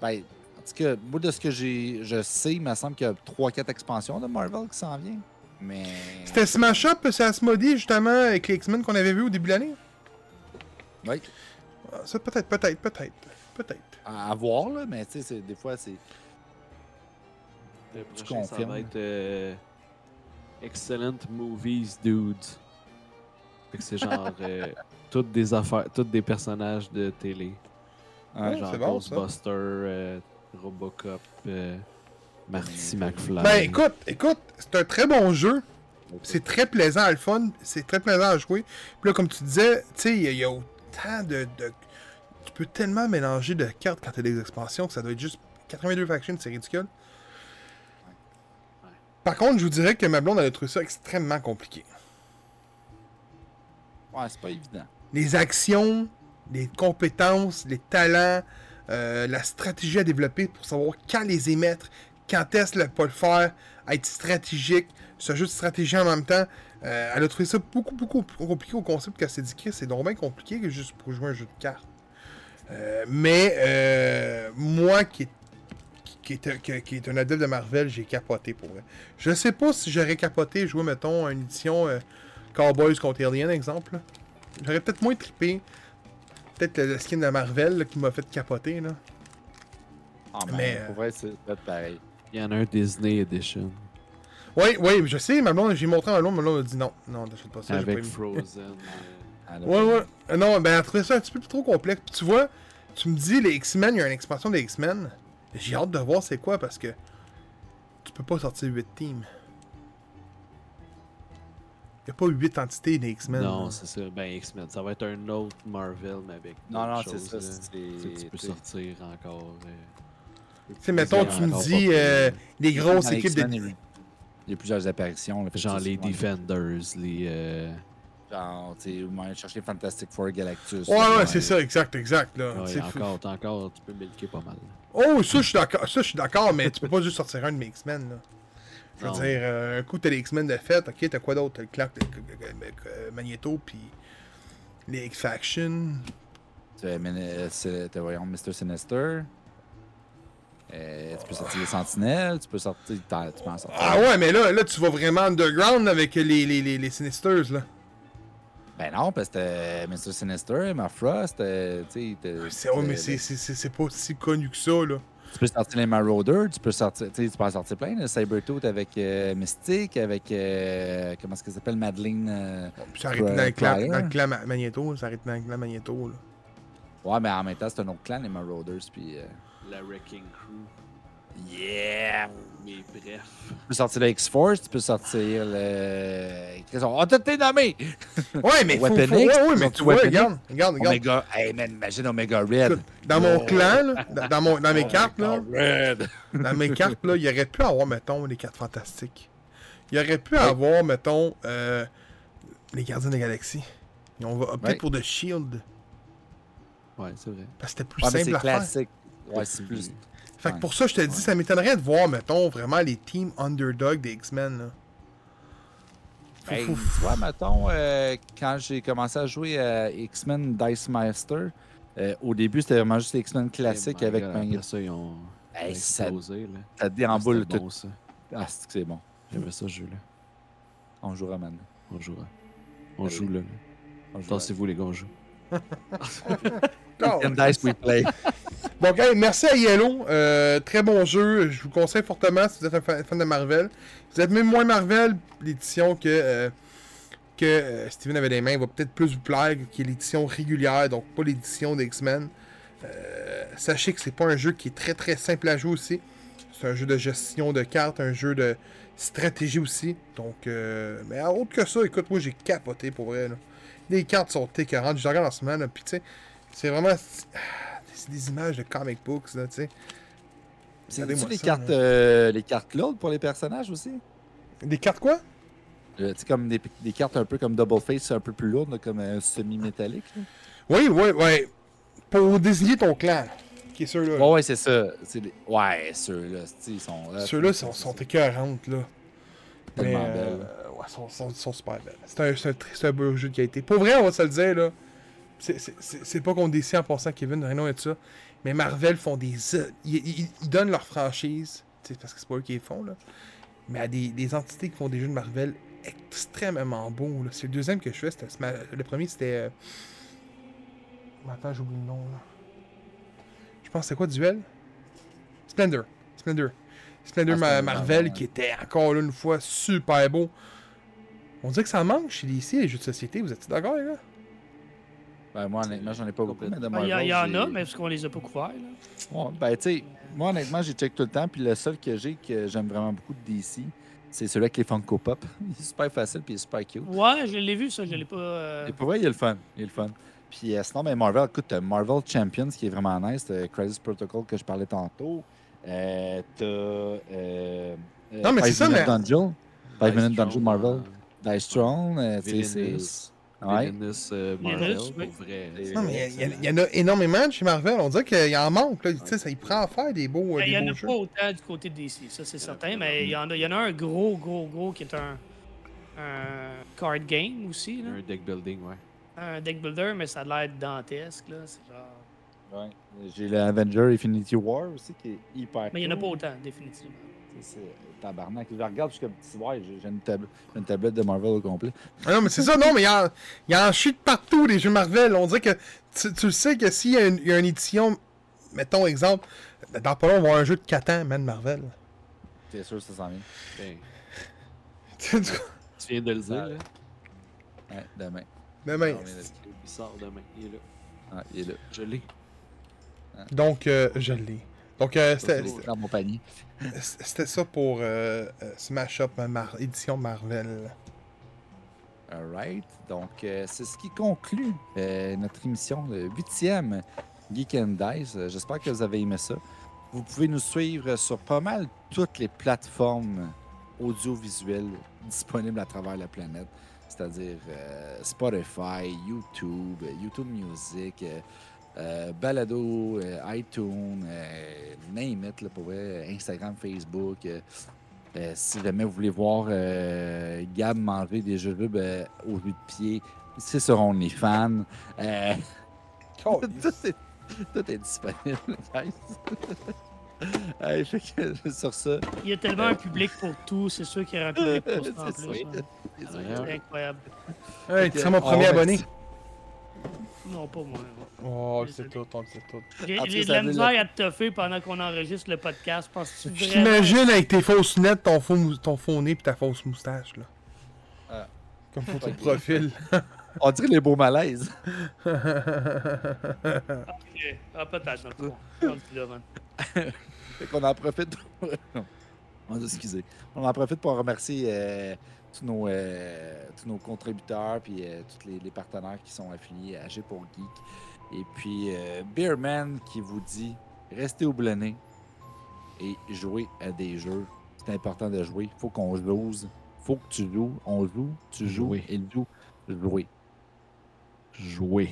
Ben, en tout cas, moi, de ce que j'ai, je sais, il me semble qu'il y a 3-4 expansions de Marvel qui s'en viennent. Mais. C'était Smash Up, c'est Asmodee, justement, avec les X-Men qu'on avait vu au début de l'année? Oui, Ah, Ça, peut-être, peut-être, peut-être. Peut-être. À, à voir, là, mais tu sais, c'est- des fois, c'est. Le Tu prochain, ça confirmes. va être euh, Excellent Movies Dudes. Fait que c'est genre euh, toutes des affaires, toutes des personnages de télé. Ouais, genre c'est bon, ça. Ghostbuster, euh, Robocop, euh, Marty McFly. Ben écoute, écoute, c'est un très bon jeu. C'est très plaisant à le fun. C'est très plaisant à jouer. Puis là, comme tu disais, tu sais, il y a- il y, a autant de, de- Tu peux tellement mélanger de cartes quand t'as des expansions que ça doit être juste 82 factions, c'est ridicule. Par contre, je vous dirais que ma blonde, elle a trouvé ça extrêmement compliqué. Ouais, c'est pas évident. Les actions, les compétences, les talents, euh, la stratégie à développer pour savoir quand les émettre, quand est-ce le pas le faire, être stratégique, ce jeu de stratégie en même temps. Euh, elle a trouvé ça beaucoup, beaucoup plus compliqué au concept qu'elle s'est dit c'est donc bien compliqué que juste pour jouer un jeu de cartes. Euh, mais euh, moi qui est, qui, est, qui- qui est un adepte de Marvel, j'ai capoté pour vrai. Je sais pas si j'aurais capoté jouer, mettons, à une édition euh, Cowboys contre Alien, exemple. J'aurais peut-être moins trippé. Peut-être le, skin de Marvel là, qui m'a fait capoter. Là. Ah, mais Mais, pour vrai, c'est pareil. Il y en a un Disney Edition Oui, oui, je sais, ma blonde, j'ai montré à ma blonde, ma blonde m'a dit non, non, n'achète pas ça. pas avec. Frozen. Ouais, ouais. Euh, Non, ben, elle trouvait ça un petit peu trop complexe. Puis tu vois, tu me dis, les X-Men, il y a une expansion des X-Men. J'ai hâte de voir c'est quoi parce que tu peux pas sortir 8 teams. Il a pas 8 entités des X-Men. Non, c'est ça. Ben, X-Men. Ça va être un autre Marvel, mais avec. Non, non, c'est ça. Tu peux sortir encore. euh, Tu sais, mettons, tu me dis euh, dans grosses les équipes de. Il y a plusieurs apparitions. Genre les Defenders, les. Euh, Genre, tu sais, ou même chercher Fantastic Four Galactus. Ouais, ouais, c'est ça, exact, exact. Là. ouais, encore, t'as encore, tu peux milquer pas mal. Oh, ça, je suis d'accord, ça, je suis d'accord, mais tu peux pas juste sortir un de mes X-Men, là. Je veux Non. dire, euh, un coup, t'as les X-Men de fête, ok, t'as quoi d'autre? T'as le Clark, le- le- le- Magneto, puis les X-Faction. Tu as, euh, c'est- t'as, voyons, Mr. Sinister. Euh, tu peux sortir les Sentinelles, tu peux sortir. Tu peux en sortir. Ah ouais, mais là, là, tu vas vraiment underground avec les, les, les, les Sinisters, là. Ben non, parce que t'as Mr. Sinister, Emma Frost, euh, tu sais. t'as- C'est, ouais, mais c'est, c'est, c'est, c'est pas si connu que ça, là. Tu peux sortir les Marauders, tu peux sortir, tu sais, tu peux en sortir plein, là, Sabretooth avec euh, Mystique, avec, euh, comment est-ce qu'elle s'appelle, Madeline. euh, Puis ça arrête dans, le clan, dans le clan Ma- Magneto, ça arrête dans le clan Magneto, là. Ouais, mais en même temps, c'est un autre clan, les Marauders, puis... euh, La Wrecking Crew. Yeah! Mais bref. Tu peux sortir le X-Force, tu peux sortir le... On t'a été nommé! Ouais, mais faut, faut, Weapon ouais, ouais, mais tu vois, regarde, regarde, regarde. Omega... Hey, man, imagine Omega Red! Dans mon Oh. clan, là, dans, mon, dans mes cartes, là, Red! dans mes cartes, là, il aurait pu avoir, mettons, les cartes fantastiques. Il aurait pu avoir, mettons, euh, les gardiens de la galaxie. Et on va opter Ouais. pour The Shield. Ouais, c'est vrai. Parce que c'était plus simple faire. classique. Ouais, c'est plus... Fait que pour ça, je te dis, ça m'étonnerait de voir, mettons, vraiment les teams underdog des X-Men. là. Ben, tu vois, mettons, euh, quand j'ai commencé à jouer à X-Men Dice Master, euh, au début, c'était vraiment juste les X-Men classiques Eh my avec God, Magneto. Après ça, ils ont Hey, ça, là. ça déamboule C'était tout. bon, ça. Ah, c'est que c'est bon. J'aimais ça, ce jeu-là. On jouera maintenant. On jouera. On Allez. joue, là. On jouera. Tassez-vous, les gars, on joue. And Dice We Play. Bon, gars, merci à Yellow. Euh, très bon jeu. Je vous conseille fortement si vous êtes un fan, de Marvel. Si vous êtes même moins Marvel, l'édition que, euh, que euh, Steven avait des mains va peut-être plus vous plaire, qui est l'édition régulière, donc pas l'édition des X-Men. Euh, sachez que c'est pas un jeu qui est très très simple à jouer aussi. C'est un jeu de gestion de cartes, un jeu de stratégie aussi. Donc, euh, mais autre que ça, écoute, moi j'ai capoté pour vrai. là. Les cartes sont écœurantes. Je regarde en ce moment, puis tu sais, c'est vraiment. C'est des images de comic books, là, tu sais. C'est les ça, cartes, là. euh, les cartes lourdes pour les personnages aussi? Des cartes quoi? Euh, tu sais, comme des, des cartes un peu comme Double Face, un peu plus lourdes, là, comme un semi-métallique. là. Oui, oui, oui. Pour désigner ton clan, qui est ceux-là. Ouais, ouais, c'est ça. Les- Ouais, ceux-là, ils sont. hot. Ceux-là sont, sont écœurantes, là. Tellement Mais, belles. euh, ouais, sont, sont, sont super belles. C'est un, un, un beau jeu de qualité. Pour vrai, on va se le dire, là. C'est- C'est c'est- c'est pas qu'on décide en passant Kevin, Reno et tout ça. Mais Marvel font des. Ils, ils- ils donnent leur franchise, parce que c'est pas eux qui les font, là. Mais à des, des entités qui font des jeux de Marvel extrêmement beaux, là. C'est le deuxième que je fais. Le premier, c'était. euh, Attends, j'oublie le nom, là. Je pense que c'était quoi, Duel? Splendor. Splendor. Splendor Ah, Ma- Marvel, ouais. qui était encore là une fois super beau. On dirait que ça manque chez DC, les jeux de société. Vous êtes d'accord, les gars? Ben, moi, honnêtement, j'en ai pas beaucoup, mais de Ben, Il y, il y en a, mais parce qu'on les a pas couverts. Là. Ouais, ben, tu sais, moi, honnêtement, j'ai check tout le temps, puis le seul que j'ai que j'aime vraiment beaucoup de DC, c'est celui avec les Funko Pop. Il est super facile, puis il est super cute. Ouais, je l'ai vu, ça, je l'ai pas. euh, Et pour vrai, il est le fun. Il est le fun. Puis euh, sinon, ben, Marvel, écoute, t'as Marvel Champions qui est vraiment nice. T'as Crisis Protocol que je parlais tantôt. Euh, t'as. Euh, euh, Non, mais c'est ça, mais- Dungeon. Five Minute Dungeon Marvel. euh, Dice Throne. euh, c'est-. Ouais. Villainous, euh, Marvel, Villainous, oui. pour vrai. Et- Non, mais il y, a- il y en a énormément de chez Marvel. On dirait qu'il en manque. Là. Tu sais, ça y prend à faire des beaux, euh, Ben, Il n'y en a jeux. pas autant du côté de DC, ça c'est Il certain, mais il y, en a, il y en a un gros, gros, gros qui est un, un card game aussi, là. Un deck building, ouais. un deck builder, mais ça a l'air dantesque. Là. C'est genre... Ouais. J'ai le Avenger Infinity War aussi qui est hyper Mais il n'y en a pas autant, définitivement. C'est c'est tabarnak. Je regarde jusqu'à petit ouais, j'ai j'ai une, tab- une tablette de Marvel au complet. Ah non, mais c'est ça, non, mais il y en, il y en chie de partout, des jeux Marvel. On dirait que tu, tu le sais que s'il y, a une- il y a une édition, mettons exemple, dans pas long, on va avoir un jeu de Catan, man, Marvel. C'est sûr que ça s'en vient? Ben, Tu- viens de le dire, là. Ouais, demain. Demain. Il sort demain. Il est là. Ah, il est là. Je l'ai. Donc, euh, je l'ai. Donc, euh, c'était C'est dans mon panier. c'était ça pour euh, euh, Smash Up, Mar- édition Marvel. Alright. Donc, euh, c'est ce qui conclut notre émission, le huitième Geek and Dice. J'espère que vous avez aimé ça. Vous pouvez nous suivre sur pas mal toutes les plateformes audiovisuelles disponibles à travers la planète, c'est-à-dire Spotify, YouTube, YouTube Music, euh, Balado, euh, iTunes, euh, name it, là, pour vrai, Instagram, Facebook. euh, euh, si jamais vous voulez voir euh, Gab manger des jujubes euh, au jus de pied, c'est sur OnlyFans. Euh, Oh, tout, est, tout est disponible, guys. Hey, fait que, sur ça, Il y a tellement un public pour tout, c'est sûr qu'il y aura un public pour ça en C'est plus. hein. incroyable. hey, tu seras mon premier abonné. Non, pas moi. Oh, c'est tout, on le sait tout. J'ai En tout j'ai cas, de la misère à te toffer pendant qu'on enregistre le podcast. Penses-tu Je vraiment... t'imagine avec tes fausses lunettes, ton faux, mou- ton faux nez puis ta fausse moustache, là. Ah. Comme pour ton profil. On dirait les beaux malaises. Ok. Ah, peut-être. Fait qu'on en profite pour... On en profite pour remercier euh, tous, nos, euh, tous nos contributeurs puis euh, tous les, les partenaires qui sont affiliés à G pour Geek. Et puis euh, Beerman qui vous dit restez au blonné et jouez à des jeux. C'est important de jouer. Faut qu'on joue. Faut que tu joues. On joue, tu joues Jouer. et joue. Jouer. Jouer.